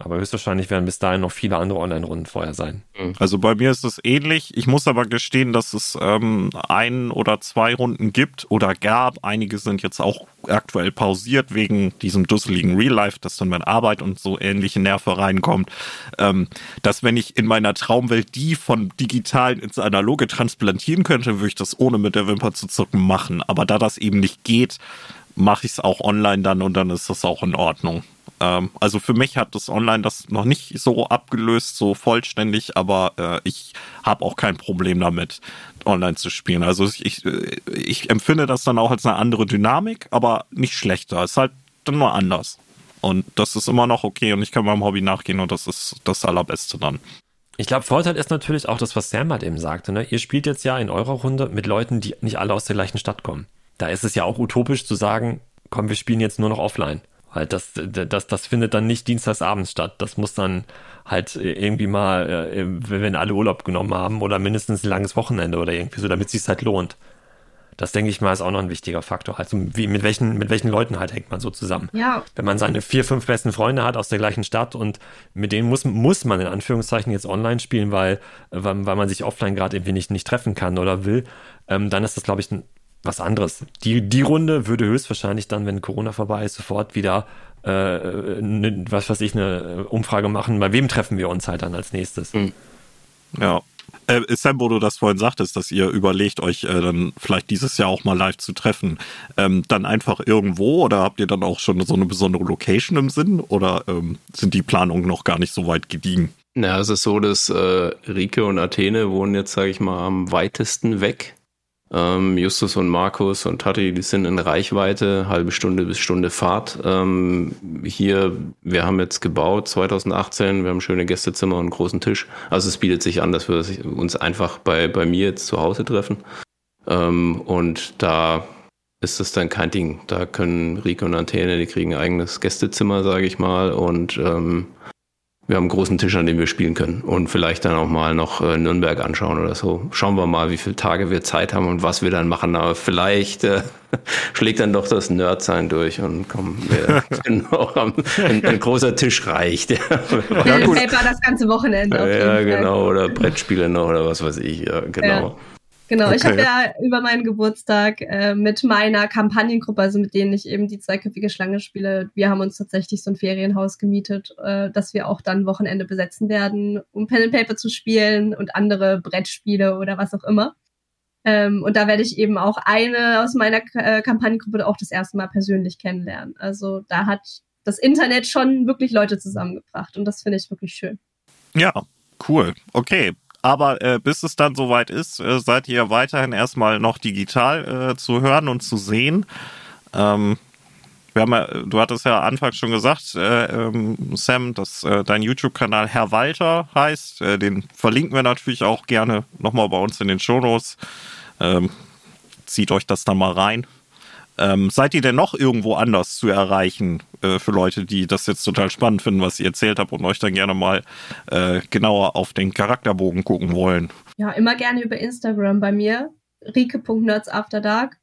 Aber höchstwahrscheinlich werden bis dahin noch viele andere Online-Runden vorher sein. Mhm. Also bei mir ist es ähnlich. Ich muss aber gestehen, dass es ähm, ein oder zwei Runden gibt oder gab. Einige sind jetzt auch aktuell pausiert wegen diesem dusseligen Real Life, dass dann mit Arbeit und so ähnliche Nerven reinkommt. Ähm, dass wenn ich in meiner Traumwelt die von digitalen ins analoge transplantieren könnte, würde ich das ohne mit der Wimper zu zucken machen. Aber da das eben nicht geht, mache ich es auch online dann und dann ist das auch in Ordnung. Ähm, also für mich hat das Online das noch nicht so abgelöst, so vollständig, aber äh, ich habe auch kein Problem damit, online zu spielen. Also ich, ich empfinde das dann auch als eine andere Dynamik, aber nicht schlechter. Es ist halt dann nur anders. Und das ist immer noch okay und ich kann meinem Hobby nachgehen und das ist das Allerbeste dann. Ich glaube, Vorteil ist natürlich auch das, was Sam halt eben sagte. Ne? Ihr spielt jetzt ja in eurer Runde mit Leuten, die nicht alle aus der gleichen Stadt kommen. Da ist es ja auch utopisch zu sagen, komm, wir spielen jetzt nur noch offline Halt, das, das, das findet dann nicht dienstagsabends statt. Das muss dann halt irgendwie mal, äh, wenn alle Urlaub genommen haben oder mindestens ein langes Wochenende oder irgendwie so, damit es sich halt lohnt. Das denke ich mal ist auch noch ein wichtiger Faktor. Also wie, mit welchen, mit welchen Leuten halt hängt man so zusammen. Ja. Wenn man seine vier, fünf besten Freunde hat aus der gleichen Stadt und mit denen muss, muss man in Anführungszeichen jetzt online spielen, weil, weil, weil man sich offline gerade irgendwie nicht, nicht treffen kann oder will, ähm, dann ist das, glaube ich, ein, was anderes. Die, die Runde würde höchstwahrscheinlich dann, wenn Corona vorbei ist, sofort wieder äh, ne, was weiß ich, eine Umfrage machen, bei wem treffen wir uns halt dann als nächstes. Mhm. Ja. Äh, Sam, wo du das vorhin sagtest, dass ihr überlegt, euch äh, dann vielleicht dieses Jahr auch mal live zu treffen, ähm, dann einfach irgendwo oder habt ihr dann auch schon so eine besondere Location im Sinn oder ähm, sind die Planungen noch gar nicht so weit gediegen? Na, es ist so, dass äh, Rike und Athene wohnen jetzt, sage ich mal, am weitesten weg ähm, Justus und Markus und Tati, die sind in Reichweite, halbe Stunde bis Stunde Fahrt. Ähm, hier, wir haben jetzt gebaut 2018, wir haben schöne Gästezimmer und einen großen Tisch. Also es bietet sich an, dass wir uns einfach bei, bei mir jetzt zu Hause treffen. Ähm, und da ist das dann kein Ding. Da können Rico und Antenne, die kriegen ein eigenes Gästezimmer, sage ich mal. Und ähm, wir haben einen großen Tisch, an dem wir spielen können und vielleicht dann auch mal noch äh, Nürnberg anschauen oder so. Schauen wir mal, wie viele Tage wir Zeit haben und was wir dann machen. Aber vielleicht äh, schlägt dann doch das Nerdsein durch und kommen wir genau, ein, ein, großer Tisch reicht. ja, Paper das ganze Wochenende. ja, genau. Oder Brettspiele noch oder was weiß ich. Ja, genau. Ja. Genau, okay. ich habe ja über meinen Geburtstag äh, mit meiner Kampagnengruppe, also mit denen ich eben die zweiköpfige Schlange spiele, wir haben uns tatsächlich so ein Ferienhaus gemietet, äh, dass wir auch dann Wochenende besetzen werden, um Pen and Paper zu spielen und andere Brettspiele oder was auch immer. Ähm, und da werde ich eben auch eine aus meiner äh, Kampagnengruppe auch das erste Mal persönlich kennenlernen. Also da hat das Internet schon wirklich Leute zusammengebracht und das finde ich wirklich schön. Ja, cool. Okay, aber äh, bis es dann soweit ist, äh, seid ihr weiterhin erstmal noch digital äh, zu hören und zu sehen. Ähm, wir haben ja, du hattest ja anfangs schon gesagt, äh, ähm, Sam, dass äh, dein YouTube-Kanal Herr Walter heißt. Äh, den verlinken wir natürlich auch gerne nochmal bei uns in den Shownotes. Ähm, zieht euch das dann mal rein. Ähm, seid ihr denn noch irgendwo anders zu erreichen äh, für Leute, die das jetzt total spannend finden, was ihr erzählt habt und euch dann gerne mal äh, genauer auf den Charakterbogen gucken wollen? Ja, immer gerne über Instagram bei mir. rike.nerdsafterdark.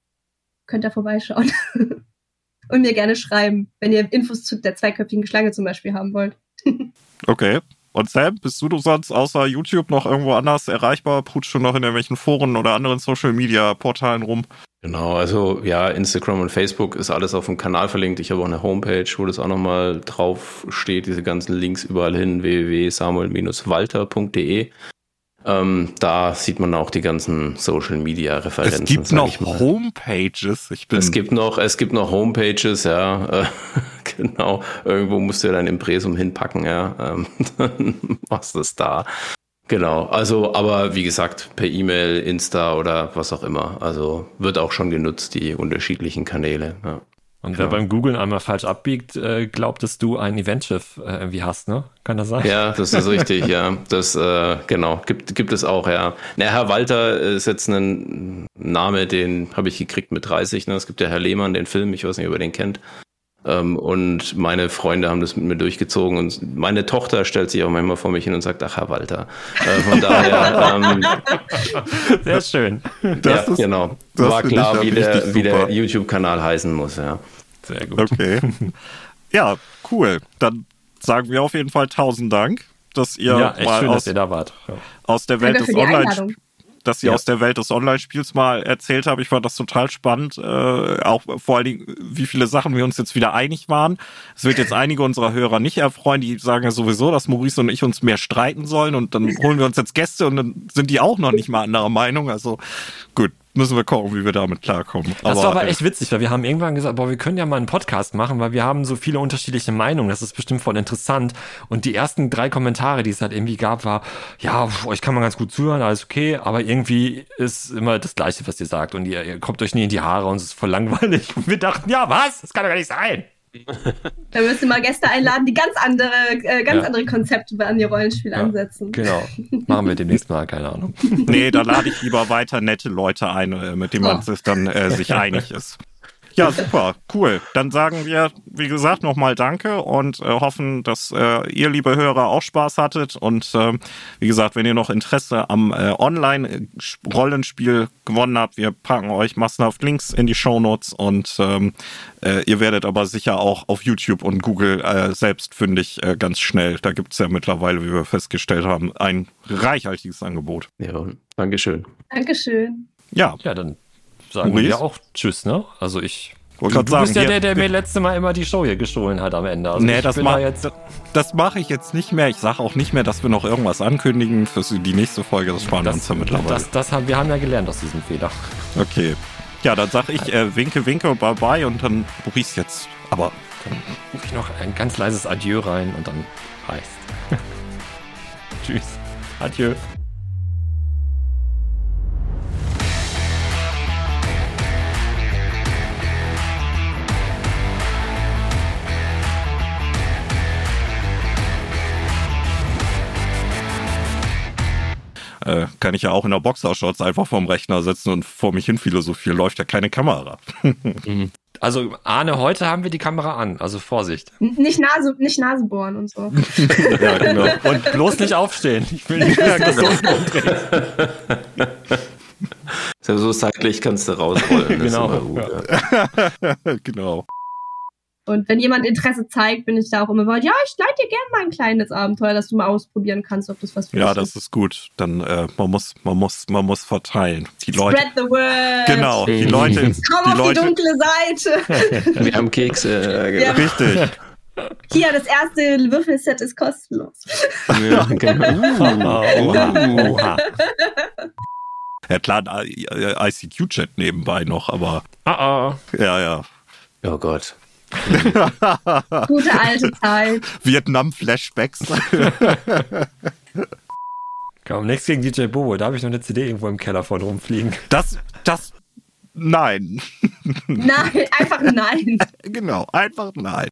Könnt ihr vorbeischauen. und mir gerne schreiben, wenn ihr Infos zu der zweiköpfigen Schlange zum Beispiel haben wollt. okay. Und Sam, bist du sonst außer YouTube noch irgendwo anders erreichbar? Putschst du noch in irgendwelchen Foren oder anderen Social Media Portalen rum? Genau, also ja, Instagram und Facebook ist alles auf dem Kanal verlinkt. Ich habe auch eine Homepage, wo das auch nochmal drauf steht, diese ganzen Links überall hin, www.samuel-walter.de. Ähm, da sieht man auch die ganzen Social Media Referenzen. Es gibt noch Homepages. Ich bin es gibt noch, es gibt noch Homepages, ja. Äh, genau. Irgendwo musst du ja dein Impressum hinpacken, ja. Ähm, dann machst du es da. Genau, also aber wie gesagt, per E-Mail, Insta oder was auch immer. Also wird auch schon genutzt, die unterschiedlichen Kanäle. Ja. Und wer genau. beim Googlen einmal falsch abbiegt, äh, glaubt, dass du ein Eventschiff äh, irgendwie hast, ne? Kann das sein? Ja, das ist richtig, ja. Das, äh, genau, gibt, gibt es auch, ja. Na, Herr Walter ist jetzt ein Name, den habe ich gekriegt mit 30. Ne? Es gibt ja Herr Lehmann, den Film, ich weiß nicht, ob ihr den kennt. Ähm, und meine Freunde haben das mit mir durchgezogen und meine Tochter stellt sich auch manchmal vor mich hin und sagt, ach Herr Walter. Äh, von daher. ähm, Sehr schön. Das ja, ist, genau. War klar, wie der, wie der YouTube-Kanal heißen muss, ja. Sehr gut. Okay. Ja, cool. Dann sagen wir auf jeden Fall tausend Dank, dass ihr ja, mal schön, aus, ihr da wart. Ja. aus der Welt des Online dass sie ja. aus der Welt des Online-Spiels mal erzählt habe. Ich fand das total spannend. Äh, auch vor allen Dingen, wie viele Sachen wir uns jetzt wieder einig waren. Es wird jetzt einige unserer Hörer nicht erfreuen, die sagen ja sowieso, dass Maurice und ich uns mehr streiten sollen und dann holen wir uns jetzt Gäste und dann sind die auch noch nicht mal anderer Meinung. Also gut, müssen wir gucken, wie wir damit klarkommen. Das aber, war aber echt witzig, weil wir haben irgendwann gesagt, boah, wir können ja mal einen Podcast machen, weil wir haben so viele unterschiedliche Meinungen. Das ist bestimmt voll interessant. Und die ersten drei Kommentare, die es halt irgendwie gab, war, ja, euch kann man ganz gut zuhören, alles okay, aber irgendwie ist immer das Gleiche, was ihr sagt. Und ihr, ihr kommt euch nie in die Haare und es ist voll langweilig. Und wir dachten, ja, was? Das kann doch gar nicht sein. Da müsst ihr mal Gäste einladen, die ganz andere, äh, ganz ja. andere Konzepte an ihr Rollenspiel ja, ansetzen. Genau. Machen wir demnächst mal, keine Ahnung. Nee, da lade ich lieber weiter nette Leute ein, äh, mit denen man oh. sich dann äh, sich einig ist. Ja, super, cool. Dann sagen wir, wie gesagt, nochmal Danke und äh, hoffen, dass äh, ihr, liebe Hörer, auch Spaß hattet. Und äh, wie gesagt, wenn ihr noch Interesse am äh, Online-Rollenspiel gewonnen habt, wir packen euch massenhaft Links in die Shownotes und ähm, äh, ihr werdet aber sicher auch auf YouTube und Google äh, selbst fündig äh, ganz schnell. Da gibt es ja mittlerweile, wie wir festgestellt haben, ein reichhaltiges Angebot. Ja, Dankeschön. Dankeschön. Ja, Ja, dann sagen Maurice? wir auch Tschüss, ne? Also ich. wollte Du, du sagen, bist ja der, der wir- mir letzte Mal immer die Show hier gestohlen hat am Ende. Also Nee, das ma- da jetzt. Das mache ich jetzt nicht mehr. Ich sage auch nicht mehr, dass wir noch irgendwas ankündigen für die nächste Folge. Das sparen wir uns Das, ja mittlerweile. das, das haben, wir haben ja gelernt aus diesem Fehler. okay. Ja, dann sage ich äh, Winke, Winke, Bye Bye und dann Maurice jetzt. Aber Dann rufe ich noch ein ganz leises Adieu rein und dann reicht's. Tschüss. Adieu. Äh, kann ich ja auch in der Boxershorts einfach vorm Rechner sitzen und vor mich hin philosophieren. Läuft ja keine Kamera. Also, Arne, heute haben wir die Kamera an, also Vorsicht. Nicht Nase, nicht Nase bohren und so. ja, genau. Und bloß nicht aufstehen. Ich will nicht wissen, dass du umdrehst. Ist ja so seitlich kannst du rausrollen. Genau, immer gut, ja. ja. genau. Und wenn jemand Interesse zeigt, bin ich da auch immer bereit. Ja, ich leite dir gerne mal ein kleines Abenteuer, dass du mal ausprobieren kannst, ob das was für Ja, dich das ist gut. Dann äh, man muss, man muss, man muss verteilen. Die Leute. Spread the word. Genau, die Leute, Komm die auf die Leute. dunkle Seite. Wir haben Kekse. Äh, Ja. Richtig. Hier, das erste Würfelset ist kostenlos. ja, genau. Ja klar, ICQ-Chat nebenbei noch, aber Ah, ah. ja, ja. Oh Gott. Gute alte Zeit. Vietnam-Flashbacks. Komm, nichts gegen DJ Bobo. Da habe ich noch eine CD irgendwo im Keller von rumfliegen. Das, das, nein. Nein, einfach nein. Genau, einfach nein.